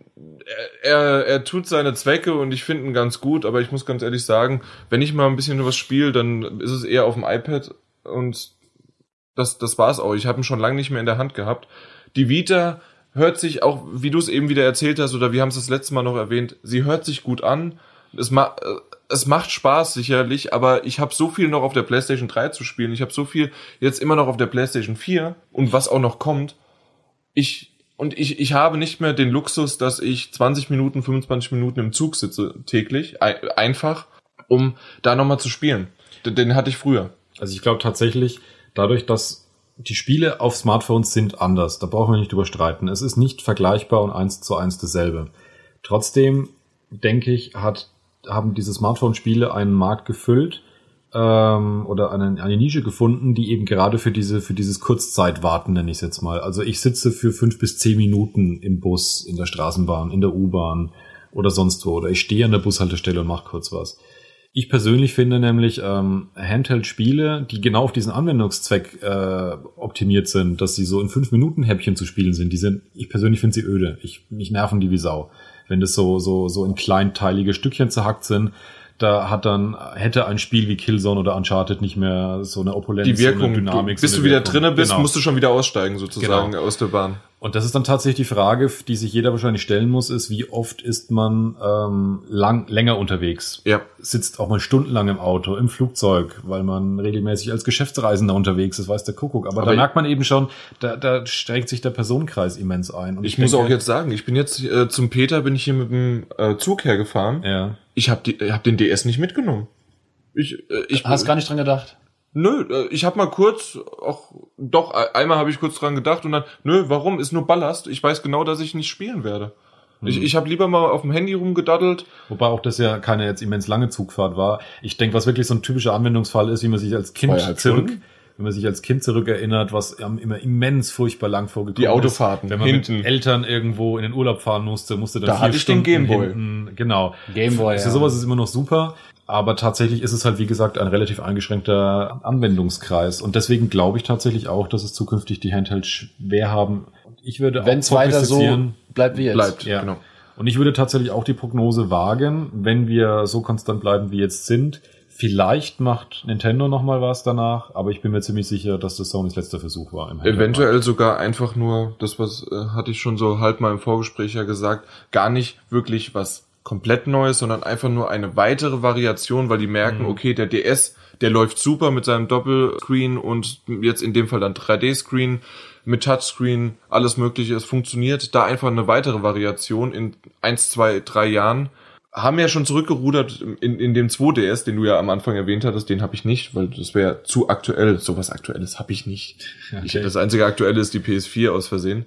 er, er, er tut seine Zwecke und ich finde ihn ganz gut, aber ich muss ganz ehrlich sagen, wenn ich mal ein bisschen was spiele, dann ist es eher auf dem iPad und das, das war's auch. Ich habe ihn schon lange nicht mehr in der Hand gehabt. Die Vita hört sich auch, wie du es eben wieder erzählt hast, oder wir haben es das letzte Mal noch erwähnt, sie hört sich gut an. Es, ma es macht Spaß sicherlich, aber ich habe so viel noch auf der PlayStation 3 zu spielen. Ich habe so viel jetzt immer noch auf der PlayStation 4 und was auch noch kommt. Ich und ich, ich habe nicht mehr den Luxus, dass ich 20 Minuten, 25 Minuten im Zug sitze täglich, ein, einfach, um da nochmal zu spielen. Den, den hatte ich früher. Also ich glaube tatsächlich, dadurch, dass die Spiele auf Smartphones sind anders, da brauchen wir nicht drüber streiten. Es ist nicht vergleichbar und eins zu eins dasselbe. Trotzdem denke ich, hat, haben diese Smartphone-Spiele einen Markt gefüllt ähm, oder eine, eine Nische gefunden, die eben gerade für diese für dieses Kurzzeitwarten nenne ich es jetzt mal. Also ich sitze für fünf bis zehn Minuten im Bus, in der Straßenbahn, in der U-Bahn oder sonst wo oder ich stehe an der Bushaltestelle und mache kurz was. Ich persönlich finde nämlich ähm, Handheld-Spiele, die genau auf diesen Anwendungszweck äh, optimiert sind, dass sie so in fünf Minuten Häppchen zu spielen sind, die sind, ich persönlich finde sie öde. Ich, mich nerven die wie Sau. Wenn das so, so, so in kleinteilige Stückchen zerhackt sind, da hat dann, hätte ein Spiel wie Killzone oder Uncharted nicht mehr so eine Opulenz, Die Wirkung, so eine Dynamik. du, bis so du wieder drinne bist, Genau. musst du schon wieder aussteigen sozusagen Genau. aus der Bahn. Und das ist dann tatsächlich die Frage, die sich jeder wahrscheinlich stellen muss, ist, wie oft ist man ähm, lang, länger unterwegs? Ja. Sitzt auch mal stundenlang im Auto, im Flugzeug, weil man regelmäßig als Geschäftsreisender unterwegs ist, weiß der Kuckuck. Aber, Aber da ich- merkt man eben schon, da, da strengt sich der Personenkreis immens ein. Und Ich, muss denke- auch jetzt sagen, ich bin jetzt äh, zum Peter, bin ich hier mit dem äh, Zug hergefahren. Ja. Ich habe hab den DS nicht mitgenommen. Ich, äh, ich Hast gar nicht dran gedacht. Nö, äh, ich habe mal kurz, auch doch einmal habe ich kurz dran gedacht und dann, nö, warum? Ist nur Ballast. Ich weiß genau, dass ich nicht spielen werde. Hm. Ich, ich habe lieber mal auf dem Handy rumgedaddelt. Wobei auch das ja keine jetzt immens lange Zugfahrt war. Ich denke, was wirklich so ein typischer Anwendungsfall ist, wie man sich als Kind zurück, Stunden? Wenn man sich als Kind zurückerinnert, was immer immens furchtbar lang vorgekommen Die Autofahrten ist. Wenn man hinten. mit Eltern irgendwo in den Urlaub fahren musste, musste dann Da vier hatte ich den Stunden Gameboy. hinten, genau. Gameboy, Für ja. sowas ist immer noch super. Aber tatsächlich ist es halt, wie gesagt, ein relativ eingeschränkter Anwendungskreis. Und deswegen glaube ich tatsächlich auch, dass es zukünftig die Handhelds schwer haben. Ich würde Wenn auch es weiter so prognostizieren- bleibt wie jetzt. Bleibt, ja. genau. Und ich würde tatsächlich auch die Prognose wagen, wenn wir so konstant bleiben, wie jetzt sind. Vielleicht macht Nintendo noch mal was danach, aber ich bin mir ziemlich sicher, dass das Sonys letzter Versuch war. Im. Eventuell sogar einfach nur, das was äh, hatte ich schon so halb mal im Vorgespräch ja gesagt, gar nicht wirklich was komplett Neues, sondern einfach nur eine weitere Variation, weil die merken, Mhm. okay, der DS, der läuft super mit seinem Doppelscreen und jetzt in dem Fall dann 3D-Screen mit Touchscreen, alles mögliche, es funktioniert. Da einfach eine weitere Variation in eins, zwei, drei Jahren. Haben ja schon zurückgerudert in, in dem 2DS, den du ja am Anfang erwähnt hattest, den habe ich nicht, weil das wäre zu aktuell. Sowas Aktuelles habe ich nicht. Ich, Okay. das einzige Aktuelle ist die PS4 aus Versehen.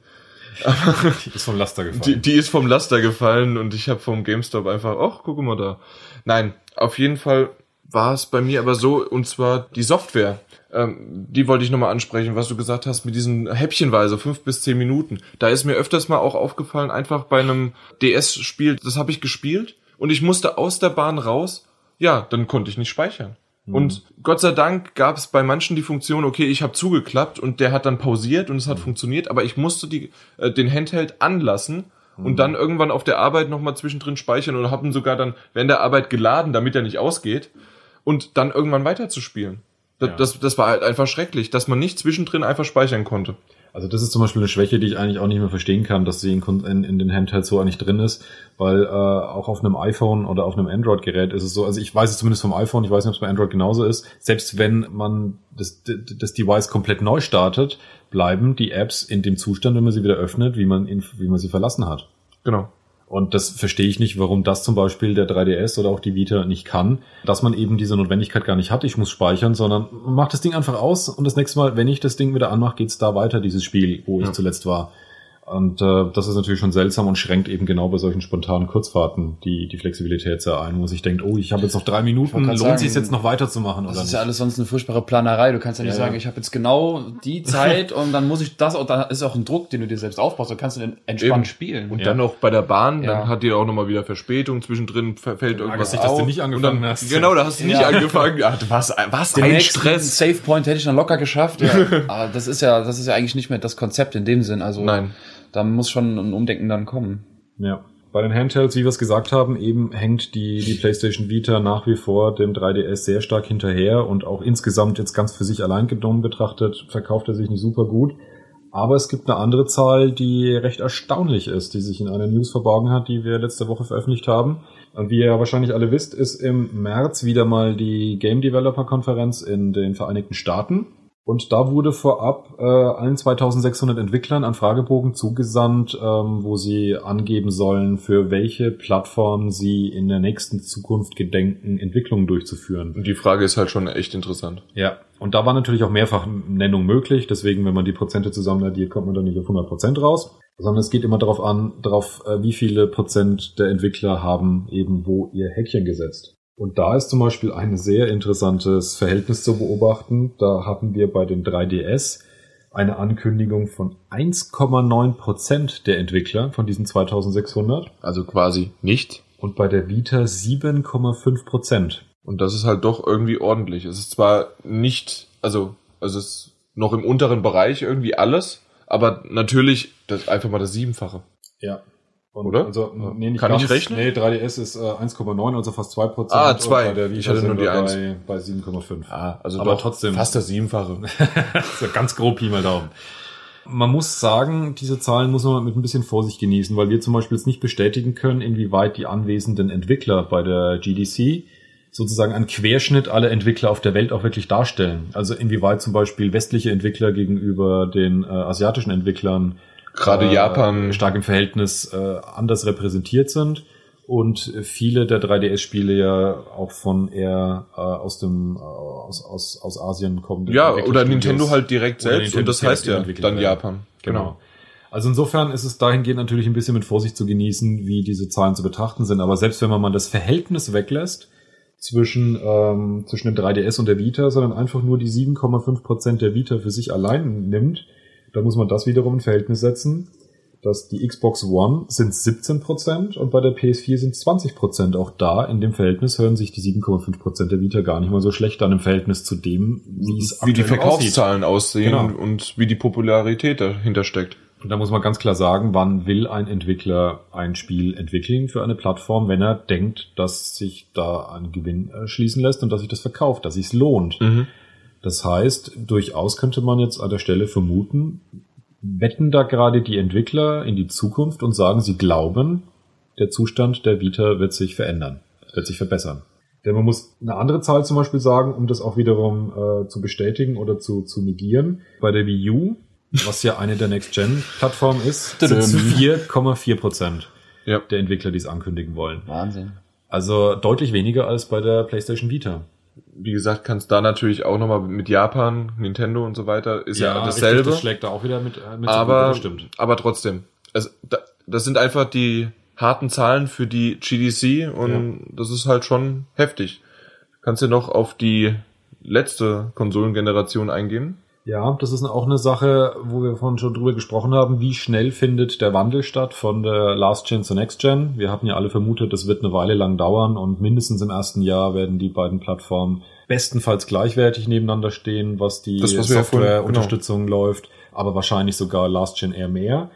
(laughs) Die ist vom Laster gefallen. Die, die ist vom Laster gefallen und ich habe vom GameStop einfach, ach, guck mal da. Nein, auf jeden Fall war es bei mir aber so, und zwar die Software. Ähm, die wollte ich nochmal ansprechen, was du gesagt hast mit diesen Häppchenweise, fünf bis zehn Minuten. Da ist mir öfters mal auch aufgefallen, einfach bei einem DS-Spiel, das habe ich gespielt und ich musste aus der Bahn raus, ja, dann konnte ich nicht speichern. Und Gott sei Dank gab es bei manchen die Funktion, okay, ich habe zugeklappt und der hat dann pausiert und es hat funktioniert, aber ich musste die, äh, den Handheld anlassen und dann irgendwann auf der Arbeit nochmal zwischendrin speichern oder haben sogar dann während der Arbeit geladen, damit er nicht ausgeht und dann irgendwann weiterzuspielen. Das, Ja. das, das war halt einfach schrecklich, dass man nicht zwischendrin einfach speichern konnte. Also das ist zum Beispiel eine Schwäche, die ich eigentlich auch nicht mehr verstehen kann, dass sie in, in, in den Handhelds so eigentlich drin ist, weil äh, auch auf einem iPhone oder auf einem Android-Gerät ist es so, also ich weiß es zumindest vom iPhone, ich weiß nicht, ob es bei Android genauso ist, selbst wenn man das, das Device komplett neu startet, bleiben die Apps in dem Zustand, wenn man sie wieder öffnet, wie man, ihn, wie man sie verlassen hat. Genau. Und das verstehe ich nicht, warum das zum Beispiel der 3DS oder auch die Vita nicht kann, dass man eben diese Notwendigkeit gar nicht hat, ich muss speichern, sondern man macht das Ding einfach aus und das nächste Mal, wenn ich das Ding wieder anmache, geht's da weiter, dieses Spiel, wo ich Ja. zuletzt war. Und äh, das ist natürlich schon seltsam und schränkt eben genau bei solchen spontanen Kurzfahrten die, die Flexibilität sehr ein, wo man sich denkt, oh, ich habe jetzt noch drei Minuten, lohnt grad sich sagen, jetzt noch weiterzumachen Das oder ist nicht? ja alles sonst eine furchtbare Planerei. Du kannst ja nicht Ja, sagen, ja. ich habe jetzt genau die (laughs) Zeit und dann muss ich das und dann ist auch ein Druck, den du dir selbst aufbaust. Dann kannst du den entspannt Eben. spielen. Und Ja. dann auch bei der Bahn, Ja. dann hat die auch nochmal wieder Verspätung, zwischendrin fällt irgendwas ärgerst dich, dass du auf. nicht und angefangen dann, hast. Genau, da hast du nicht angefangen. Ja, was, was den ein Stress. Save Point hätte ich dann locker geschafft. Ja. (laughs) Aber das ist ja, das ist ja eigentlich nicht mehr das Konzept in dem Sinn. Also Nein. Da muss schon ein Umdenken dann kommen. Ja. Bei den Handhelds, wie wir es gesagt haben, eben hängt die, die PlayStation Vita nach wie vor dem 3DS sehr stark hinterher und auch insgesamt jetzt ganz für sich allein genommen betrachtet, verkauft er sich nicht super gut. Aber es gibt eine andere Zahl, die recht erstaunlich ist, die sich in einer News verborgen hat, die wir letzte Woche veröffentlicht haben. Und wie ihr wahrscheinlich alle wisst, ist im März wieder mal die Game Developer Konferenz in den Vereinigten Staaten. Und da wurde vorab äh, allen 2600 Entwicklern ein Fragebogen zugesandt, ähm, wo sie angeben sollen, für welche Plattform sie in der nächsten Zukunft gedenken, Entwicklungen durchzuführen. Und die Frage ist halt schon echt interessant. Ja, und da war natürlich auch mehrfach Nennung möglich, deswegen, wenn man die Prozente zusammen addiert, kommt man dann nicht auf 100 Prozent raus, sondern es geht immer darauf an, darauf, äh, wie viele Prozent der Entwickler haben eben wo ihr Häkchen gesetzt. Und da ist zum Beispiel ein sehr interessantes Verhältnis zu beobachten. Da hatten wir bei den 3DS eine Ankündigung von 1,9 Prozent der Entwickler von diesen 2600 Also quasi nicht. und bei der Vita 7,5 Prozent. Und das ist halt doch irgendwie ordentlich. Es ist zwar nicht, also, also es ist noch im unteren Bereich irgendwie alles, aber natürlich das einfach mal das Siebenfache. Ja. Und Oder? Also, nee, nicht Kann ich ganz. rechnen? Nee, 3DS ist äh, 1,9, also fast 2 Prozent. Ah, Und zwei. Bei der Ich Vita hatte nur die wir eins. bei, bei 7,5. Ja, also Aber doch trotzdem. fast das Siebenfache. (laughs) so ganz grob Pi mal Daumen. Man muss sagen, diese Zahlen muss man mit ein bisschen Vorsicht genießen, weil wir zum Beispiel jetzt nicht bestätigen können, inwieweit die anwesenden Entwickler bei der GDC sozusagen einen Querschnitt aller Entwickler auf der Welt auch wirklich darstellen. Also inwieweit zum Beispiel westliche Entwickler gegenüber den äh, asiatischen Entwicklern Gerade äh, Japan. stark im Verhältnis äh, anders repräsentiert sind und viele der 3DS-Spiele ja auch von eher äh, aus dem äh, aus, aus, aus Asien kommenden Ja, oder. Nintendo halt direkt selbst Nintendo und das heißt ja dann werden. Japan. Genau. Also insofern ist es dahingehend natürlich ein bisschen mit Vorsicht zu genießen, wie diese Zahlen zu betrachten sind. Aber selbst wenn man mal das Verhältnis weglässt zwischen, ähm, zwischen dem 3DS und der Vita, sondern einfach nur die 7,5 Prozent der Vita für sich allein nimmt, dann muss man das wiederum in Verhältnis setzen, dass die Xbox One sind 17 Prozent und bei der PS4 sind 20 Prozent. Auch da in dem Verhältnis hören sich die 7,5 Prozent der Vita gar nicht mal so schlecht an im Verhältnis zu dem, wie es Wie die noch aussieht. Verkaufszahlen aussehen Genau. und wie die Popularität dahinter steckt. Und da muss man ganz klar sagen, wann will ein Entwickler ein Spiel entwickeln für eine Plattform, wenn er denkt, dass sich da ein Gewinn erschließen lässt und dass sich das verkauft, dass sich's lohnt. Mhm. Das heißt, durchaus könnte man jetzt an der Stelle vermuten, wetten da gerade die Entwickler in die Zukunft und sagen, sie glauben, der Zustand der Vita wird sich verändern, wird sich verbessern. Denn man muss eine andere Zahl zum Beispiel sagen, um das auch wiederum äh, zu bestätigen oder zu, zu negieren. Bei der Wii U, was ja eine der Next-Gen-Plattformen ist, (laughs) sind es 4,4 Prozent Ja. der Entwickler, die es ankündigen wollen. Wahnsinn. Also deutlich weniger als bei der PlayStation Vita. Wie gesagt, kannst da natürlich auch nochmal mit Japan, Nintendo und so weiter, ist ja, richtig, dasselbe. das schlägt da auch wieder mit, äh, mit aber, gut, aber trotzdem. Also, da, das sind einfach die harten Zahlen für die GDC und das ist halt schon heftig. Kannst du noch auf die letzte Konsolengeneration eingehen? Ja, das ist auch eine Sache, wo wir vorhin schon drüber gesprochen haben. Wie schnell findet der Wandel statt von der Last Gen zur Next Gen? Wir hatten ja alle vermutet, das wird eine Weile lang dauern und mindestens im ersten Jahr werden die beiden Plattformen bestenfalls gleichwertig nebeneinander stehen, was die Softwareunterstützung läuft, aber wahrscheinlich sogar Last Gen eher mehr.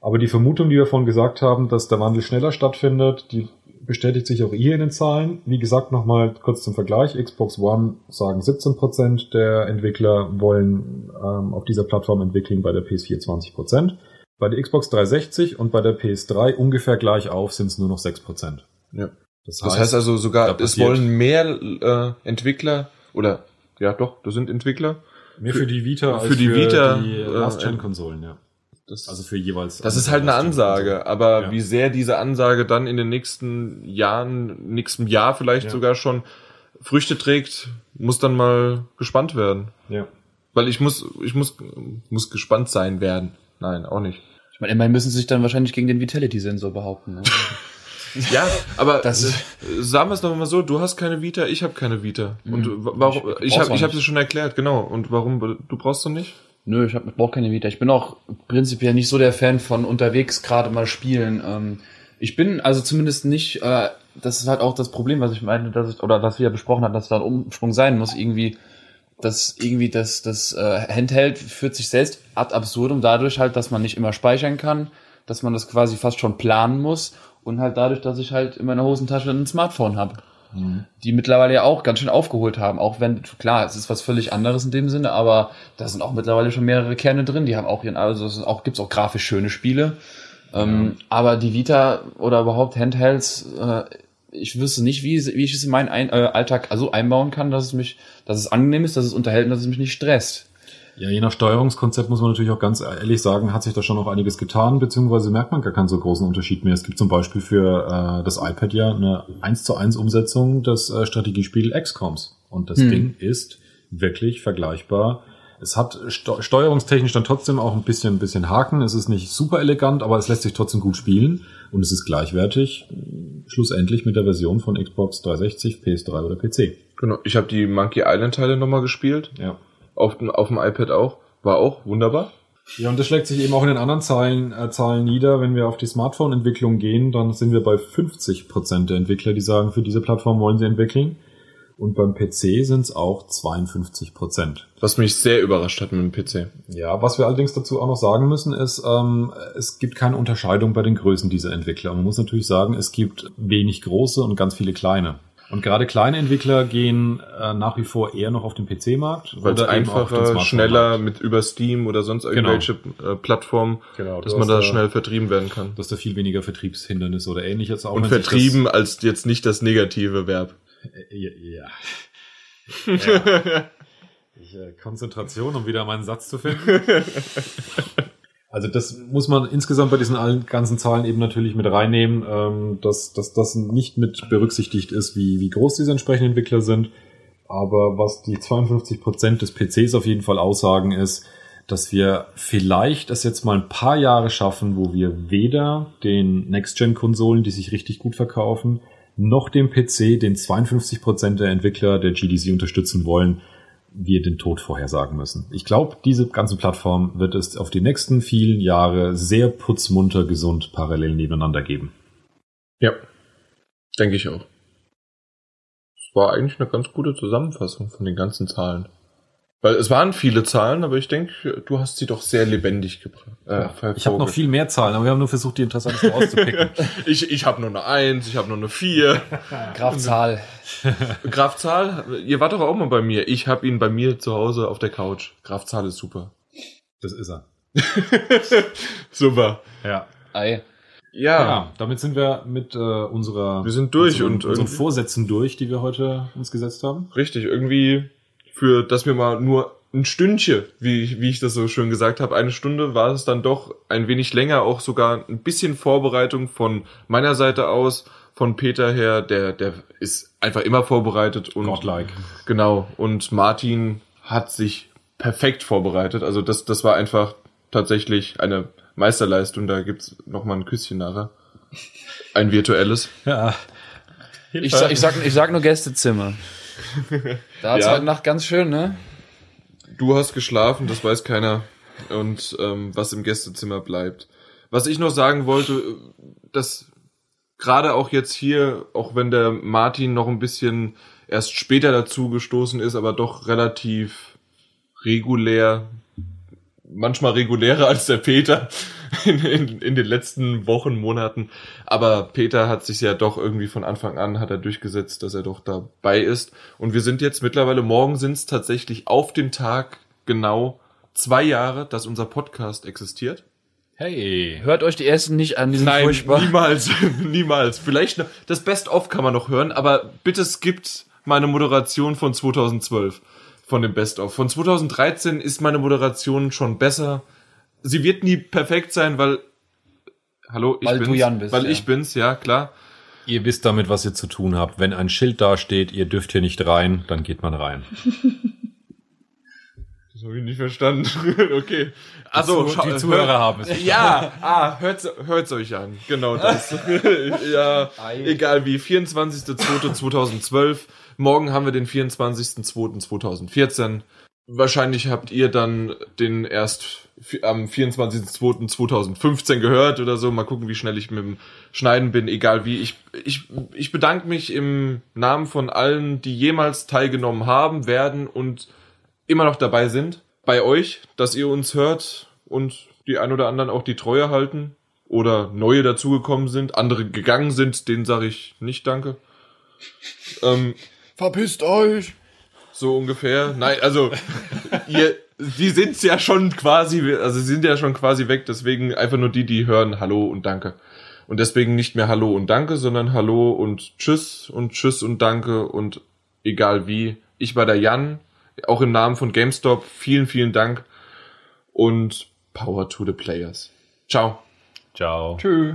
Aber die Vermutung, die wir vorhin gesagt haben, dass der Wandel schneller stattfindet, die bestätigt sich auch hier in den Zahlen. Wie gesagt, nochmal kurz zum Vergleich. Xbox One sagen 17% der Entwickler wollen ähm, auf dieser Plattform entwickeln, bei der PS4 20%. Bei der Xbox 360 und bei der PS3 ungefähr gleich auf sind es nur noch 6%. Ja. Das heißt, Das heißt also sogar, es wollen mehr äh, Entwickler oder ja doch, das sind Entwickler. mehr für die Vita als für die Vita, die äh, Last-Gen-Konsolen, ja. Das, Also für jeweils. das ist halt eine Ansage, aber Ja. wie sehr diese Ansage dann in den nächsten Jahren, nächsten Jahr vielleicht Ja. sogar schon Früchte trägt, muss dann mal gespannt werden. Ja. Weil ich muss, ich muss, muss gespannt sein werden. Nein, auch nicht. Ich meine, immerhin müssen sie sich dann wahrscheinlich gegen den Vitality-Sensor behaupten. Ne? (laughs) Ja, aber Das- äh, sagen wir es doch mal so, du hast keine Vita, ich habe keine Vita. Und Mhm. wa- warum Ich ich habe ich habe nicht. es schon erklärt, genau. Und warum du brauchst du nicht? Nö, ich, hab, ich brauche keine Vita. Ich bin auch prinzipiell nicht so der Fan von unterwegs gerade mal spielen. Ähm, ich bin also zumindest nicht, äh, das ist halt auch das Problem, was ich meine, dass ich, oder was wir ja besprochen haben, dass da ein Umsprung sein muss, irgendwie, dass irgendwie das, das äh, Handheld führt sich selbst ad absurdum dadurch halt, dass man nicht immer speichern kann, dass man das quasi fast schon planen muss und halt dadurch, dass ich halt in meiner Hosentasche ein Smartphone habe die mittlerweile ja auch ganz schön aufgeholt haben. Auch wenn, klar, es ist was völlig anderes in dem Sinne, aber da sind auch mittlerweile schon mehrere Kerne drin. Die haben auch ihren, also es auch, gibt's auch grafisch schöne Spiele. Ähm, aber die Vita oder überhaupt Handhelds, äh, ich wüsste nicht, wie, wie ich es in meinen Ein äh, Alltag also einbauen kann, dass es mich, dass es angenehm ist, dass es unterhält und dass es mich nicht stresst. Ja, je nach Steuerungskonzept muss man natürlich auch ganz ehrlich sagen, hat sich da schon noch einiges getan, beziehungsweise merkt man gar keinen so großen Unterschied mehr. Es gibt zum Beispiel für äh, das iPad ja eine 1 zu 1 Umsetzung des äh, Strategiespiel XCOMs. Und das Hm. Ding ist wirklich vergleichbar. Es hat steuerungstechnisch dann trotzdem auch ein bisschen, ein bisschen Haken. Es ist nicht super elegant, aber es lässt sich trotzdem gut spielen. Und es ist gleichwertig, schlussendlich mit der Version von Xbox 360, PS3 oder PC. Genau. Ich habe die Monkey Island Teile nochmal gespielt. Ja. Auf dem, auf dem iPad auch. War auch wunderbar. Ja, und das schlägt sich eben auch in den anderen Zahlen, äh, Zahlen nieder. Wenn wir auf die Smartphone-Entwicklung gehen, dann sind wir bei 50 Prozent der Entwickler, die sagen, für diese Plattform wollen sie entwickeln. Und beim PC sind es auch 52 Prozent. Was mich sehr überrascht hat mit dem PC. Ja, was wir allerdings dazu auch noch sagen müssen, ist, ähm, es gibt keine Unterscheidung bei den Größen dieser Entwickler. Man muss natürlich sagen, es gibt wenig große und ganz viele kleine. Und gerade kleine Entwickler gehen äh, nach wie vor eher noch auf den PC-Markt. Weil es einfacher, schneller mit über Steam oder sonst irgendwelche äh, Plattformen, Genau, dass man da schnell vertrieben werden kann. dass da viel weniger Vertriebshindernisse oder ähnliches auch Und sich das- vertrieben als jetzt nicht das negative Verb. Ja. ja. ja. (laughs) Ich, äh, Konzentration, um wieder meinen Satz zu finden. (laughs) Also das muss man insgesamt bei diesen allen ganzen Zahlen eben natürlich mit reinnehmen, ähm, dass, dass das nicht mit berücksichtigt ist, wie, wie groß diese entsprechenden Entwickler sind. Aber was die 52 Prozent des PCs auf jeden Fall aussagen, ist, dass wir vielleicht es jetzt mal ein paar Jahre schaffen, wo wir weder den Next-Gen-Konsolen, die sich richtig gut verkaufen, noch dem PC, den 52 Prozent der Entwickler der GDC unterstützen wollen, wir den Tod vorhersagen müssen. Ich glaube, diese ganze Plattform wird es auf die nächsten vielen Jahre sehr putzmunter gesund parallel nebeneinander geben. Ja, denke ich auch. Es war eigentlich eine ganz gute Zusammenfassung von den ganzen Zahlen. Weil es waren viele Zahlen, aber ich denke, du hast sie doch sehr lebendig gebracht. Äh, Ich habe noch viel mehr Zahlen, aber wir haben nur versucht, die interessantesten rauszupicken. (laughs) Ich, ich habe nur eine Eins, ich habe nur eine Vier. (laughs) Graf Zahl. (laughs) Graf Zahl, ihr wart doch auch mal bei mir. Ich habe ihn bei mir zu Hause auf der Couch. Graf Zahl ist super. Das ist er. Super. Ja. Ei. Ja, Ja, damit sind wir mit äh, unserer Wir sind durch unseren, und unseren Vorsätzen durch, die wir heute uns gesetzt haben. richtig. Irgendwie für, dass wir mal nur ein Stündchen, wie, wie ich das so schön gesagt habe, eine Stunde war es dann doch ein wenig länger, auch sogar ein bisschen Vorbereitung von meiner Seite aus, von Peter her, der, der ist einfach immer vorbereitet und Godlike. genau. Und Martin hat sich perfekt vorbereitet. Also das, das war einfach tatsächlich eine Meisterleistung. Da gibt's noch mal ein Küsschen nachher. Ein virtuelles. Ja. Ich, ich, sag, ich sag nur Gästezimmer. (laughs) Da hat's Ja. heute Nacht ganz schön, ne? Du hast geschlafen, das weiß keiner. Und ähm, was im Gästezimmer bleibt. Was ich noch sagen wollte, dass gerade auch jetzt hier, auch wenn der Martin noch ein bisschen erst später dazu gestoßen ist, aber doch relativ regulär, manchmal regulärer als der Peter in, in, in den letzten Wochen, Monaten. Aber Peter hat sich ja doch irgendwie von Anfang an hat er durchgesetzt, dass er doch dabei ist. Und wir sind jetzt mittlerweile, morgen sind es tatsächlich auf den Tag genau zwei Jahre, dass unser Podcast existiert. Hey. Hört euch die ersten nicht an, die sind furchtbar. niemals, (laughs) niemals. Vielleicht noch, das Best-of kann man noch hören, aber bitte skippt meine Moderation von 2012 von dem Best-of. Von 2013 ist meine Moderation schon besser. Sie wird nie perfekt sein, weil Hallo, ich Weil bin's. du Jan bist, Weil ja. ich bin's, ja, klar. Ihr wisst damit, was ihr zu tun habt. Wenn ein Schild da steht, ihr dürft hier nicht rein, dann geht man rein. (laughs) Das habe ich nicht verstanden. (laughs) okay. Also, Zu- schau- die Zuhörer haben es. (laughs) Ja, ah, hört's, hört's euch an. Genau das. ja, egal wie. 24.02.2012. Morgen haben wir den 24.02.2014. Wahrscheinlich habt ihr dann den erst am 24.02.2015 gehört oder so. Mal gucken, wie schnell ich mit dem Schneiden bin. Egal wie. Ich, ich, ich bedanke mich im Namen von allen, die jemals teilgenommen haben, werden und immer noch dabei sind. Bei euch, dass ihr uns hört und die ein oder anderen auch die Treue halten oder neue dazugekommen sind, andere gegangen sind, denen sage ich nicht Danke. Ähm, Verpisst euch! So ungefähr. Nein, also ihr, die sind's ja schon quasi, also sie sind ja schon quasi weg, deswegen einfach nur die, die hören Hallo und Danke. Und deswegen nicht mehr Hallo und Danke, sondern Hallo und Tschüss und Tschüss und Danke und egal wie. Ich war der Jan, auch im Namen von GameStop. Vielen, vielen Dank und Power to the Players. Ciao. Ciao. Tschüss.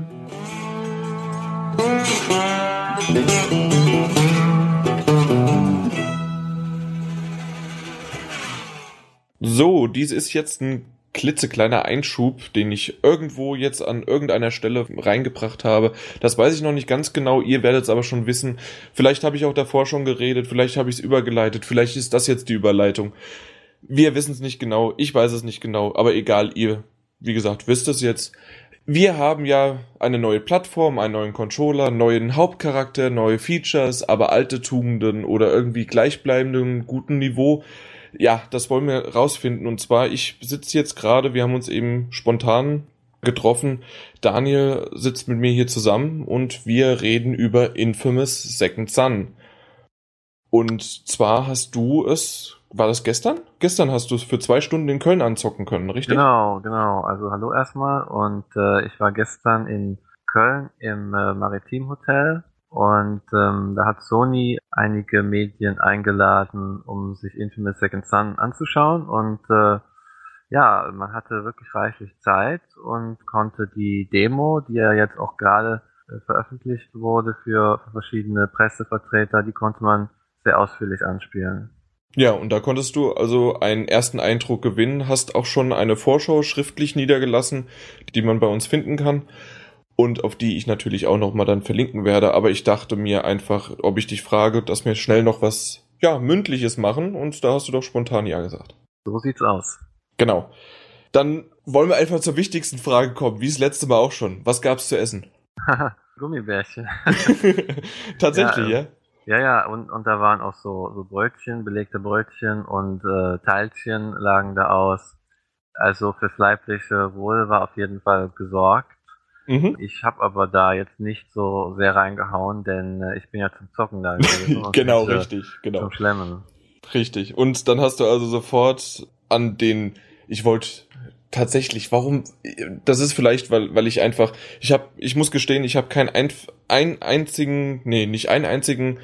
So, dies ist jetzt ein klitzekleiner Einschub, den ich irgendwo jetzt an irgendeiner Stelle reingebracht habe. Das weiß ich noch nicht ganz genau, ihr werdet es aber schon wissen. Vielleicht habe ich auch davor schon geredet, vielleicht habe ich es übergeleitet, vielleicht ist das jetzt die Überleitung. Wir wissen es nicht genau, ich weiß es nicht genau, aber egal, ihr, wie gesagt, wisst es jetzt. Wir haben ja eine neue Plattform, einen neuen Controller, neuen Hauptcharakter, neue Features, aber alte Tugenden oder irgendwie gleichbleibenden guten Niveau. Ja, das wollen wir rausfinden. Und zwar, ich sitze jetzt gerade, wir haben uns eben spontan getroffen. Daniel sitzt mit mir hier zusammen und wir reden über Infamous Second Son. Und zwar hast du es, war das gestern? Gestern hast du es für zwei Stunden in Köln anzocken können, richtig? Genau, genau. Also hallo erstmal und äh, ich war gestern in Köln im äh, Maritim Hotel und ähm, da hat Sony einige Medien eingeladen, um sich Infamous Second Son anzuschauen und äh, ja, man hatte wirklich reichlich Zeit und konnte die Demo, die ja jetzt auch gerade äh, veröffentlicht wurde für, für verschiedene Pressevertreter, die konnte man sehr ausführlich anspielen. Ja, und da konntest du also einen ersten Eindruck gewinnen, hast auch schon eine Vorschau schriftlich niedergelassen, die man bei uns finden kann und auf die ich natürlich auch nochmal dann verlinken werde, aber ich dachte mir einfach, ob ich dich frage, dass wir schnell noch was, ja, mündliches machen und da hast du doch spontan ja gesagt. So sieht's aus. Genau. Dann wollen wir einfach zur wichtigsten Frage kommen, wie das letzte Mal auch schon. Was gab's zu essen? Gummibärchen. (laughs) (laughs) Tatsächlich, Ja, ja? Ja, ja, und, und da waren auch so, so Brötchen, belegte Brötchen und äh, Teilchen lagen da aus. Also fürs leibliche Wohl war auf jeden Fall gesorgt. Mhm. Ich habe aber da jetzt nicht so sehr reingehauen, denn äh, ich bin ja zum Zocken da gewesen. (laughs) genau, nicht, äh, richtig, genau. Zum Schlemmen. Richtig. Und dann hast du also sofort an den, ich wollte tatsächlich, warum, das ist vielleicht, weil, weil ich einfach, ich habe, ich muss gestehen, ich habe keinen ein, ein einzigen, nee, nicht einen einzigen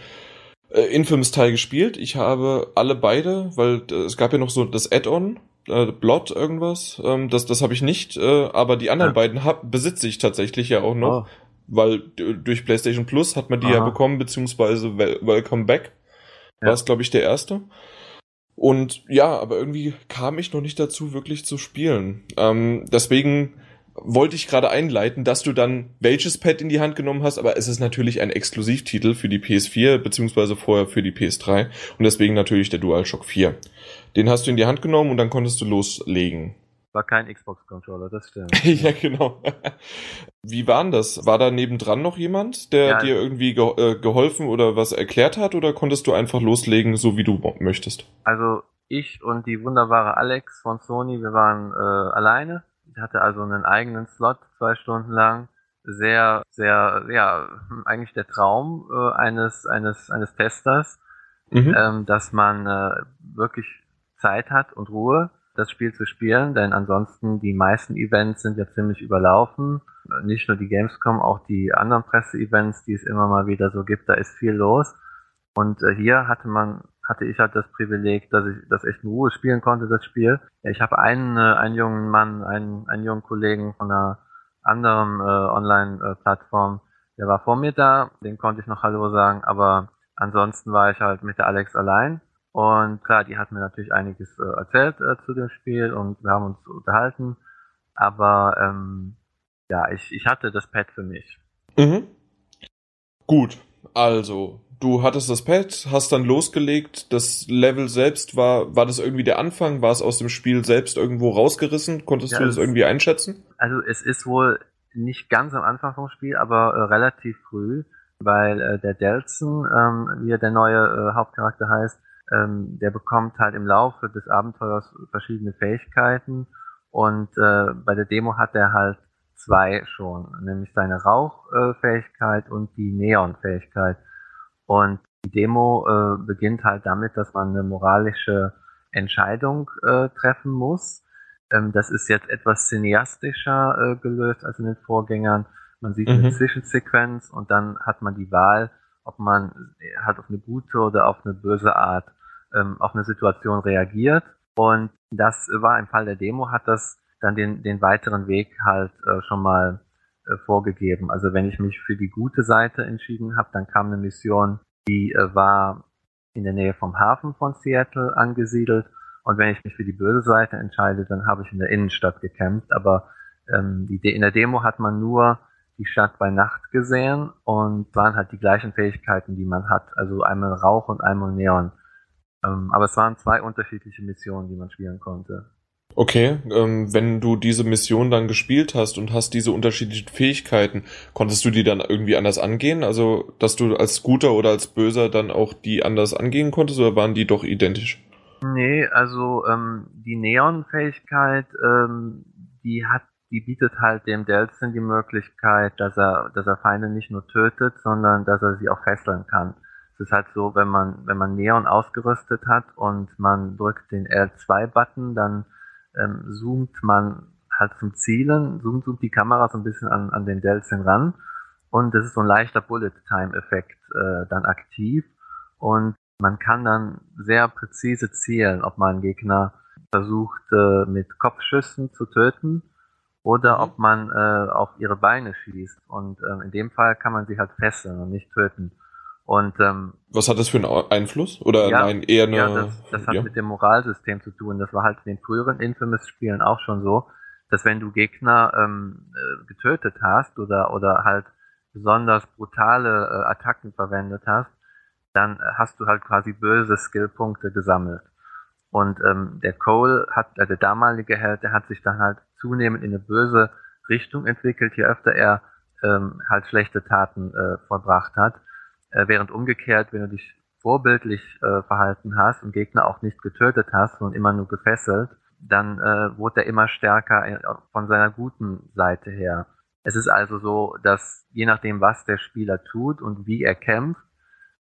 äh, Infamous-Teil gespielt. Ich habe alle beide, weil äh, es gab ja noch so das Add-on, äh, Blood irgendwas, ähm, das, das habe ich nicht, äh, aber die anderen Ja. beiden hab, besitze ich tatsächlich ja auch noch. Oh, weil durch PlayStation Plus hat man die Aha. ja bekommen, beziehungsweise Welcome Back ja. war es, glaube ich, der erste. Und ja, aber irgendwie kam ich noch nicht dazu, wirklich zu spielen. Ähm, deswegen wollte ich gerade einleiten, dass du dann welches Pad in die Hand genommen hast, aber es ist natürlich ein Exklusivtitel für die PS4, beziehungsweise vorher für die PS3 und deswegen natürlich der DualShock 4. Den hast du in die Hand genommen und dann konntest du loslegen. War kein Xbox-Controller, das stimmt. (laughs) ja, genau. Wie war denn das? War da nebendran noch jemand, der ja, dir irgendwie ge äh, geholfen oder was erklärt hat oder konntest du einfach loslegen, so wie du möchtest? Also ich und die wunderbare Alex von Sony, wir waren äh, alleine ich hatte also einen eigenen Slot zwei Stunden lang. Sehr, sehr, ja, eigentlich der Traum äh, eines, eines, eines Testers, mhm. ähm, dass man äh, wirklich Zeit hat und Ruhe, das Spiel zu spielen, denn ansonsten die meisten Events sind ja ziemlich überlaufen. Nicht nur die Gamescom, auch die anderen Presse-Events, die es immer mal wieder so gibt, da ist viel los. Und äh, hier hatte man hatte ich halt das Privileg, dass ich das echt in Ruhe spielen konnte, das Spiel. Ich habe einen, äh, einen jungen Mann, einen, einen jungen Kollegen von einer anderen äh, Online-Plattform, der war vor mir da, den konnte ich noch Hallo sagen, aber ansonsten war ich halt mit der Alex allein. Und klar, die hat mir natürlich einiges äh, erzählt äh, zu dem Spiel und wir haben uns unterhalten. Aber ähm, ja, ich, ich hatte das Pad für mich. Mhm. Gut, also du hattest das Pad, hast dann losgelegt, das Level selbst war, war das irgendwie der Anfang, war es aus dem Spiel selbst irgendwo rausgerissen? Konntest ja, du das irgendwie einschätzen? Also es ist wohl nicht ganz am Anfang vom Spiel, aber äh, relativ früh, weil äh, der Delson, ähm, wie er der neue äh, Hauptcharakter heißt, ähm, der bekommt halt im Laufe des Abenteuers verschiedene Fähigkeiten und äh, bei der Demo hat er halt zwei schon, nämlich seine Rauchfähigkeit und die Neonfähigkeit. Und die Demo äh, beginnt halt damit, dass man eine moralische Entscheidung äh, treffen muss. Ähm, das ist jetzt etwas cineastischer äh, gelöst als in den Vorgängern. Man sieht mhm. eine Zwischensequenz und dann hat man die Wahl, ob man halt auf eine gute oder auf eine böse Art ähm, auf eine Situation reagiert. Und das war im Fall der Demo, hat das dann den, den weiteren Weg halt äh, schon mal äh, vorgegeben. Also wenn ich mich für die gute Seite entschieden habe, dann kam eine Mission, die äh, war in der Nähe vom Hafen von Seattle angesiedelt. Und wenn ich mich für die böse Seite entscheide, dann habe ich in der Innenstadt gekämpft. Aber ähm, die, in der Demo hat man nur die Stadt bei Nacht gesehen und waren halt die gleichen Fähigkeiten, die man hat. Also einmal Rauch und einmal Neon. Ähm, aber es waren zwei unterschiedliche Missionen, die man spielen konnte. Okay, ähm, wenn du diese Mission dann gespielt hast und hast diese unterschiedlichen Fähigkeiten, konntest du die dann irgendwie anders angehen? Also, dass du als Guter oder als Böser dann auch die anders angehen konntest oder waren die doch identisch? Nee, also ähm, die Neon-Fähigkeit, ähm, die hat, die bietet halt dem Delson die Möglichkeit, dass er, dass er Feinde nicht nur tötet, sondern dass er sie auch fesseln kann. Es ist halt so, wenn man, wenn man Neon ausgerüstet hat und man drückt den L2-Button, dann ähm, zoomt man halt zum Zielen, zoomt, zoomt die Kamera so ein bisschen an, an den Delsin ran und das ist so ein leichter Bullet-Time-Effekt äh, dann aktiv und man kann dann sehr präzise zielen, ob man einen Gegner versucht äh, mit Kopfschüssen zu töten oder mhm. ob man äh, auf ihre Beine schießt. Und ähm, in dem Fall kann man sie halt fesseln und nicht töten. Und ähm, was hat das für einen Einfluss? Oder ja, nein, eher eine. Ja, das, das hat ja. mit dem Moralsystem zu tun. Das war halt in den früheren Infamous-Spielen auch schon so, dass wenn du Gegner ähm, äh, getötet hast oder oder halt besonders brutale äh, Attacken verwendet hast, dann hast du halt quasi böse Skillpunkte gesammelt. Und ähm, der Cole hat, äh, der damalige Held, der hat sich dann halt zunehmend in eine böse Richtung entwickelt, je öfter er ähm, halt schlechte Taten äh, vollbracht hat. Äh, während umgekehrt, wenn du dich vorbildlich äh, verhalten hast und Gegner auch nicht getötet hast und immer nur gefesselt, dann äh, wurde er immer stärker äh, von seiner guten Seite her. Es ist also so, dass je nachdem, was der Spieler tut und wie er kämpft,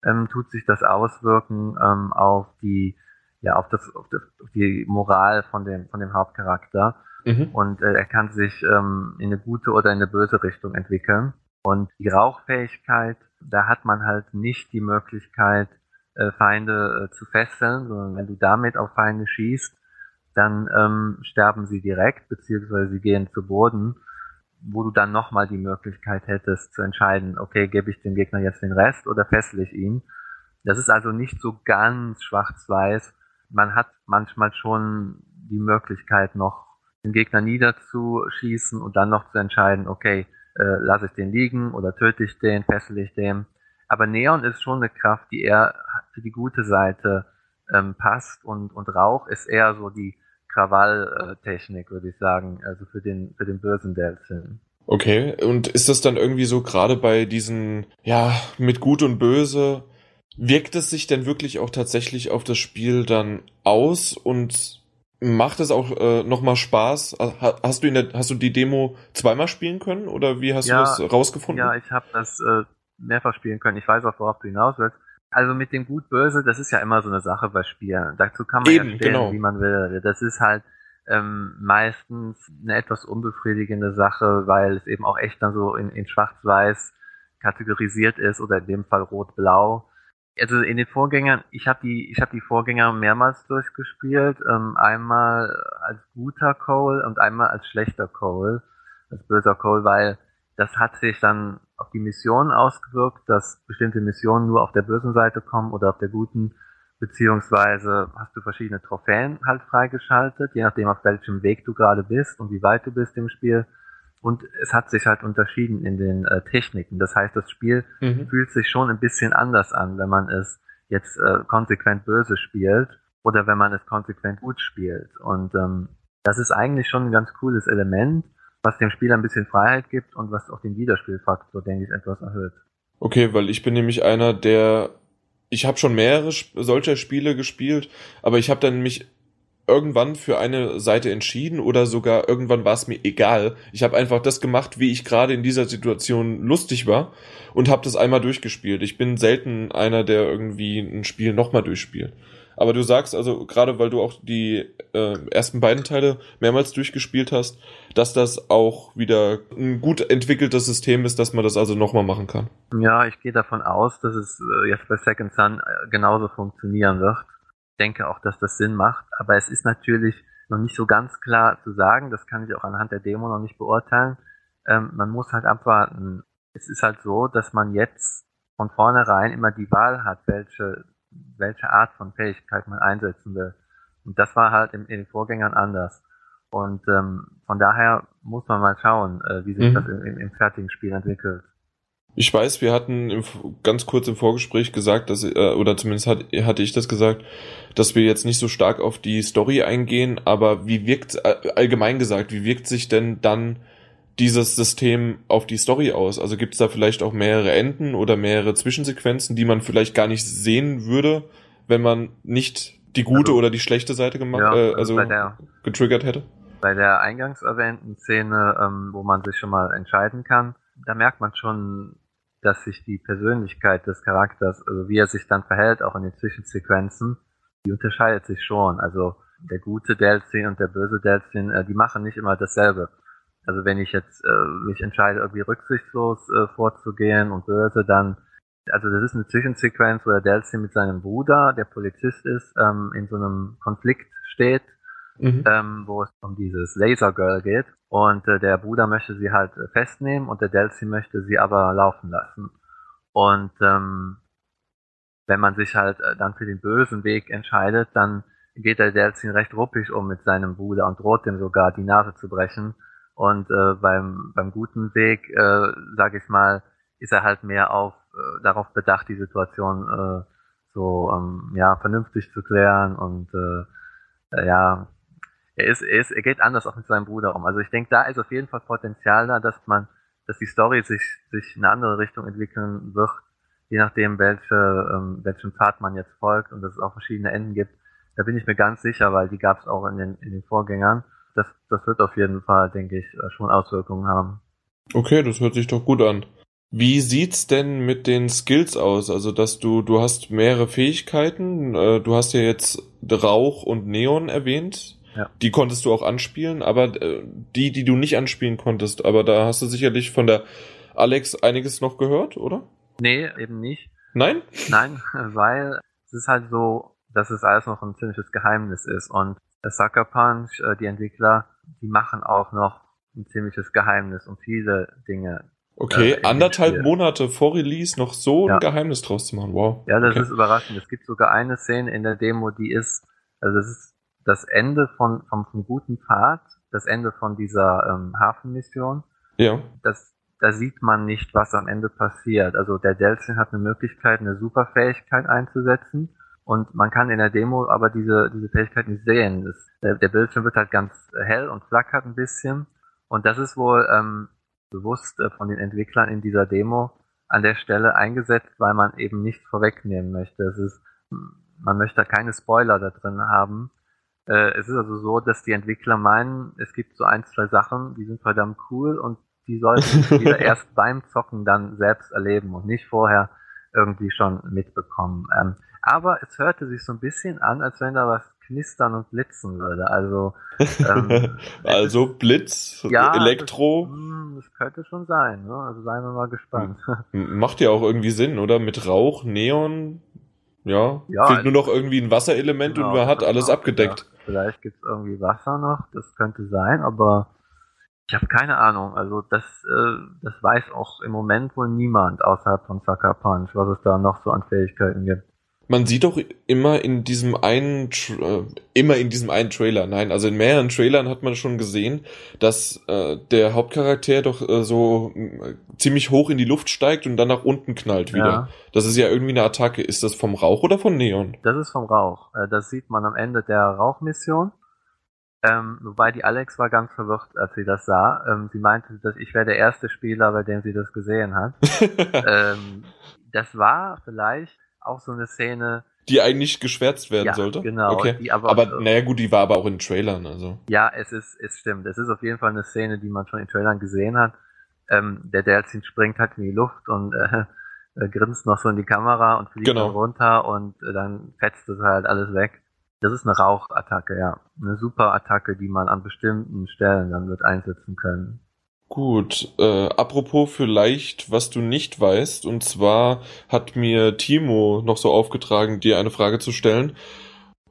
ähm, tut sich das auswirken ähm, auf die ja auf das, auf das auf die Moral von dem von dem Hauptcharakter mhm. und äh, er kann sich ähm, in eine gute oder in eine böse Richtung entwickeln und die Rauchfähigkeit da hat man halt nicht die Möglichkeit, äh, Feinde äh, zu fesseln, sondern wenn du damit auf Feinde schießt, dann ähm, sterben sie direkt, beziehungsweise sie gehen zu Boden. wo du dann nochmal die Möglichkeit hättest zu entscheiden, okay, gebe ich dem Gegner jetzt den Rest oder fessel ich ihn. Das ist also nicht so ganz schwarz-weiß. Man hat manchmal schon die Möglichkeit noch, den Gegner niederzuschießen und dann noch zu entscheiden, okay, äh, lasse ich den liegen oder töte ich den, fessel ich den. Aber Neon ist schon eine Kraft, die eher für die gute Seite ähm, passt und, und Rauch ist eher so die Krawalltechnik, würde ich sagen, also für den, für den bösen Delsin. Okay, und ist das dann irgendwie so gerade bei diesen, ja, mit Gut und Böse, wirkt es sich denn wirklich auch tatsächlich auf das Spiel dann aus und macht es auch äh, nochmal Spaß? Hast du, in der, hast du die Demo zweimal spielen können oder wie hast ja, du das rausgefunden? Ja, ich habe das äh, mehrfach spielen können. Ich weiß auch, worauf du hinaus willst. Also mit dem Gut-Böse, das ist ja immer so eine Sache bei Spielen. Dazu kann man Eben, ja stellen, genau. wie man will. Das ist halt ähm, meistens eine etwas unbefriedigende Sache, weil es eben auch echt dann so in, in Schwarz-Weiß kategorisiert ist oder in dem Fall Rot-Blau. Also in den Vorgängern, ich habe die, ich habe die Vorgänger mehrmals durchgespielt, ähm, einmal als guter Cole und einmal als schlechter Cole, als böser Cole, weil das hat sich dann auf die Mission ausgewirkt, dass bestimmte Missionen nur auf der bösen Seite kommen oder auf der guten, beziehungsweise hast du verschiedene Trophäen halt freigeschaltet, je nachdem auf welchem Weg du gerade bist und wie weit du bist im Spiel. Und es hat sich halt unterschieden in den äh, Techniken. Das heißt, das Spiel mhm. fühlt sich schon ein bisschen anders an, wenn man es jetzt äh, konsequent böse spielt oder wenn man es konsequent gut spielt. Und ähm, das ist eigentlich schon ein ganz cooles Element was dem Spiel ein bisschen Freiheit gibt und was auch den Wiederspielfaktor, denke ich, etwas erhöht. Okay, weil ich bin nämlich einer, der ich habe schon mehrere solcher Spiele gespielt, aber ich habe dann mich irgendwann für eine Seite entschieden oder sogar irgendwann war es mir egal. Ich habe einfach das gemacht, wie ich gerade in dieser Situation lustig war und habe das einmal durchgespielt. Ich bin selten einer, der irgendwie ein Spiel nochmal durchspielt. Aber du sagst also, gerade weil du auch die äh, ersten beiden Teile mehrmals durchgespielt hast, dass das auch wieder ein gut entwickeltes System ist, dass man das also nochmal machen kann. Ja, ich gehe davon aus, dass es äh, jetzt bei Second Sun äh, genauso funktionieren wird. Ich denke auch, dass das Sinn macht, aber es ist natürlich noch nicht so ganz klar zu sagen, das kann ich auch anhand der Demo noch nicht beurteilen. Ähm, man muss halt abwarten. Es ist halt so, dass man jetzt von vornherein immer die Wahl hat, welche welche Art von Fähigkeit man einsetzen will. Und das war halt in, in den Vorgängern anders. Und ähm, von daher muss man mal schauen, äh, wie sich mhm. das im, im, fertigen Spiel entwickelt. Ich weiß, wir hatten im, ganz kurz im Vorgespräch gesagt, dass, äh, oder zumindest hat, hatte ich das gesagt, dass wir jetzt nicht so stark auf die Story eingehen, aber wie wirkt, äh, allgemein gesagt, wie wirkt sich denn dann dieses System auf die Story aus? Also gibt es da vielleicht auch mehrere Enden oder mehrere Zwischensequenzen, die man vielleicht gar nicht sehen würde, wenn man nicht die gute also, oder die schlechte Seite gemacht, ja, äh, also der, getriggert hätte? Bei der eingangs erwähnten Szene, ähm, wo man sich schon mal entscheiden kann, da merkt man schon, dass sich die Persönlichkeit des Charakters, also wie er sich dann verhält, auch in den Zwischensequenzen, die unterscheidet sich schon. Also der gute Delzin und der böse Delzin, äh, die machen nicht immer dasselbe. Also wenn ich jetzt äh, mich entscheide, irgendwie rücksichtslos äh, vorzugehen und böse, dann, also das ist eine Zwischensequenz, wo der Delcy mit seinem Bruder, der Polizist ist, ähm, in so einem Konflikt steht, mhm. ähm, wo es um dieses Laser Girl geht. Und äh, der Bruder möchte sie halt äh, festnehmen und der Delcy möchte sie aber laufen lassen. Und ähm, wenn man sich halt äh, dann für den bösen Weg entscheidet, dann geht der Delcy recht ruppig um mit seinem Bruder und droht dem sogar die Nase zu brechen. Und äh, beim, beim guten Weg, äh, sage ich mal, ist er halt mehr auf äh, darauf bedacht, die Situation äh, so ähm, ja vernünftig zu klären und äh, äh, ja, er ist, er ist, er geht anders auch mit seinem Bruder um. Also ich denke, da ist auf jeden Fall Potenzial da, dass man, dass die Story sich sich in eine andere Richtung entwickeln wird, je nachdem welche ähm, welchem Pfad man jetzt folgt und dass es auch verschiedene Enden gibt. Da bin ich mir ganz sicher, weil die gab es auch in den in den Vorgängern das, das wird auf jeden Fall, denke ich, äh, schon Auswirkungen haben. Okay, das hört sich doch gut an. Wie sieht's denn mit den Skills aus? Also, dass du, du hast mehrere Fähigkeiten. Äh, du hast ja jetzt Rauch und Neon erwähnt. Ja. Die konntest du auch anspielen, aber äh, die, die du nicht anspielen konntest, aber da hast du sicherlich von der Alex einiges noch gehört, oder? Nee, eben nicht. Nein? Nein, weil es ist halt so, dass es alles noch ein ziemliches Geheimnis ist und Sucker Punch, äh, die Entwickler, die machen auch noch ein ziemliches Geheimnis um viele Dinge. Okay, äh, anderthalb. Monate vor Release noch so Ja. ein Geheimnis draus zu machen. Wow. Ja, das okay. ist überraschend. Es gibt sogar eine Szene in der Demo, die ist, also das ist das Ende von, vom, vom guten Pfad, das Ende von dieser ähm, Hafenmission. Ja. Das, da sieht man nicht, was am Ende passiert. Also der Delsin hat eine Möglichkeit, eine Superfähigkeit einzusetzen. Und man kann in der Demo aber diese, diese Fähigkeit nicht sehen. Das, der, der Bildschirm wird halt ganz hell und flackert ein bisschen. Und das ist wohl ähm, bewusst äh, von den Entwicklern in dieser Demo an der Stelle eingesetzt, weil man eben nichts vorwegnehmen möchte. Es ist, man möchte da keine Spoiler da drin haben. Äh, es ist also so, dass die Entwickler meinen, es gibt so ein, zwei Sachen, die sind verdammt cool und die sollten (laughs) Spieler erst beim Zocken dann selbst erleben und nicht vorher irgendwie schon mitbekommen. Ähm, aber es hörte sich so ein bisschen an, als wenn da was knistern und blitzen würde. Also ähm, (laughs) also Blitz, ja, Elektro, Das, hm, das könnte schon sein. Ne? Also seien wir mal gespannt. m- macht ja auch irgendwie Sinn, oder? Mit Rauch, Neon, ja. Ja, Fehlt nur noch irgendwie ein Wasserelement Genau, und man hat ich alles abgedeckt. gedacht. Vielleicht gibt's irgendwie Wasser noch, das könnte sein, aber ich habe keine Ahnung. Also das, äh, das weiß auch im Moment wohl niemand außerhalb von Sucker Punch, was es da noch so an Fähigkeiten gibt. Man sieht doch immer in diesem einen, äh, immer in diesem einen Trailer, nein, also in mehreren Trailern hat man schon gesehen, dass äh, der Hauptcharakter doch äh, so ziemlich hoch in die Luft steigt und dann nach unten knallt wieder. Ja. Das ist ja irgendwie eine Attacke. Ist das vom Rauch oder von Neon? Das ist vom Rauch. Äh, Das sieht man am Ende der Rauchmission. Ähm, wobei die Alex war ganz verwirrt, als sie das sah. Ähm, sie meinte, dass ich wäre der erste Spieler, bei dem sie das gesehen hat. (laughs) ähm, das war vielleicht auch so eine Szene. die eigentlich geschwärzt werden Ja, sollte? genau, Okay. die aber- aber naja gut, die war aber auch in Trailern, also. Ja, es ist, es stimmt. Es ist auf jeden Fall eine Szene, die man schon in Trailern gesehen hat. Ähm, der Delzin springt halt in die Luft und äh, (laughs) äh, grinst noch so in die Kamera und fliegt Genau. dann runter und äh, dann fetzt es halt alles weg. Das ist eine Rauchattacke, ja. Eine super Attacke, die man an bestimmten Stellen dann wird einsetzen können. Gut, äh, apropos vielleicht, was du nicht weißt, und zwar hat mir Timo noch so aufgetragen, dir eine Frage zu stellen.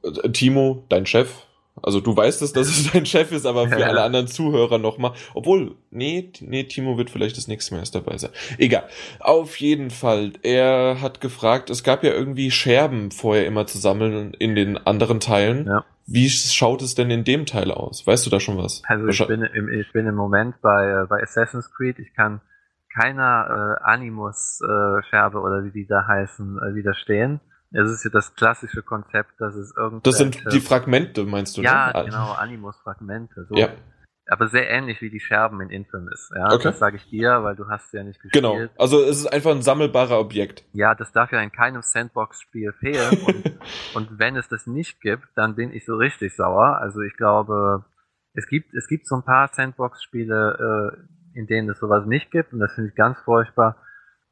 Äh, Timo, dein Chef, also du weißt es, dass es (laughs) dein Chef ist, aber für alle anderen Zuhörer nochmal, obwohl, nee, nee, Timo wird vielleicht das nächste Mal erst dabei sein. Egal, auf jeden Fall, er hat gefragt, es gab ja irgendwie Scherben vorher immer zu sammeln in den anderen Teilen. Ja. Wie schaut es denn in dem Teil aus? Weißt du da schon was? Also ich bin, im, ich bin im Moment bei, äh, bei Assassin's Creed. Ich kann keiner äh, Animus-Scherbe oder wie die da heißen, äh, widerstehen. Es ist ja das klassische Konzept, dass es irgendwelche... Das sind die Fragmente, meinst du? Ja, ne? genau, Animus-Fragmente. So. Ja. Aber sehr ähnlich wie die Scherben in Infamous. Ja, Okay. das sage ich dir, weil du hast ja nicht gespielt. Genau. Also es ist einfach ein sammelbarer Objekt. Ja, das darf ja in keinem Sandbox-Spiel fehlen. (laughs) Und, und wenn es das nicht gibt, dann bin ich so richtig sauer. Also ich glaube, es gibt, es gibt so ein paar Sandbox-Spiele, äh, in denen es sowas nicht gibt. Und das finde ich ganz furchtbar.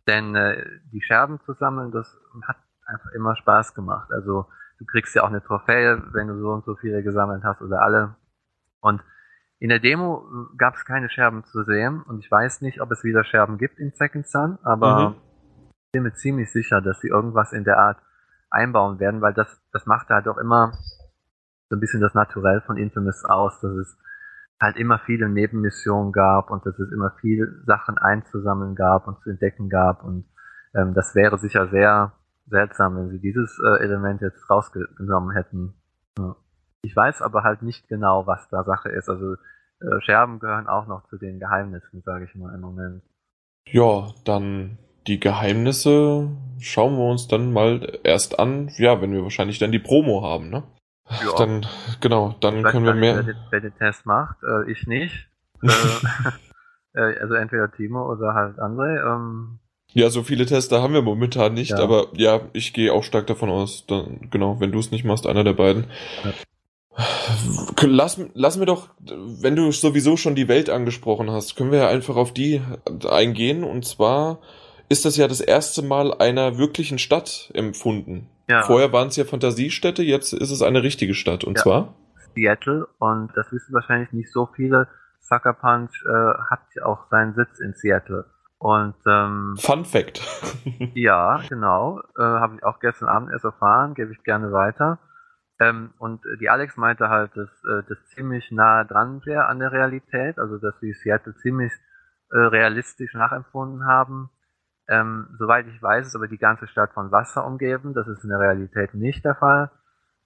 Denn äh, die Scherben zu sammeln, das hat einfach immer Spaß gemacht. Also du kriegst ja auch eine Trophäe, wenn du so und so viele gesammelt hast oder alle. Und in der Demo gab es keine Scherben zu sehen und ich weiß nicht, ob es wieder Scherben gibt in Second Sun, aber Mhm. ich bin mir ziemlich sicher, dass sie irgendwas in der Art einbauen werden, weil das, das macht halt auch immer so ein bisschen das Naturell von Infamous aus, dass es halt immer viele Nebenmissionen gab und dass es immer viel Sachen einzusammeln gab und zu entdecken gab und ähm, das wäre sicher sehr seltsam, wenn sie dieses äh, Element jetzt rausgenommen hätten. Ja. Ich weiß aber halt nicht genau, was da Sache ist. Also äh, Scherben gehören auch noch zu den Geheimnissen, sage ich mal im Moment. Ja, dann die Geheimnisse schauen wir uns dann mal erst an, ja, wenn wir wahrscheinlich dann die Promo haben, ne? Ja. Dann, genau, dann können wir mehr. Wer den, wer den Test macht, äh, ich nicht. äh, (laughs) (laughs) äh, also entweder Timo oder halt André. Ähm, Ja, so viele Tester haben wir momentan nicht, Ja. aber ja, ich gehe auch stark davon aus, dann, genau, wenn du es nicht machst, einer der beiden. Lass, lass mir doch, wenn du sowieso schon die Welt angesprochen hast, können wir ja einfach auf die eingehen. Und zwar ist das ja das erste Mal einer wirklichen Stadt empfunden. ja, Vorher waren es ja Fantasiestädte, jetzt ist es eine richtige Stadt. Und Ja. zwar? Seattle und das wissen wahrscheinlich nicht so viele. Sucker Punch äh, hat ja auch seinen Sitz in Seattle. Und ähm, Fun Fact. (laughs) ja, genau, äh, habe ich auch gestern Abend erst erfahren, gebe ich gerne weiter. Ähm, und die Alex meinte halt, dass äh, das ziemlich nah dran wäre an der Realität, also dass sie Seattle ziemlich äh, realistisch nachempfunden haben. Ähm, soweit ich weiß, ist aber die ganze Stadt von Wasser umgeben. Das ist in der Realität nicht der Fall.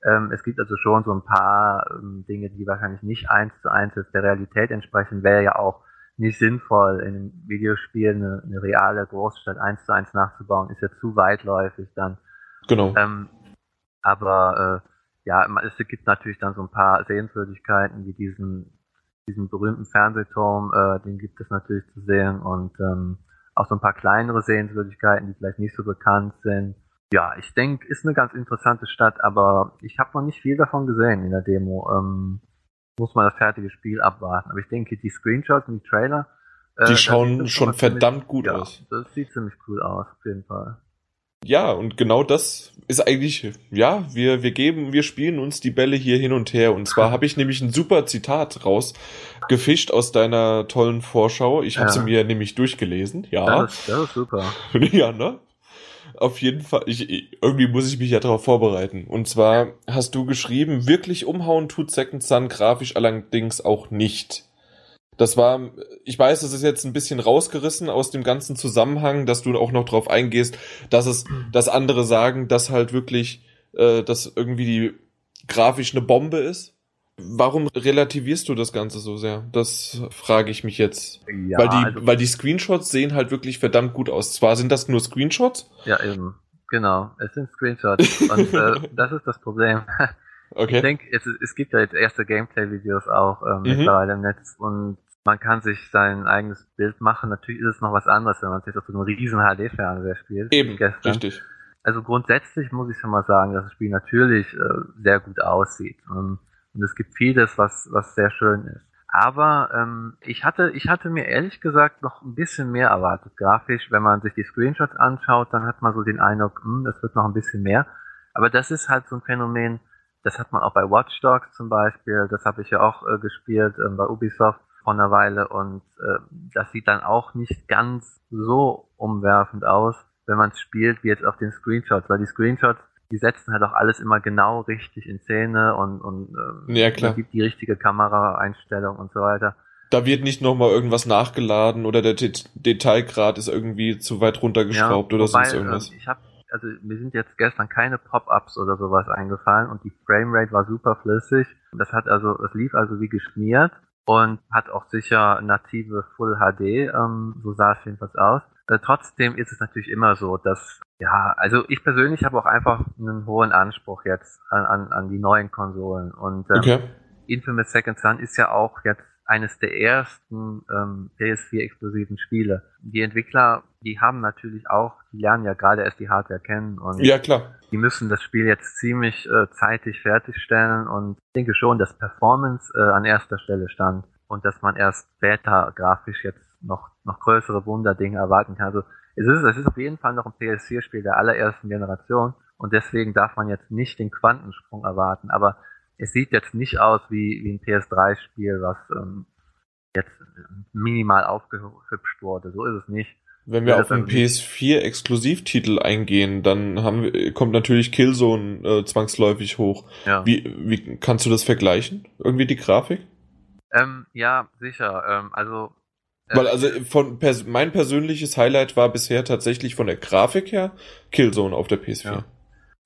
Ähm, es gibt also schon so ein paar ähm, Dinge, die wahrscheinlich nicht eins zu eins der Realität entsprechen. Wäre ja auch nicht sinnvoll, in einem Videospiel eine, eine reale Großstadt eins zu eins nachzubauen. Ist ja zu weitläufig dann. Genau. Ähm, aber äh, ja, es gibt natürlich dann so ein paar Sehenswürdigkeiten wie diesen diesen berühmten Fernsehturm, äh, den gibt es natürlich zu sehen und ähm, auch so ein paar kleinere Sehenswürdigkeiten, die vielleicht nicht so bekannt sind. Ja, ich denke, ist eine ganz interessante Stadt, aber ich habe noch nicht viel davon gesehen in der Demo. Ähm, muss man das fertige Spiel abwarten. Aber ich denke, die Screenshots und die Trailer. Äh, die schauen schon verdammt ziemlich, gut ja, aus. Das sieht ziemlich cool aus, auf jeden Fall. Ja, und genau das ist eigentlich, ja, wir, wir geben, wir spielen uns die Bälle hier hin und her. Und zwar (laughs) habe ich nämlich ein super Zitat rausgefischt aus deiner tollen Vorschau. Ich habe ja. sie mir nämlich durchgelesen, ja. Das ist, das ist super. (laughs) ja, ne? Auf jeden Fall, ich, irgendwie muss ich mich ja darauf vorbereiten. Und zwar hast du geschrieben, wirklich umhauen tut Second Sun grafisch allerdings auch nicht. Das war, ich weiß, das ist jetzt ein bisschen rausgerissen aus dem ganzen Zusammenhang, dass du auch noch drauf eingehst, dass es, dass andere sagen, dass halt wirklich, äh, dass irgendwie die grafisch eine Bombe ist. Warum relativierst du das Ganze so sehr? Das frage ich mich jetzt. Ja, weil die, also, weil die Screenshots sehen halt wirklich verdammt gut aus. Zwar sind das nur Screenshots. Ja, eben. Genau. Es sind Screenshots. Und äh, (laughs) das ist das Problem. Okay. Ich denke, es, es gibt ja jetzt erste Gameplay-Videos auch ähm, mhm. mittlerweile im Netz und man kann sich sein eigenes Bild machen. Natürlich ist es noch was anderes, wenn man sich auf so einem riesen HD-Fernseher spielt. Eben, richtig. Also grundsätzlich muss ich schon mal sagen, dass das Spiel natürlich äh, sehr gut aussieht. Und, und, es gibt vieles, was, was sehr schön ist. Aber ähm, ich hatte, ich hatte mir ehrlich gesagt noch ein bisschen mehr erwartet. Grafisch, wenn man sich die Screenshots anschaut, dann hat man so den Eindruck, hm, das wird noch ein bisschen mehr. Aber das ist halt so ein Phänomen, das hat man auch bei Watch Dogs zum Beispiel, das habe ich ja auch äh, gespielt äh, bei Ubisoft vor einer Weile und äh, das sieht dann auch nicht ganz so umwerfend aus, wenn man es spielt, wie jetzt auf den Screenshots, weil die Screenshots, die setzen halt auch alles immer genau richtig in Szene und, und ähm, ja, klar. gibt die richtige Kameraeinstellung und so weiter. Da wird nicht nochmal irgendwas nachgeladen oder der Det Detailgrad ist irgendwie zu weit runtergeschraubt ja, oder wobei, sonst irgendwas. Äh, ich hab, also mir sind jetzt gestern keine Pop-ups oder sowas eingefallen und die Framerate war super flüssig. Das hat also, es lief also wie geschmiert und hat auch sicher native Full HD, ähm, so sah es jedenfalls aus. Äh, trotzdem ist es natürlich immer so, dass, ja, also ich persönlich habe auch einfach einen hohen Anspruch jetzt an, an, an die neuen Konsolen. Und ähm, okay. Infamous Second Son ist ja auch jetzt eines der ersten ähm, PS4-exklusiven Spiele. Die Entwickler, die haben natürlich auch, die lernen ja gerade erst die Hardware kennen und ja, klar. die müssen das Spiel jetzt ziemlich äh, zeitig fertigstellen und ich denke schon, dass Performance äh, an erster Stelle stand und dass man erst später grafisch jetzt noch, noch größere Wunderdinge erwarten kann. Also es ist, es ist auf jeden Fall noch ein PS4-Spiel der allerersten Generation und deswegen darf man jetzt nicht den Quantensprung erwarten, aber es sieht jetzt nicht aus wie, wie ein PS3-Spiel, was ähm, jetzt minimal aufgehübscht wurde. So ist es nicht. Wenn wir auf einen PS4-Exklusivtitel eingehen, dann haben wir, kommt natürlich Killzone äh, zwangsläufig hoch. Ja. Wie, wie kannst du das vergleichen? Irgendwie die Grafik? Ähm, ja, sicher. Ähm, also weil also von pers mein persönliches Highlight war bisher tatsächlich von der Grafik her Killzone auf der PS4. Ja.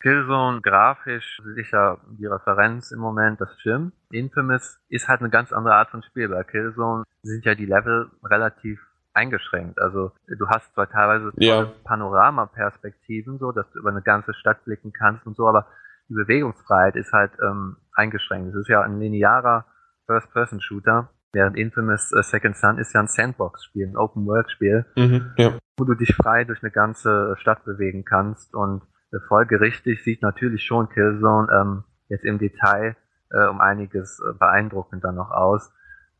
Killzone grafisch sicher die Referenz im Moment, das stimmt. Infamous ist halt eine ganz andere Art von Spiel. Bei Killzone sind ja die Level relativ eingeschränkt. Also du hast zwar teilweise ja. Panorama-Perspektiven, so dass du über eine ganze Stadt blicken kannst und so, aber die Bewegungsfreiheit ist halt ähm, eingeschränkt. Es ist ja ein linearer First-Person-Shooter, während Infamous uh, Second Son ist ja ein Sandbox-Spiel, ein Open-World-Spiel, mhm, ja. wo du dich frei durch eine ganze Stadt bewegen kannst und folgerichtig sieht natürlich schon Killzone ähm, jetzt im Detail äh, um einiges äh, beeindruckender noch aus.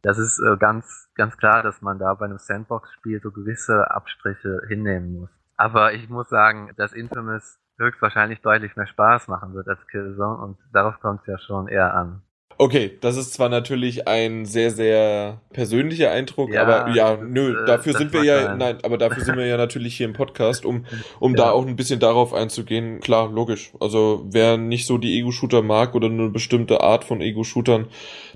Das ist äh, ganz, ganz klar, dass man da bei einem Sandbox-Spiel so gewisse Abstriche hinnehmen muss. Aber ich muss sagen, dass Infamous höchstwahrscheinlich deutlich mehr Spaß machen wird als Killzone und darauf kommt es ja schon eher an. Okay, das ist zwar natürlich ein sehr, sehr persönlicher Eindruck, Ja, aber ja, nö, äh, dafür sind wir ja, nein, aber dafür sind wir ja natürlich hier im Podcast, um, (laughs) um Ja. da auch ein bisschen darauf einzugehen. Klar, logisch. Also wer nicht so die Ego-Shooter mag oder eine bestimmte Art von Ego-Shootern,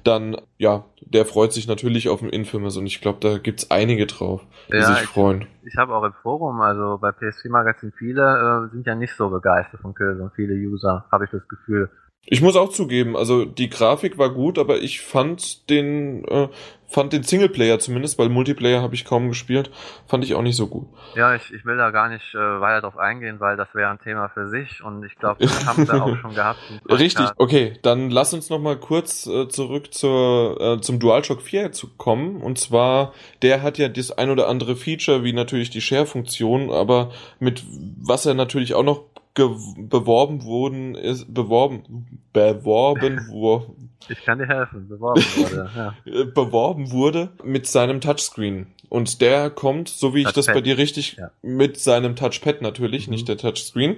dann, ja, der freut sich natürlich auf den Infamous und ich glaube, da gibt's einige drauf, die Ja, sich ich- freuen. Ich habe auch im Forum, also bei PS4 Magazin viele äh, sind ja nicht so begeistert von Killzone, viele User, habe ich das Gefühl. Ich muss auch zugeben, also die Grafik war gut, aber ich fand den, äh, fand den Singleplayer zumindest, weil Multiplayer habe ich kaum gespielt, fand ich auch nicht so gut. Ja, ich, ich will da gar nicht äh, weiter drauf eingehen, weil das wäre ein Thema für sich und ich glaube, (laughs) das haben wir auch schon gehabt. Richtig, okay, dann lass uns noch mal kurz äh, zurück zur, äh, zum DualShock 4 zu kommen. Und zwar, der hat ja das ein oder andere Feature, wie natürlich die Share-Funktion, aber mit was er natürlich auch noch beworben wurden, ist beworben, beworben, wo, Ich kann dir helfen, beworben wurde. (laughs) Ja. beworben wurde mit seinem Touchscreen. Und der kommt, so wie ich das Touchpad. bei dir richtig, Ja. mit seinem Touchpad natürlich, Mhm. nicht der Touchscreen.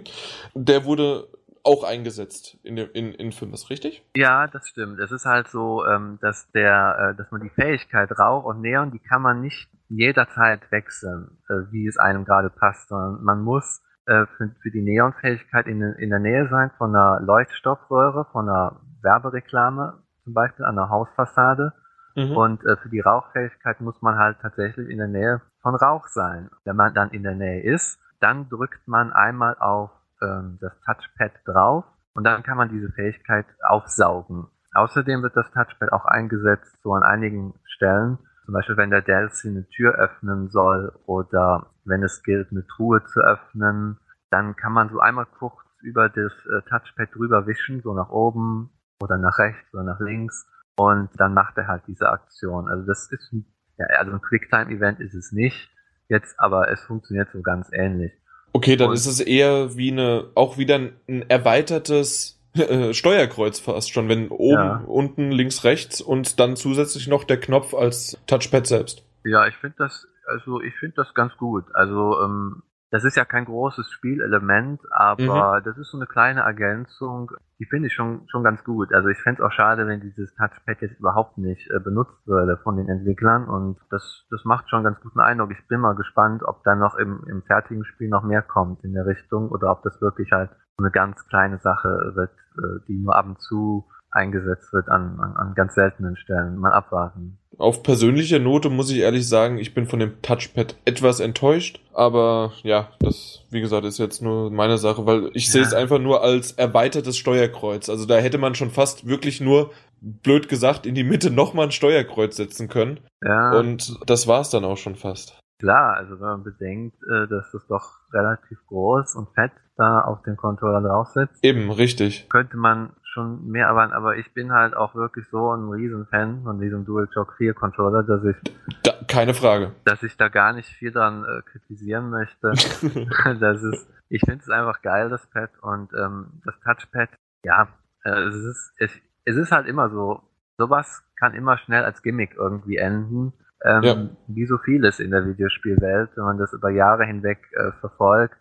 Der wurde auch eingesetzt in, dem- in, in Infamous, richtig? ja, das stimmt. Es ist halt so, ähm, dass der, äh, dass man die Fähigkeit Rauch und Neon, die kann man nicht jederzeit wechseln, äh, wie es einem gerade passt, sondern man muss äh, für, für die Neon-Fähigkeit in, in der Nähe sein von einer Leuchtstoffröhre, von einer Werbereklame, zum Beispiel an der Hausfassade. Mhm. Und äh, für die Rauchfähigkeit muss man halt tatsächlich in der Nähe von Rauch sein. Wenn man dann in der Nähe ist, dann drückt man einmal auf ähm, das Touchpad drauf und dann kann man diese Fähigkeit aufsaugen. Außerdem wird das Touchpad auch eingesetzt so an einigen Stellen. Zum Beispiel, wenn der Delcy eine Tür öffnen soll oder wenn es gilt, eine Truhe zu öffnen, dann kann man so einmal kurz über das äh, Touchpad drüber wischen, so nach oben oder nach rechts oder nach links und dann macht er halt diese Aktion. Also das ist ein, ja, also ein Quicktime-Event ist es nicht jetzt, aber es funktioniert so ganz ähnlich. Okay, dann Und- ist es eher wie eine, auch wieder ein erweitertes äh, Steuerkreuz fast schon, wenn oben, Ja. unten, links, rechts und dann zusätzlich noch der Knopf als Touchpad selbst. Ja, ich finde das, also ich finde das ganz gut. Also ähm, das ist ja kein großes Spielelement, aber das ist so eine kleine Ergänzung, die finde ich schon schon ganz gut. Also ich fände es auch schade, wenn dieses Touchpad jetzt überhaupt nicht äh, benutzt würde von den Entwicklern und das das macht schon ganz guten Eindruck. Ich bin mal gespannt, ob dann noch im, im fertigen Spiel noch mehr kommt in der Richtung oder ob das wirklich halt so eine ganz kleine Sache wird, äh, die nur ab und zu eingesetzt wird an, an, an ganz seltenen Stellen. Mal abwarten. Auf persönlicher Note muss ich ehrlich sagen, ich bin von dem Touchpad etwas enttäuscht, aber ja, das, wie gesagt, ist jetzt nur meine Sache, weil ich sehe Ja. es einfach nur als erweitertes Steuerkreuz. Also da hätte man schon fast wirklich nur, blöd gesagt, in die Mitte nochmal ein Steuerkreuz setzen können. Ja. Und das war's dann auch schon fast. Klar, also wenn man bedenkt, äh, dass das doch relativ groß und fett da auf den Controller drauf sitzt, Eben, richtig. könnte man schon mehr erwarten, aber ich bin halt auch wirklich so ein Riesenfan von diesem DualShock 4 Controller, dass ich, Da, keine Frage. dass ich da gar nicht viel dran äh, kritisieren möchte. (laughs) (laughs) das ist, ich finde es einfach geil, das Pad und ähm, das Touchpad, ja, äh, es ist, es, es ist halt immer so, sowas kann immer schnell als Gimmick irgendwie enden. Ähm, Ja. Wie so vieles in der Videospielwelt, wenn man das über Jahre hinweg äh, verfolgt,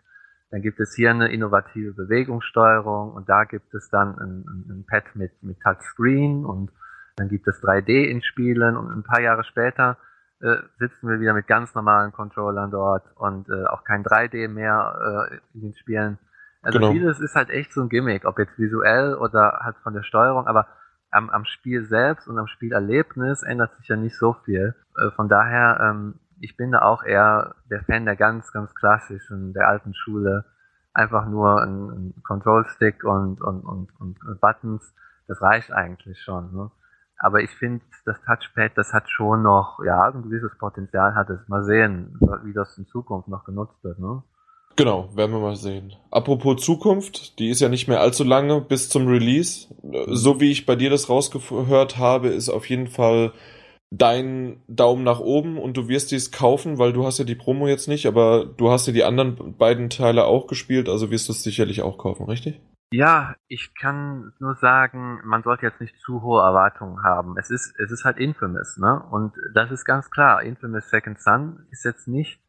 dann gibt es hier eine innovative Bewegungssteuerung und da gibt es dann ein, ein, Pad mit, mit Touchscreen und dann gibt es 3D in Spielen und ein paar Jahre später äh, sitzen wir wieder mit ganz normalen Controllern dort und äh, auch kein 3D mehr äh, in den Spielen. Also Genau. vieles ist halt echt so ein Gimmick, ob jetzt visuell oder halt von der Steuerung, aber am, am Spiel selbst und am Spielerlebnis ändert sich ja nicht so viel. Äh, von daher, ähm, ich bin da auch eher der Fan der ganz, ganz klassischen, der alten Schule. Einfach nur ein, ein Control-Stick und, und, und, und Buttons, das reicht eigentlich schon. Ne? Aber ich finde, das Touchpad, das hat schon noch, ja, ein gewisses Potenzial hat es. Mal sehen, wie das in Zukunft noch genutzt wird. Ne? Genau, werden wir mal sehen. Apropos Zukunft, die ist ja nicht mehr allzu lange bis zum Release. So wie ich bei dir das rausgehört habe, ist auf jeden Fall dein Daumen nach oben und du wirst dies kaufen, weil du hast ja die Promo jetzt nicht, aber du hast ja die anderen beiden Teile auch gespielt, also wirst du es sicherlich auch kaufen, richtig? Ja, ich kann nur sagen, man sollte jetzt nicht zu hohe Erwartungen haben. Es ist, es ist halt Infamous, ne? Und das ist ganz klar. Infamous Second Son ist jetzt nicht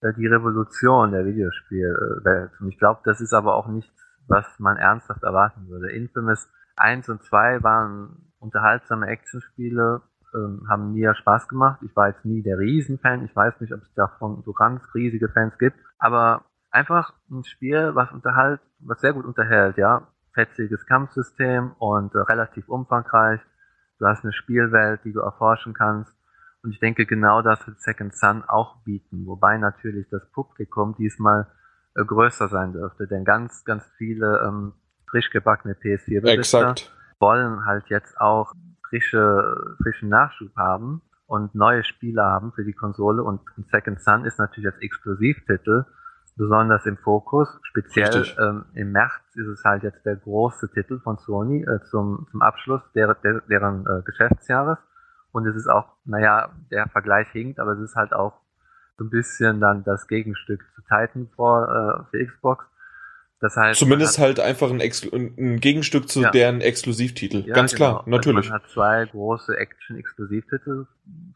äh, die Revolution der Videospielwelt. Und ich glaube, das ist aber auch nichts, was man ernsthaft erwarten würde. Infamous 1 und 2 waren unterhaltsame Actionspiele ähm, haben mir Spaß gemacht. Ich war jetzt nie der Riesenfan. Ich weiß nicht, ob es davon so ganz riesige Fans gibt. Aber einfach ein Spiel, was unterhalt, was sehr gut unterhält, ja. Fetziges Kampfsystem und äh, relativ umfangreich. Du hast eine Spielwelt, die du erforschen kannst. Und ich denke, genau das wird Second Sun auch bieten. Wobei natürlich das Publikum diesmal äh, größer sein dürfte. Denn ganz, ganz viele ähm, frisch gebackene PS4-Besitzer wollen halt jetzt auch frische, frischen Nachschub haben und neue Spiele haben für die Konsole. Und Second Sun ist natürlich als Exklusivtitel besonders im Fokus. Speziell ähm, im März ist es halt jetzt der große Titel von Sony äh, zum, zum Abschluss der, der, deren äh, Geschäftsjahres. Und es ist auch, naja, der Vergleich hinkt, aber es ist halt auch so ein bisschen dann das Gegenstück zu Titanfall äh, für Xbox. Das heißt, Zumindest hat, halt einfach ein, ein Gegenstück zu ja. deren Exklusivtitel. Ja, Ganz genau. klar, natürlich. Also man hat zwei große Action-Exklusivtitel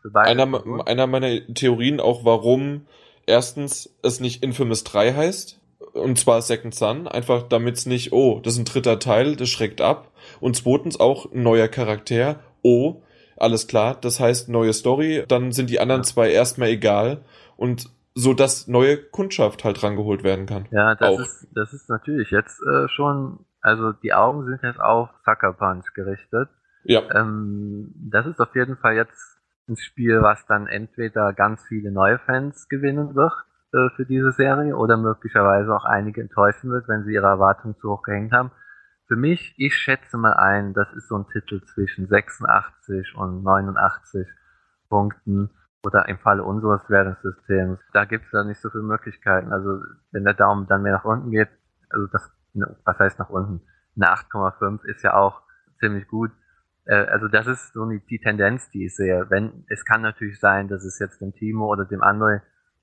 für beide. Einer, einer meiner Theorien auch, warum erstens es nicht Infamous 3 heißt, und zwar Second Son, einfach damit es nicht, oh, das ist ein dritter Teil, das schreckt ab. Und zweitens auch ein neuer Charakter, oh, alles klar, das heißt neue Story, dann sind die anderen ja. zwei erstmal egal und so dass neue Kundschaft halt rangeholt werden kann. Ja, das auch. ist das ist natürlich jetzt äh, schon, also die Augen sind jetzt auf Sucker Punch gerichtet. Ja. Ähm, das ist auf jeden Fall jetzt ein Spiel, was dann entweder ganz viele neue Fans gewinnen wird äh, für diese Serie oder möglicherweise auch einige enttäuschen wird, wenn sie ihre Erwartungen zu hoch gehängt haben. Für mich, ich schätze mal ein, das ist so ein Titel zwischen 86 und 89 Punkten oder im Falle unseres Wertungssystems. Da gibt es ja nicht so viele Möglichkeiten. Also wenn der Daumen dann mehr nach unten geht, also das, was heißt nach unten? Eine 8,5 ist ja auch ziemlich gut. Äh, also das ist so die, die Tendenz, die ich sehe. Wenn, es kann natürlich sein, dass es jetzt dem Timo oder dem André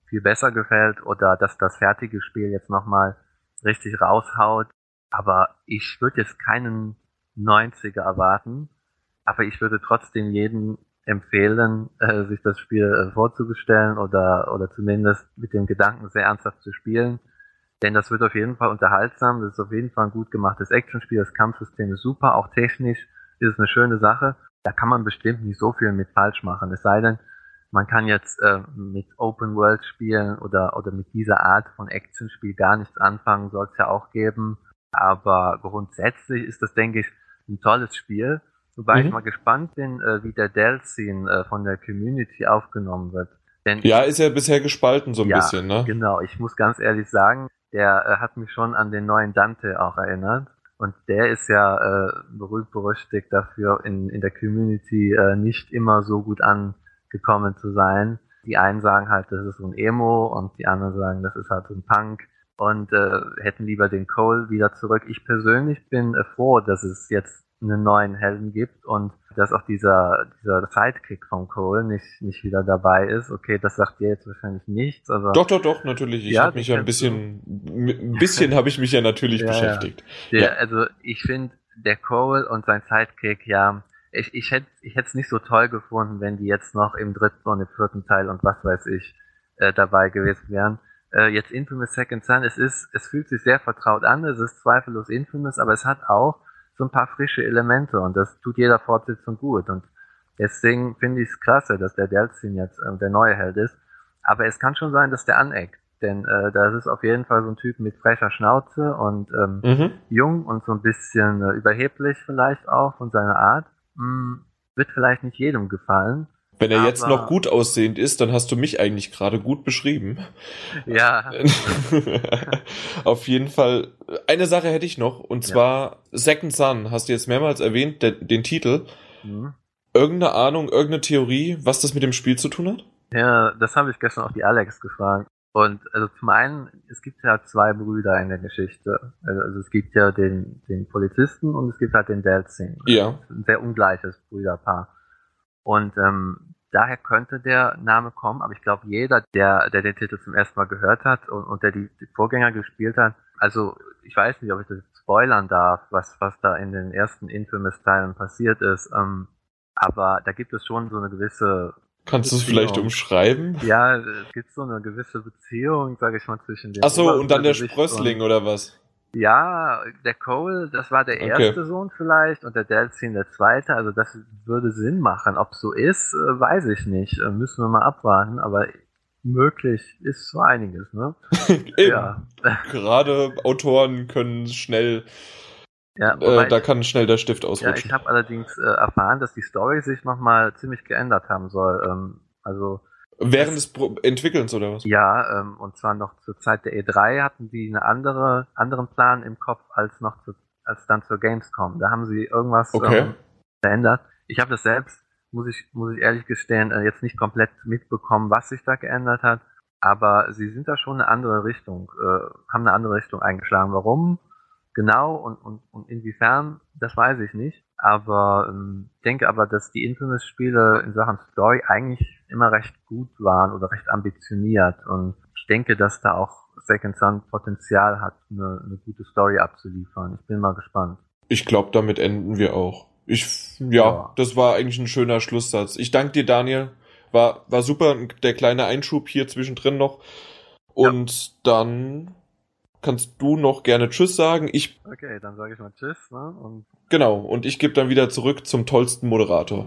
viel besser gefällt oder dass das fertige Spiel jetzt nochmal richtig raushaut. Aber ich würde jetzt keinen 90er erwarten. Aber ich würde trotzdem jeden empfehlen, äh, sich das Spiel äh, vorzubestellen oder, oder zumindest mit dem Gedanken sehr ernsthaft zu spielen. Denn das wird auf jeden Fall unterhaltsam. Das ist auf jeden Fall ein gut gemachtes Actionspiel. Das Kampfsystem ist super, auch technisch ist eine schöne Sache. Da kann man bestimmt nicht so viel mit falsch machen. Es sei denn, man kann jetzt äh, mit Open World spielen oder, oder mit dieser Art von Action-Spiel gar nichts anfangen, soll es ja auch geben. Aber grundsätzlich ist das, denke ich, ein tolles Spiel. Wobei mhm. ich mal gespannt bin, äh, wie der Dell-Scene äh, von der Community aufgenommen wird. Denn ja, ist ja bisher gespalten so ein ja, bisschen, ne? Genau, ich muss ganz ehrlich sagen, der äh, hat mich schon an den neuen Dante auch erinnert. Und der ist ja äh, berühmt berüchtigt dafür, in, in der Community äh, nicht immer so gut angekommen zu sein. Die einen sagen halt, das ist so ein Emo und die anderen sagen, das ist halt so ein Punk und äh, hätten lieber den Cole wieder zurück. Ich persönlich bin froh, dass es jetzt einen neuen Helden gibt und dass auch dieser, dieser Sidekick von Cole nicht, nicht wieder dabei ist. Okay, das sagt dir jetzt wahrscheinlich nichts, aber. Doch, doch, doch, natürlich. Ich ja, habe mich ja ein bisschen, ein bisschen habe ich mich ja natürlich ja, beschäftigt. Ja. Der, also ich finde, der Cole und sein Sidekick, ja, ich, ich hätte ich hätte es nicht so toll gefunden, wenn die jetzt noch im dritten und im vierten Teil und was weiß ich äh, dabei gewesen wären. Äh, jetzt Infamous Second Son, es ist, es fühlt sich sehr vertraut an, es ist zweifellos Infamous, aber es hat auch so ein paar frische Elemente und das tut jeder Fortsetzung gut. Und deswegen finde ich es klasse, dass der Delzin jetzt äh, der neue Held ist. Aber es kann schon sein, dass der aneckt. Denn äh, das ist auf jeden Fall so ein Typ mit frecher Schnauze und ähm, mhm. jung und so ein bisschen äh, überheblich vielleicht auch von seiner Art. Hm, wird vielleicht nicht jedem gefallen. Wenn er jetzt noch gut aussehend ist, dann hast du mich eigentlich gerade gut beschrieben. Ja. (laughs) Auf jeden Fall. Eine Sache hätte ich noch, und zwar ja. Second Son, hast du jetzt mehrmals erwähnt, den, den Titel. Mhm. Irgendeine Ahnung, irgendeine Theorie, was das mit dem Spiel zu tun hat? Ja, das habe ich gestern auch die Alex gefragt. Und also zum einen, es gibt ja zwei Brüder in der Geschichte. Also, also es gibt ja den, den Polizisten und es gibt halt den Delzing. Ja. Ein sehr ungleiches Brüderpaar. Und ähm, daher könnte der Name kommen, aber ich glaube, jeder, der, der den Titel zum ersten Mal gehört hat und, und der die, die Vorgänger gespielt hat, also ich weiß nicht, ob ich das spoilern darf, was, was da in den ersten Infamous-Teilen passiert ist, ähm, aber da gibt es schon so eine gewisse Kannst du es vielleicht umschreiben? Ja, es gibt so eine gewisse Beziehung, sage ich mal, zwischen den Ach so, und dann der Sprössling oder was? Ja, der Cole, das war der Okay. erste Sohn vielleicht und der Delzin der zweite. Also das würde Sinn machen. Ob so ist, äh, weiß ich nicht. Äh, Müssen wir mal abwarten. Aber möglich ist so einiges, ne? (laughs) Ja. (laughs) Gerade Autoren können schnell, ja äh, da kann schnell der Stift Ja, ausrutschen. ich habe allerdings äh, erfahren, dass die Story sich nochmal ziemlich geändert haben soll. Ähm, also Während des Pro Entwickelns oder was? ja, ähm, und zwar noch zur Zeit der E3 hatten die eine andere, anderen Plan im Kopf als noch zu, als dann zur Gamescom. Da haben sie irgendwas Okay. ähm, verändert. Ich habe das selbst, muss ich, muss ich ehrlich gestehen, äh, jetzt nicht komplett mitbekommen, was sich da geändert hat. Aber sie sind da schon eine andere Richtung, äh, haben eine andere Richtung eingeschlagen. Warum genau und, und, und inwiefern, das weiß ich nicht. Aber ähm, ich denke aber, dass die Infamous-Spiele in Sachen Story eigentlich immer recht gut waren oder recht ambitioniert. Und ich denke, dass da auch Second Son Potenzial hat, eine, eine gute Story abzuliefern. Ich bin mal gespannt. Ich glaube, damit enden wir auch. Ich, ja, Ja. das war eigentlich ein schöner Schlusssatz. Ich danke dir, Daniel. War, war super, der kleine Einschub hier zwischendrin noch. Und dann kannst du noch gerne Tschüss sagen. Ich, Okay, dann sage ich mal Tschüss ne? und genau, und ich gebe dann wieder zurück zum tollsten Moderator.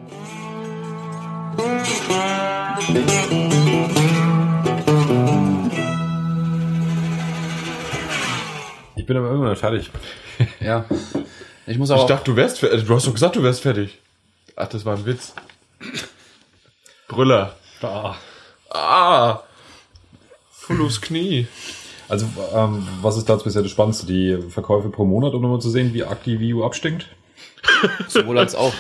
Ich bin aber irgendwann fertig. Ja. Ich muss Ich auch. dachte, du wärst fertig. Du hast doch gesagt, du wärst fertig. Ach, das war ein Witz. Brüller. Da. Ah! Voll aufs Knie. Also, ähm, was ist da jetzt bisher das Spannendste? Die Verkäufe pro Monat, um nochmal zu sehen, wie arg die Wii U abstinkt? (laughs) sowohl als auch.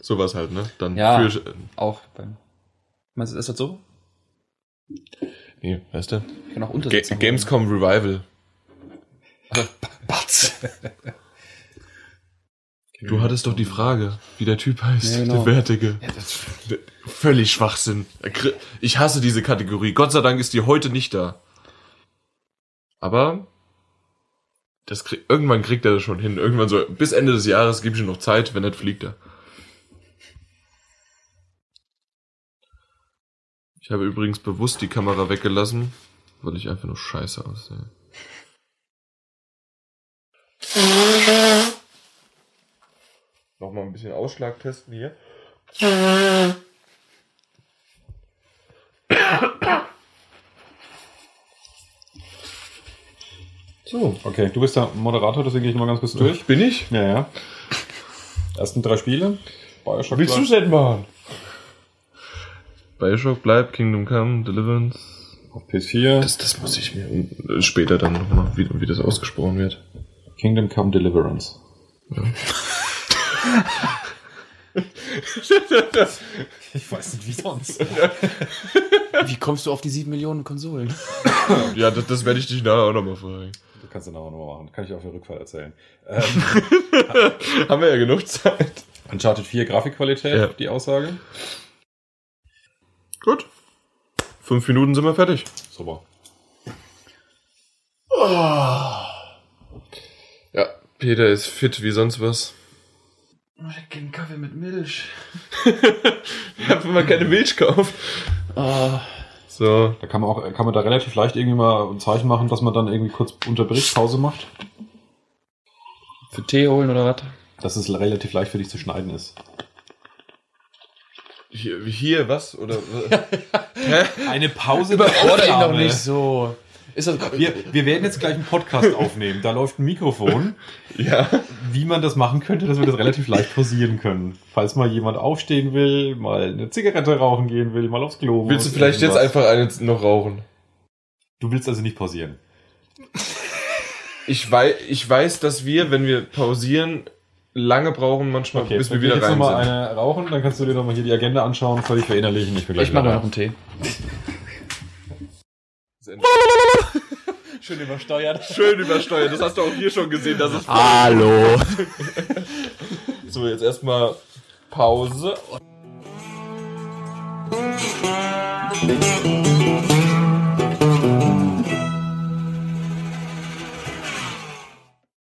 Sowas halt, ne? Dann Ja. für. Auch beim. Meinst du, ist das so? Nee, weißt du? Ich kann auch Ga Untersetzer. Gamescom Revival. Batz. Du hattest doch die Frage, wie der Typ heißt, Ja, genau. der Wertige. Ja, Völlig Schwachsinn. Ich hasse diese Kategorie. Gott sei Dank ist die heute nicht da. Aber das krieg, irgendwann kriegt er das schon hin. Irgendwann so, bis Ende des Jahres gebe ich ihm noch Zeit, wenn nicht fliegt er. Ich habe übrigens bewusst die Kamera weggelassen, weil ich einfach nur scheiße aussehe. Nochmal ein bisschen Ausschlag testen hier. So, okay, du bist der Moderator, deswegen gehe ich nochmal ganz kurz durch. Bin ich? Ja, ja. Ersten drei Spiele. Bioshock Willst du nicht machen? Bioshock bleibt, Kingdom Come, Deliverance. auf PS4. Das, das muss ich mir äh, später dann nochmal, wie, wie das ausgesprochen wird. Kingdom Come Deliverance. (laughs) Ich weiß nicht, wie sonst. (laughs) wie kommst du auf die 7 Millionen Konsolen? (laughs) Ja, das, das werde ich dich nachher auch nochmal fragen. Du kannst du nachher nochmal machen. Kann ich auf der Rückfall erzählen. Ähm, (laughs) Haben wir ja genug Zeit. Uncharted 4 Grafikqualität, Ja. die Aussage. Gut. Fünf Minuten sind wir fertig. Super. Ja, Peter ist fit wie sonst was. Einen Kaffee mit Milch. Ja, wenn man keine Milch kauft. Oh, So. Da kann man auch, kann man da relativ leicht irgendwie mal ein Zeichen machen, dass man dann irgendwie kurz unterbricht, Pause macht. für Tee holen oder was? Dass es relativ leicht für dich zu schneiden ist. Hier, hier was? Oder. (laughs) Eine Pause Oder ihn doch nicht so. Ist das, Wir, wir werden jetzt gleich einen Podcast aufnehmen. Da läuft ein Mikrofon. (laughs) ja. Wie man das machen könnte, dass wir das relativ leicht pausieren können. Falls mal jemand aufstehen will, mal eine Zigarette rauchen gehen will, mal aufs Klo. Willst du vielleicht jetzt irgendwas. einfach eine noch rauchen? Du willst also nicht pausieren. Ich weiß, ich weiß, dass wir, wenn wir pausieren, lange brauchen manchmal, bis wir dann wieder jetzt rein noch mal sind. eine rauchen, dann kannst du dir nochmal hier die Agenda anschauen, völlig verinnerlichen. Ich, bin gleich ich mache noch einen Tee. Schön übersteuert. Schön übersteuert. Das hast du auch hier schon gesehen, dass es. Hallo. So, jetzt erstmal Pause.